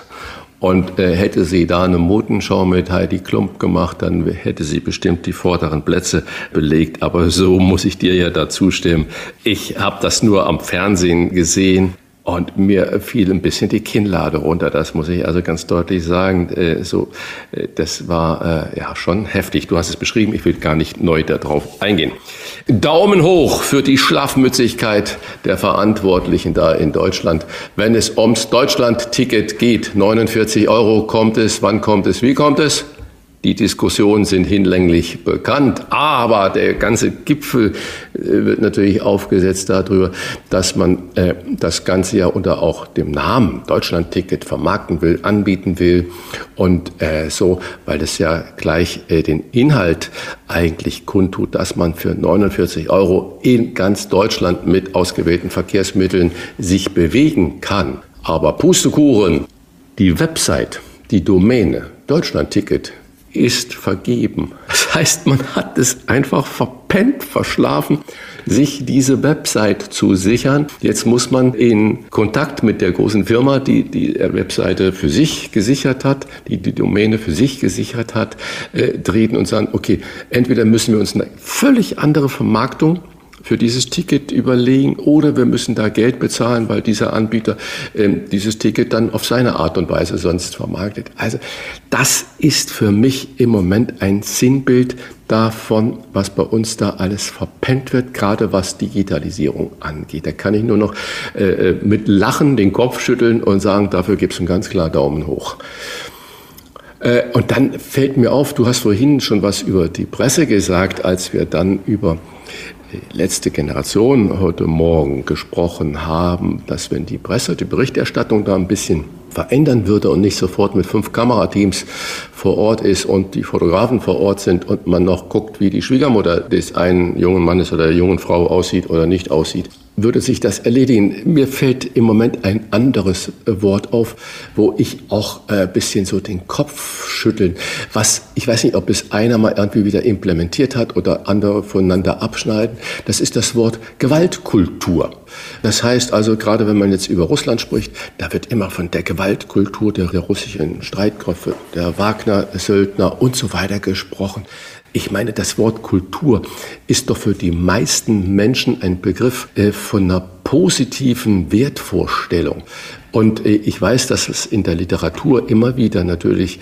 Und äh, hätte sie da eine Modenschau mit Heidi Klump gemacht, dann hätte sie bestimmt die vorderen Plätze belegt. Aber so muss ich dir ja dazu stimmen. Ich habe das nur am Fernsehen gesehen. Und mir fiel ein bisschen die Kinnlade runter, das muss ich also ganz deutlich sagen. Äh, so, äh, das war äh, ja schon heftig. Du hast es beschrieben, ich will gar nicht neu darauf eingehen. Daumen hoch für die Schlafmützigkeit der Verantwortlichen da in Deutschland. Wenn es ums Deutschland-Ticket geht, 49 Euro kommt es, wann kommt es, wie kommt es? Die Diskussionen sind hinlänglich bekannt, aber der ganze Gipfel äh, wird natürlich aufgesetzt darüber, dass man äh, das Ganze ja unter auch dem Namen Deutschland-Ticket vermarkten will, anbieten will und äh, so, weil es ja gleich äh, den Inhalt eigentlich kundtut, dass man für 49 Euro in ganz Deutschland mit ausgewählten Verkehrsmitteln sich bewegen kann. Aber Pustekuchen, die Website, die Domäne Deutschland-Ticket ist vergeben. Das heißt, man hat es einfach verpennt, verschlafen, sich diese Website zu sichern. Jetzt muss man in Kontakt mit der großen Firma, die die Webseite für sich gesichert hat, die die Domäne für sich gesichert hat, äh, treten und sagen, okay, entweder müssen wir uns eine völlig andere Vermarktung für dieses Ticket überlegen oder wir müssen da Geld bezahlen, weil dieser Anbieter äh, dieses Ticket dann auf seine Art und Weise sonst vermarktet. Also das ist für mich im Moment ein Sinnbild davon, was bei uns da alles verpennt wird, gerade was Digitalisierung angeht. Da kann ich nur noch äh, äh mit Lachen den Kopf schütteln und sagen, dafür gibt es einen ganz klar Daumen hoch. Äh, und dann fällt mir auf, du hast vorhin schon was über die Presse gesagt, als wir dann über letzte Generation heute Morgen gesprochen haben, dass wenn die Presse, die Berichterstattung da ein bisschen verändern würde und nicht sofort mit fünf Kamerateams vor Ort ist und die Fotografen vor Ort sind und man noch guckt, wie die Schwiegermutter des einen jungen Mannes oder der jungen Frau aussieht oder nicht aussieht, würde sich das erledigen. Mir fällt im Moment ein anderes Wort auf, wo ich auch ein äh, bisschen so den Kopf schütteln, was, ich weiß nicht, ob es einer mal irgendwie wieder implementiert hat oder andere voneinander abschneiden, das ist das Wort Gewaltkultur. Das heißt also, gerade wenn man jetzt über Russland spricht, da wird immer von der Gewaltkultur der russischen Streitkräfte, der Wagner-Söldner und so weiter gesprochen. Ich meine, das Wort Kultur ist doch für die meisten Menschen ein Begriff äh, von einer positiven Wertvorstellung. Und äh, ich weiß, dass es in der Literatur immer wieder natürlich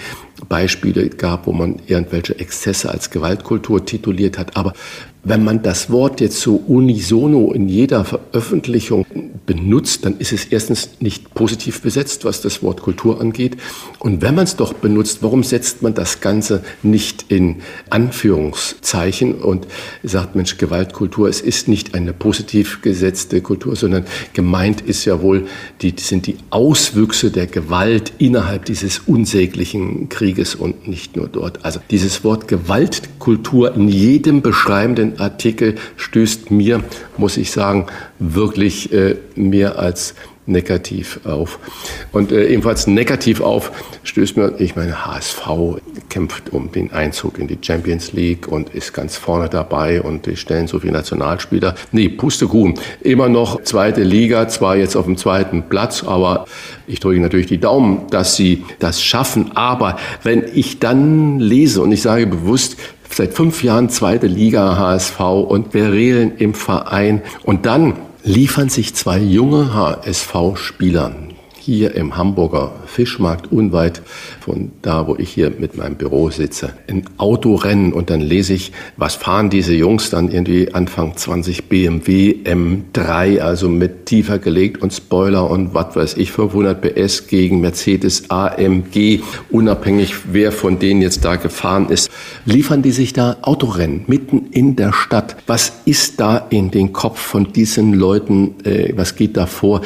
Beispiele gab, wo man irgendwelche Exzesse als Gewaltkultur tituliert hat. Aber wenn man das Wort jetzt so unisono in jeder Veröffentlichung benutzt, dann ist es erstens nicht positiv besetzt, was das Wort Kultur angeht. Und wenn man es doch benutzt, warum setzt man das Ganze nicht in Anführungszeichen und sagt, Mensch, Gewaltkultur, es ist nicht eine positiv gesetzte Kultur, sondern gemeint ist ja wohl, die, sind die Auswüchse der Gewalt innerhalb dieses unsäglichen Krieges und nicht nur dort. Also dieses Wort Gewaltkultur in jedem beschreibenden Artikel stößt mir, muss ich sagen, wirklich äh, mehr als negativ auf. Und äh, ebenfalls negativ auf stößt mir, ich meine, HSV kämpft um den Einzug in die Champions League und ist ganz vorne dabei und die stellen so viele Nationalspieler. Nee, Pustekuchen. Immer noch zweite Liga, zwar jetzt auf dem zweiten Platz, aber ich drücke natürlich die Daumen, dass sie das schaffen. Aber wenn ich dann lese und ich sage bewusst, seit fünf Jahren zweite Liga HSV und Berelen im Verein. Und dann liefern sich zwei junge HSV-Spieler hier im Hamburger Fischmarkt unweit von da, wo ich hier mit meinem Büro sitze, ein Autorennen und dann lese ich, was fahren diese Jungs dann irgendwie Anfang 20 BMW M3, also mit tiefer gelegt und Spoiler und was weiß ich, 500 PS gegen Mercedes AMG, unabhängig wer von denen jetzt da gefahren ist, liefern die sich da Autorennen mitten in der Stadt. Was ist da in den Kopf von diesen Leuten, äh, was geht da vor?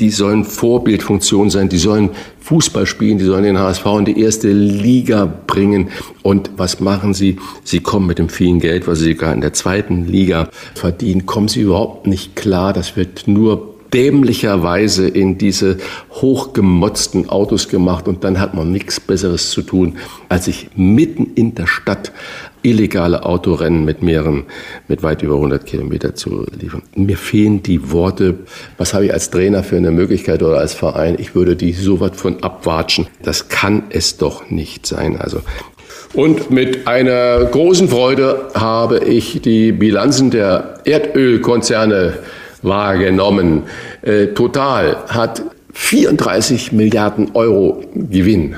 Die sollen Vorbildfunktion sein, die sollen Fußball spielen, die sollen den HSV in die erste Liga bringen. Und was machen sie? Sie kommen mit dem vielen Geld, was sie sogar in der zweiten Liga verdienen, kommen sie überhaupt nicht klar. Das wird nur dämlicherweise in diese hochgemotzten Autos gemacht und dann hat man nichts Besseres zu tun, als sich mitten in der Stadt illegale Autorennen mit mehreren, mit weit über 100 Kilometer zu liefern. Mir fehlen die Worte, was habe ich als Trainer für eine Möglichkeit oder als Verein? Ich würde die so was von abwatschen. Das kann es doch nicht sein. Also und mit einer großen Freude habe ich die Bilanzen der Erdölkonzerne wahrgenommen. Äh, Total hat 34 Milliarden Euro Gewinn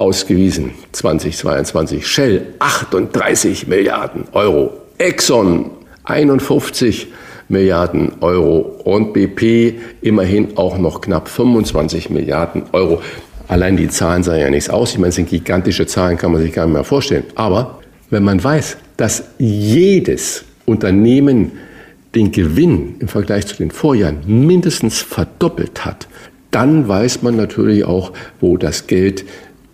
ausgewiesen 2022. Shell 38 Milliarden Euro. Exxon 51 Milliarden Euro und BP immerhin auch noch knapp 25 Milliarden Euro. Allein die Zahlen sahen ja nichts aus. Ich meine, es sind gigantische Zahlen, kann man sich gar nicht mehr vorstellen. Aber wenn man weiß, dass jedes Unternehmen den Gewinn im Vergleich zu den Vorjahren mindestens verdoppelt hat, dann weiß man natürlich auch, wo das Geld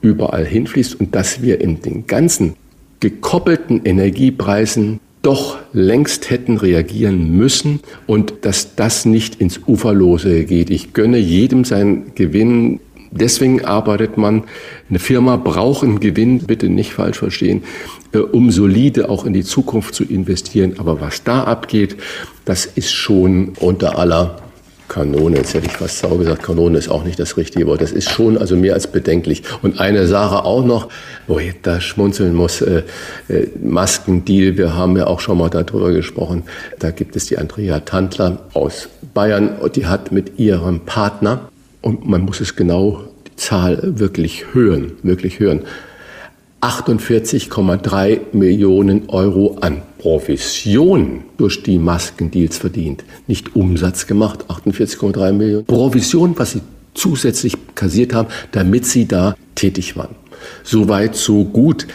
überall hinfließt und dass wir in den ganzen gekoppelten Energiepreisen doch längst hätten reagieren müssen und dass das nicht ins Uferlose geht. Ich gönne jedem seinen Gewinn. Deswegen arbeitet man. Eine Firma braucht einen Gewinn, bitte nicht falsch verstehen, äh, um solide auch in die Zukunft zu investieren. Aber was da abgeht, das ist schon unter aller Kanone, jetzt hätte ich fast sauer gesagt, Kanone ist auch nicht das richtige Wort. Das ist schon also mehr als bedenklich. Und eine Sache auch noch, wo ich da schmunzeln muss, äh, äh, Maskendeal, wir haben ja auch schon mal darüber gesprochen. Da gibt es die Andrea Tandler aus Bayern und die hat mit ihrem Partner, und man muss es genau, die Zahl wirklich hören, wirklich hören, 48,3 Millionen Euro an Provision durch die Maskendeals verdient. Nicht Umsatz gemacht, 48,3 Millionen. Provision, was sie zusätzlich kassiert haben, damit sie da tätig waren. Soweit, so gut.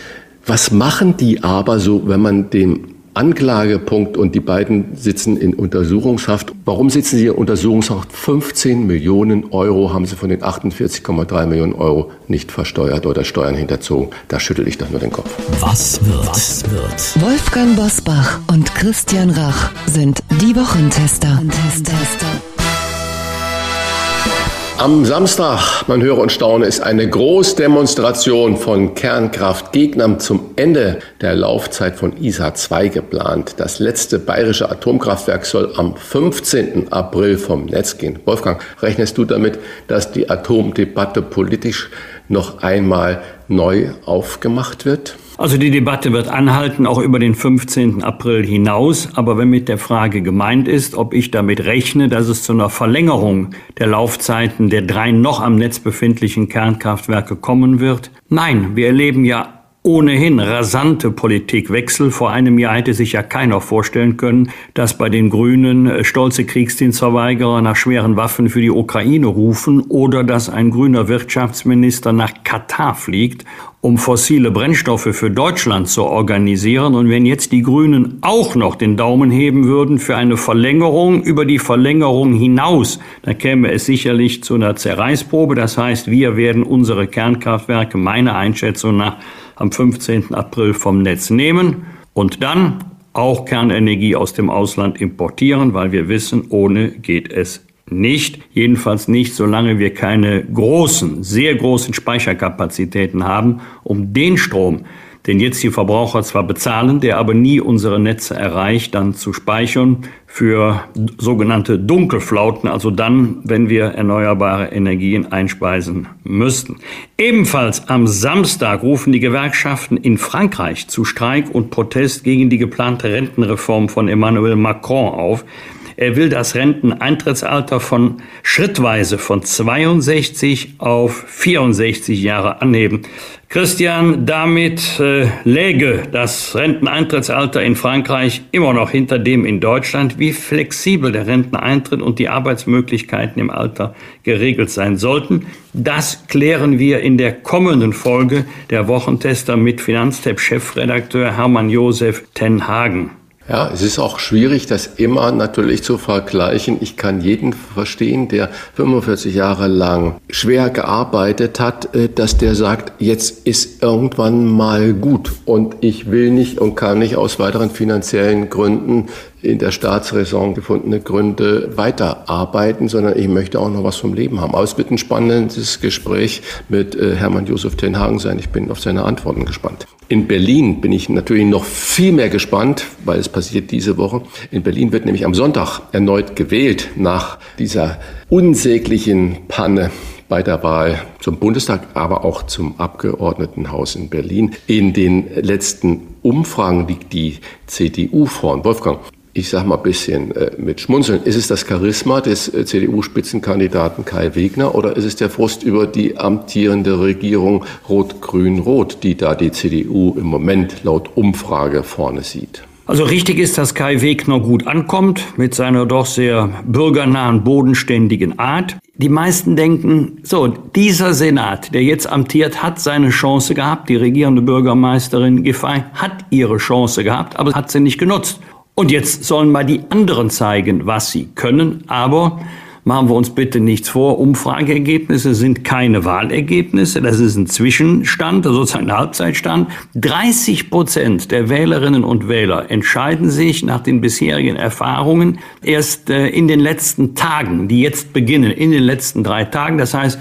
Was machen die aber so, wenn man dem Anklagepunkt und die beiden sitzen in Untersuchungshaft. Warum sitzen sie in Untersuchungshaft? 15 Millionen Euro haben sie von den 48,3 Millionen Euro nicht versteuert oder Steuern hinterzogen. Da schüttel ich doch nur den Kopf. Was wird? Was wird? Wolfgang Bosbach und Christian Rach sind die Wochentester. Tester. Am Samstag, man höre und staune, ist eine Großdemonstration von Kernkraftgegnern zum Ende der Laufzeit von ISA 2 geplant. Das letzte bayerische Atomkraftwerk soll am 15. April vom Netz gehen. Wolfgang, rechnest du damit, dass die Atomdebatte politisch noch einmal neu aufgemacht wird? Also die Debatte wird anhalten, auch über den 15. April hinaus. Aber wenn mit der Frage gemeint ist, ob ich damit rechne, dass es zu einer Verlängerung der Laufzeiten der drei noch am Netz befindlichen Kernkraftwerke kommen wird, nein, wir erleben ja ohnehin rasante Politikwechsel. Vor einem Jahr hätte sich ja keiner vorstellen können, dass bei den Grünen stolze Kriegsdienstverweigerer nach schweren Waffen für die Ukraine rufen oder dass ein grüner Wirtschaftsminister nach Katar fliegt, um fossile Brennstoffe für Deutschland zu organisieren. Und wenn jetzt die Grünen auch noch den Daumen heben würden für eine Verlängerung über die Verlängerung hinaus, dann käme es sicherlich zu einer Zerreißprobe. Das heißt, wir werden unsere Kernkraftwerke meiner Einschätzung nach am 15. April vom Netz nehmen und dann auch Kernenergie aus dem Ausland importieren, weil wir wissen, ohne geht es nicht. Jedenfalls nicht, solange wir keine großen, sehr großen Speicherkapazitäten haben, um den Strom, den jetzt die Verbraucher zwar bezahlen, der aber nie unsere Netze erreicht, dann zu speichern für sogenannte Dunkelflauten, also dann, wenn wir erneuerbare Energien einspeisen müssten. Ebenfalls am Samstag rufen die Gewerkschaften in Frankreich zu Streik und Protest gegen die geplante Rentenreform von Emmanuel Macron auf. Er will das Renteneintrittsalter von schrittweise von 62 auf 64 Jahre anheben. Christian, damit äh, läge das Renteneintrittsalter in Frankreich immer noch hinter dem in Deutschland. Wie flexibel der Renteneintritt und die Arbeitsmöglichkeiten im Alter geregelt sein sollten, das klären wir in der kommenden Folge der Wochentester mit Finanztep-Chefredakteur Hermann Josef Tenhagen. Ja, es ist auch schwierig, das immer natürlich zu vergleichen. Ich kann jeden verstehen, der 45 Jahre lang schwer gearbeitet hat, äh, dass der sagt, jetzt ist irgendwann mal gut und ich will nicht und kann nicht aus weiteren finanziellen Gründen in der Staatsräson gefundene Gründe weiterarbeiten, sondern ich möchte auch noch was vom Leben haben. Aber es wird ein spannendes Gespräch mit äh, Hermann Josef Tenhagen sein. Ich bin auf seine Antworten gespannt. In Berlin bin ich natürlich noch viel mehr gespannt, weil es passiert diese Woche. In Berlin wird nämlich am Sonntag erneut gewählt nach dieser unsäglichen Panne bei der Wahl zum Bundestag, aber auch zum Abgeordnetenhaus in Berlin. In den letzten Umfragen liegt die CDU vorn. Wolfgang, ich sage mal ein bisschen äh, mit Schmunzeln, ist es das Charisma des äh, CDU-Spitzenkandidaten Kai Wegner oder ist es der Frust über die amtierende Regierung Rot-Grün-Rot, die da die CDU im Moment laut Umfrage vorne sieht? Also richtig ist, dass Kai Wegner gut ankommt mit seiner doch sehr bürgernahen, bodenständigen Art. Die meisten denken, so, dieser Senat, der jetzt amtiert, hat seine Chance gehabt. Die regierende Bürgermeisterin Giffey hat ihre Chance gehabt, aber hat sie nicht genutzt. Und jetzt sollen mal die anderen zeigen, was sie können. Aber machen wir uns bitte nichts vor, Umfrageergebnisse sind keine Wahlergebnisse. Das ist ein Zwischenstand, sozusagen ein Halbzeitstand. 30 Prozent der Wählerinnen und Wähler entscheiden sich nach den bisherigen Erfahrungen erst äh, in den letzten Tagen, die jetzt beginnen, in den letzten drei Tagen. Das heißt,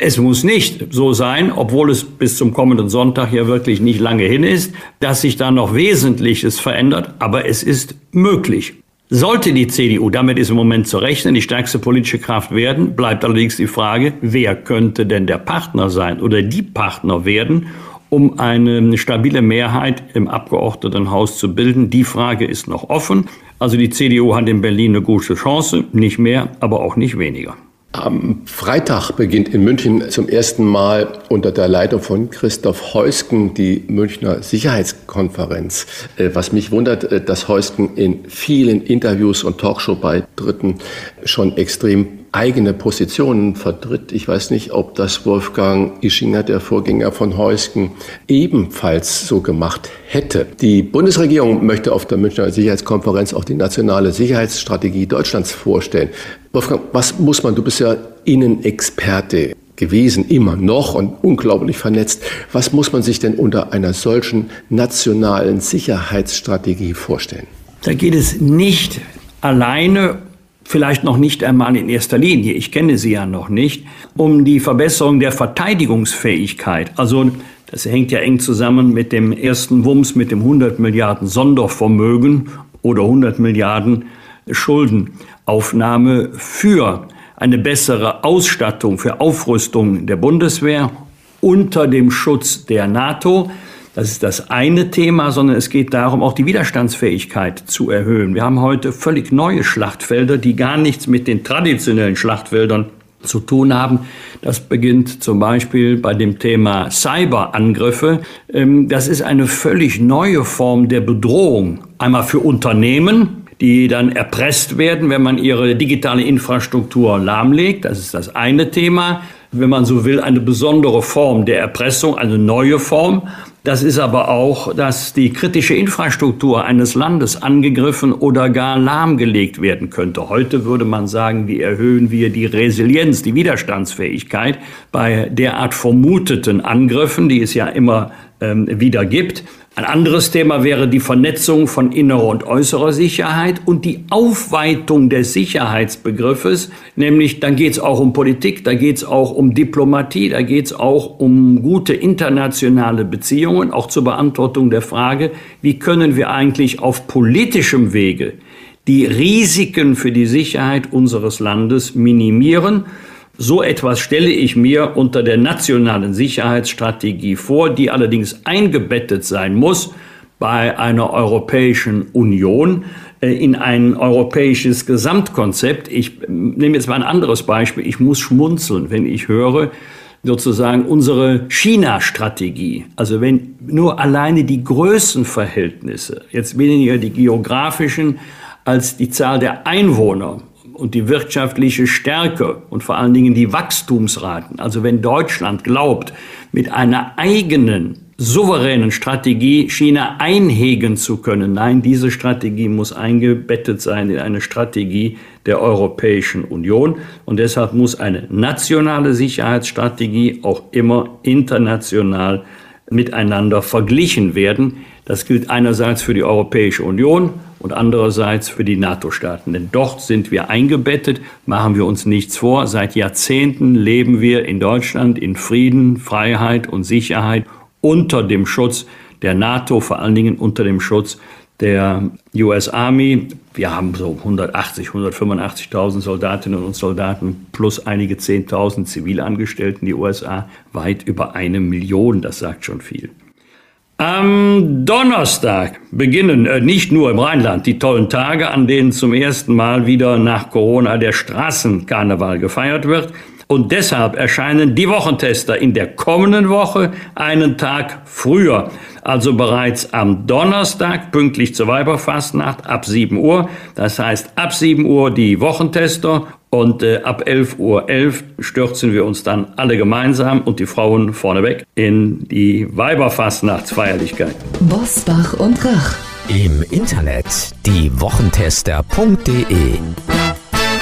es muss nicht so sein, obwohl es bis zum kommenden Sonntag ja wirklich nicht lange hin ist, dass sich da noch Wesentliches verändert, aber es ist möglich. Sollte die CDU, damit ist im Moment zu rechnen, die stärkste politische Kraft werden, bleibt allerdings die Frage, wer könnte denn der Partner sein oder die Partner werden, um eine stabile Mehrheit im Abgeordnetenhaus zu bilden. Die Frage ist noch offen. Also die CDU hat in Berlin eine gute Chance, nicht mehr, aber auch nicht weniger. Am Freitag beginnt in München zum ersten Mal unter der Leitung von Christoph Heusken die Münchner Sicherheitskonferenz. Äh, was mich wundert, äh, dass Heusken in vielen Interviews und Talkshow-Beitritten schon extrem eigene Positionen vertritt. Ich weiß nicht, ob das Wolfgang Ischinger, der Vorgänger von Heusken, ebenfalls so gemacht hätte. Die Bundesregierung möchte auf der Münchner Sicherheitskonferenz auch die nationale Sicherheitsstrategie Deutschlands vorstellen. Wolfgang, was muss man, du bist ja Innenexperte gewesen, immer noch und unglaublich vernetzt. Was muss man sich denn unter einer solchen nationalen Sicherheitsstrategie vorstellen? Da geht es nicht alleine vielleicht noch nicht einmal in erster Linie, ich kenne sie ja noch nicht, um die Verbesserung der Verteidigungsfähigkeit. Also das hängt ja eng zusammen mit dem ersten Wumms, mit dem 100 Milliarden Sondervermögen oder 100 Milliarden Schuldenaufnahme für eine bessere Ausstattung, für Aufrüstung der Bundeswehr unter dem Schutz der NATO. Das ist das eine Thema, sondern es geht darum, auch die Widerstandsfähigkeit zu erhöhen. Wir haben heute völlig neue Schlachtfelder, die gar nichts mit den traditionellen Schlachtfeldern zu tun haben. Das beginnt zum Beispiel bei dem Thema Cyberangriffe. Ähm, das ist eine völlig neue Form der Bedrohung. Einmal für Unternehmen, die dann erpresst werden, wenn man ihre digitale Infrastruktur lahmlegt. Das ist das eine Thema. Wenn man so will, eine besondere Form der Erpressung, eine neue Form. Das ist aber auch, dass die kritische Infrastruktur eines Landes angegriffen oder gar lahmgelegt werden könnte. Heute würde man sagen, wie erhöhen wir die Resilienz, die Widerstandsfähigkeit bei derart vermuteten Angriffen, die es ja immer ähm, wieder gibt. Ein anderes Thema wäre die Vernetzung von innerer und äußerer Sicherheit und die Aufweitung des Sicherheitsbegriffes, nämlich dann geht es auch um Politik, da geht es auch um Diplomatie, da geht es auch um gute internationale Beziehungen, auch zur Beantwortung der Frage, wie können wir eigentlich auf politischem Wege die Risiken für die Sicherheit unseres Landes minimieren so etwas stelle ich mir unter der nationalen Sicherheitsstrategie vor, die allerdings eingebettet sein muss bei einer Europäischen Union äh, in ein europäisches Gesamtkonzept. Ich nehme jetzt mal ein anderes Beispiel. Ich muss schmunzeln, wenn ich höre, sozusagen unsere China-Strategie. Also wenn nur alleine die Größenverhältnisse, jetzt weniger die geografischen, als die Zahl der Einwohner und die wirtschaftliche Stärke und vor allen Dingen die Wachstumsraten. Also wenn Deutschland glaubt, mit einer eigenen souveränen Strategie China einhegen zu können. Nein, diese Strategie muss eingebettet sein in eine Strategie der Europäischen Union. Und deshalb muss eine nationale Sicherheitsstrategie auch immer international miteinander verglichen werden. Das gilt einerseits für die Europäische Union und andererseits für die NATO-Staaten. Denn dort sind wir eingebettet, machen wir uns nichts vor. Seit Jahrzehnten leben wir in Deutschland in Frieden, Freiheit und Sicherheit unter dem Schutz der NATO, vor allen Dingen unter dem Schutz der US Army. Wir haben so 180, 185.000 Soldatinnen und Soldaten plus einige 10.000 Zivilangestellten. Die USA weit über eine Million, das sagt schon viel. Am Donnerstag beginnen äh, nicht nur im Rheinland die tollen Tage, an denen zum ersten Mal wieder nach Corona der Straßenkarneval gefeiert wird. Und deshalb erscheinen die Wochentester in der kommenden Woche einen Tag früher. Also bereits am Donnerstag, pünktlich zur Weiberfastnacht, ab 7 Uhr. Das heißt, ab 7 Uhr die Wochentester und äh, ab 11.11 Uhr 11 stürzen wir uns dann alle gemeinsam und die Frauen vorneweg in die Weiberfastnachtsfeierlichkeit. Bosbach und Rach. Im Internet diewochentester.de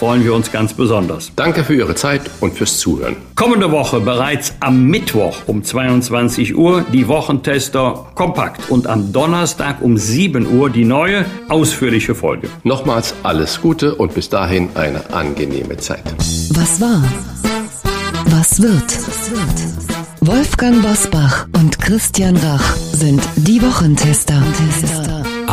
freuen wir uns ganz besonders. Danke für Ihre Zeit und fürs Zuhören. Kommende Woche bereits am Mittwoch um 22 Uhr die Wochentester kompakt und am Donnerstag um 7 Uhr die neue ausführliche Folge. Nochmals alles Gute und bis dahin eine angenehme Zeit. Was war? Was wird? Wolfgang Bosbach und Christian Rach sind die Wochentester.